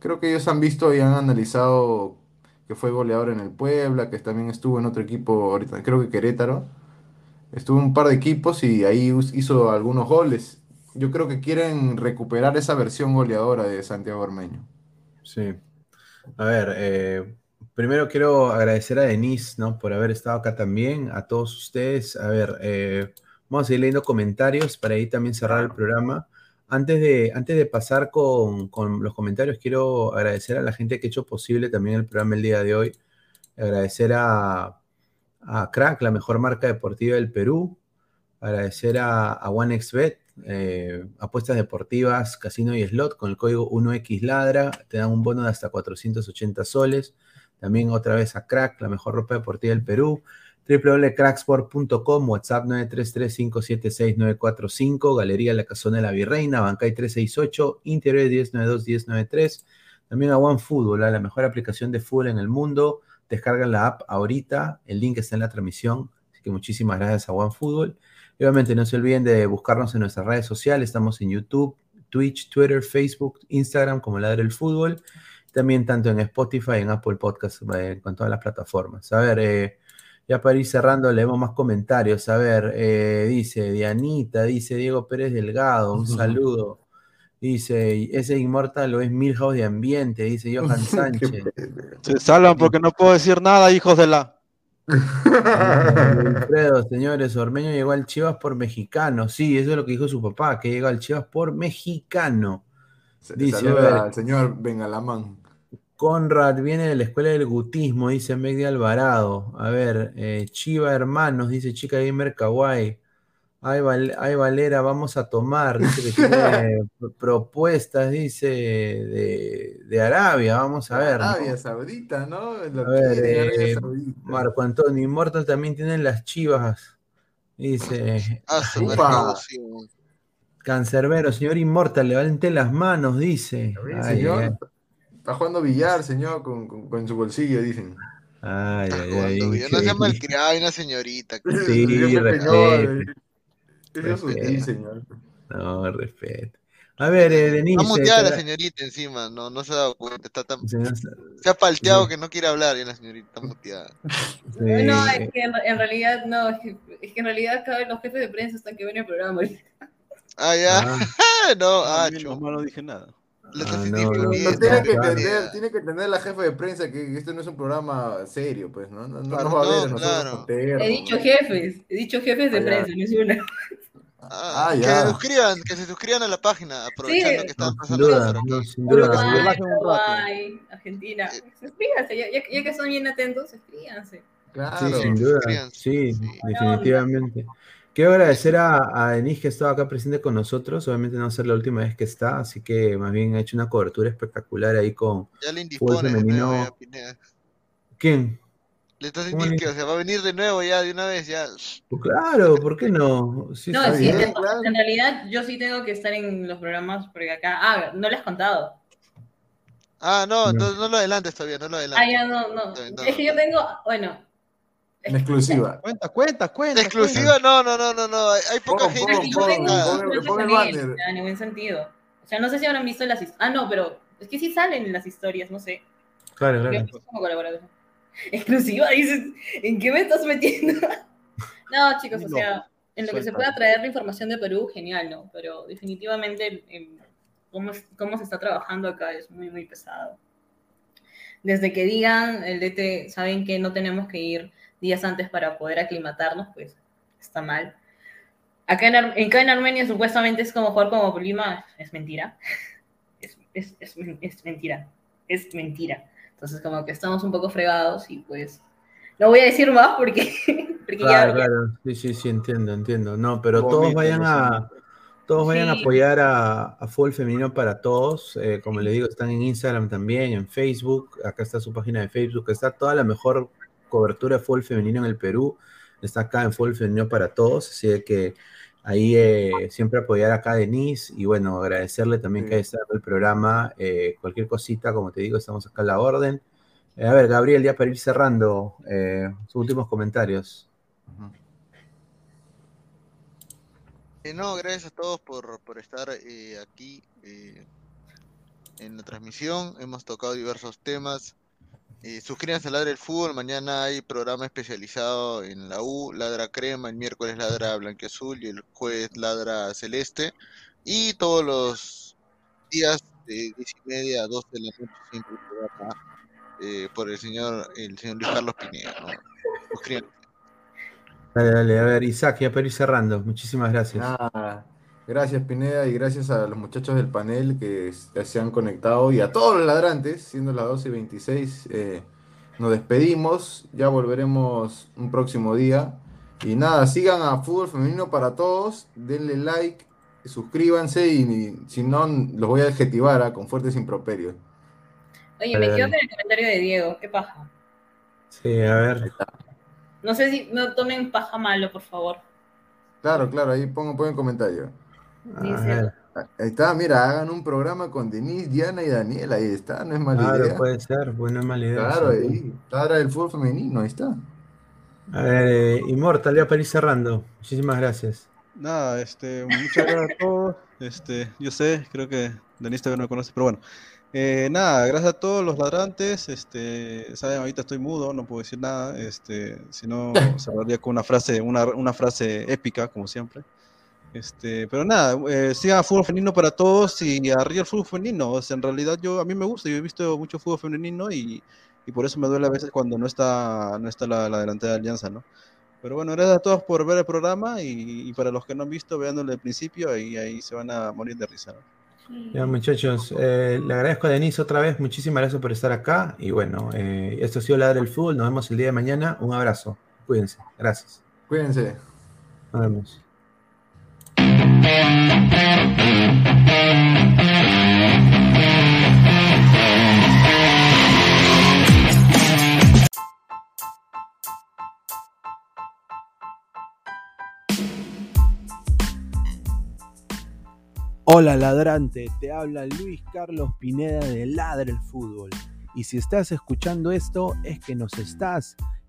Creo que ellos han visto y han analizado que fue goleador en el Puebla, que también estuvo en otro equipo, ahorita creo que Querétaro. Estuvo en un par de equipos y ahí hizo algunos goles. Yo creo que quieren recuperar esa versión goleadora de Santiago Ormeño. Sí. A ver, eh, primero quiero agradecer a Denise, ¿no? Por haber estado acá también, a todos ustedes. A ver, eh, vamos a ir leyendo comentarios para ahí también cerrar el programa. Antes de, antes de pasar con, con los comentarios, quiero agradecer a la gente que ha hecho posible también el programa el día de hoy. Agradecer a, a Crack, la mejor marca deportiva del Perú. Agradecer a, a OneXBet, eh, apuestas deportivas, casino y slot con el código 1XLadra. Te dan un bono de hasta 480 soles. También otra vez a Crack, la mejor ropa deportiva del Perú. www.cracksport.com, WhatsApp 933-576-945, Galería La Casona de la Virreina, Bancay 368, Interior 1092-1093. También a OneFootball, la mejor aplicación de fútbol en el mundo. Descargan la app ahorita, el link está en la transmisión. Así que muchísimas gracias a OneFootball. Y obviamente no se olviden de buscarnos en nuestras redes sociales. Estamos en YouTube, Twitch, Twitter, Facebook, Instagram como Ladre el Fútbol. También tanto en Spotify, en Apple Podcasts, eh, con todas las plataformas. A ver, eh, ya para ir cerrando, leemos más comentarios. A ver, eh, dice Dianita, dice Diego Pérez Delgado, un saludo. Dice, ese inmortal lo es Milhouse de ambiente, dice Johan Sánchez. Se salvan porque no puedo decir nada, hijos de la. Alfredo, señores, Ormeño llegó al Chivas por mexicano. Sí, eso es lo que dijo su papá, que llegó al Chivas por mexicano. Dice, a Saluda ver, al señor Bengalamán. Conrad viene de la escuela del gutismo, dice Meg de Alvarado. A ver, eh, Chiva Hermanos, dice Chica Gamer Kawaii. Ay, Val- ay, Valera, vamos a tomar. Dice que tiene propuestas, dice, de, de Arabia. Vamos a ver. ¿no? Arabia Saudita, ¿no? Lo A ver, eh, Saudita. Marco Antonio Immortal también tienen las chivas. Dice, Ah. Cancerbero, señor Immortal, levante las manos, dice. Ay, señor, ay, está jugando billar, señor, con, con- con su bolsillo, dicen. ay, ay, ay, yo no sí. malcriado, hay una señorita. Sí, es sutil, respete. señor. No, respeto. A ver, eh, Denise. Está muteada la señorita encima, no, no se ha dado cuenta, está tan, se ha palteado Sí. que no quiere hablar y la señorita está muteada. sí, No, eh, es que en, en realidad, no, es que, en realidad acá los jefes de prensa están que ven el programa. Ah, ya, ah, no, Ah, mal no dije nada. Ah, no, no, bien, no, tiene que entender, tiene que entender la jefa de prensa que este no es un programa serio, pues, ¿no? No, Claro, va a ver claro. He dicho jefes, he dicho jefes de Ah, prensa, no es una. Ah, Ah, que ya. se suscriban, que se suscriban a la página, aprovechando Sí. que están no, sin pasando duda, no, sin duda. Uruguay, Argentina. Suscríbanse, ya, ya, ya que son bien atentos, suscríbanse. Claro. Sí, sin duda. Sí. definitivamente. Quiero agradecer a, a Denise que ha estado acá presente con nosotros. Obviamente no va a ser la última vez que está, así que más bien ha hecho una cobertura espectacular ahí con. Ya le Fútbol indispone de nuevo, femenino. ¿Quién? Le estás ¿Cómo diciendo le- que o sea, va a venir de nuevo ya, de una vez, ya. Pues claro, ¿por qué no? Sí, No, está sí, bien. en, claro. en realidad yo sí tengo que estar en los programas porque acá. Ah, no les he contado. Ah, no, No. entonces no lo adelantes todavía, no lo adelantes. Ah, ya no, no. No, Es que yo tengo, bueno. En exclusiva. Cuenta, cuenta, cuenta. Exclusiva, no, no, no, no, no. Hay, poca Pon, gente pon, que Yo pon, tengo nada. pon. influencers pon el también, banner. o sea, en ningún sentido. O sea, no sé si habrán visto las historias. Ah, no, pero es que sí salen en las historias, no sé. Claro, claro. como colaborador. Exclusiva, dices, ¿en qué me estás metiendo? no, chicos, o No, sea, en lo que se pueda traer la información de Perú, genial, ¿no? Pero definitivamente em, cómo, cómo se está trabajando acá es muy, muy pesado. Desde que digan el DT, saben que no tenemos que ir días antes para poder aclimatarnos, pues está mal. Acá en, Ar- acá en Armenia supuestamente es como jugar como Lima, es mentira. Es, es, es, es mentira, es mentira. Entonces como que estamos un poco fregados y pues no voy a decir más porque, porque Claro, ya, claro. Sí, sí, sí, entiendo, entiendo. No, pero todos vayan a. Todos vayan a Sí. apoyar a, a Fútbol Femenino para Todos. Eh, como les digo, están en Instagram también, en Facebook. Acá está su página de Facebook. Está toda la mejor cobertura de fútbol femenino en el Perú está acá en Fútbol Femenino para Todos, así que ahí eh, siempre apoyar acá a Denise y bueno, agradecerle también que haya estado en el programa. Eh, cualquier cosita, como te digo, estamos acá a la orden. Eh, a ver, Gabriel, ya para ir cerrando, sus últimos comentarios. no, gracias a todos por, por estar aquí en la transmisión. Hemos tocado diversos temas. Eh, suscríbanse a Ladra el Fútbol. Mañana hay programa especializado en la U, Ladra Crema. El miércoles Ladra Blanqueazul y el jueves Ladra Celeste. Y todos los días de 10 y media a 12 de la noche siempre programa eh, por el señor, el señor Luis Carlos Pineda. Suscríbanse. Dale, dale, a ver, Isaac, ya para ir cerrando. Muchísimas gracias. Gracias Pineda y gracias a los muchachos del panel que se han conectado y a todos los ladrantes, siendo las 12 y 26, eh, nos despedimos, ya volveremos un próximo día. Y nada, sigan a Fútbol Femenino para Todos, denle like, suscríbanse y, si no, los voy a adjetivar ¿ah? con fuertes improperios. Oye, me quedo con el comentario de Diego, ¿qué paja? Sí, a ver. No sé si no tomen paja malo, por favor. Claro, claro, ahí pongo, pongo en comentario. Ahí está, mira, hagan un programa con Denise, Diana y Daniel, ahí está, no es mala claro, idea. puede ser, buena mala idea. Claro, ahí, Ladra del fútbol femenino, ahí está. A ver, eh, Inmortal, ya para ir cerrando. Muchísimas gracias. Nada, este, muchas gracias a todos. Este, yo sé, creo que Denise todavía no me conoce, pero bueno. Eh, nada, gracias a todos los ladrantes. Este, saben, ahorita estoy mudo, no puedo decir nada. Este, si no, cerraría con una frase, una, una frase épica, como siempre. Este, pero nada, eh, siga fútbol femenino para todos y arriba el fútbol femenino. O sea, en realidad yo a mí me gusta, yo he visto mucho fútbol femenino y, y por eso me duele a veces cuando no está, no está la, la delantera de Alianza, ¿no? Pero bueno, gracias a todos por ver el programa y, para los que no han visto, veándolo al principio, ahí, ahí se van a morir de risa. Ya, muchachos, eh, le agradezco a Denise otra vez, muchísimas gracias por estar acá y bueno, eh, esto ha sido Ladra el Fútbol, nos vemos el día de mañana, un abrazo, cuídense, gracias. Cuídense. Nos vemos. Hola ladrante, te habla Luis Carlos Pineda de Ladre el Fútbol. Y si estás escuchando esto es que nos estás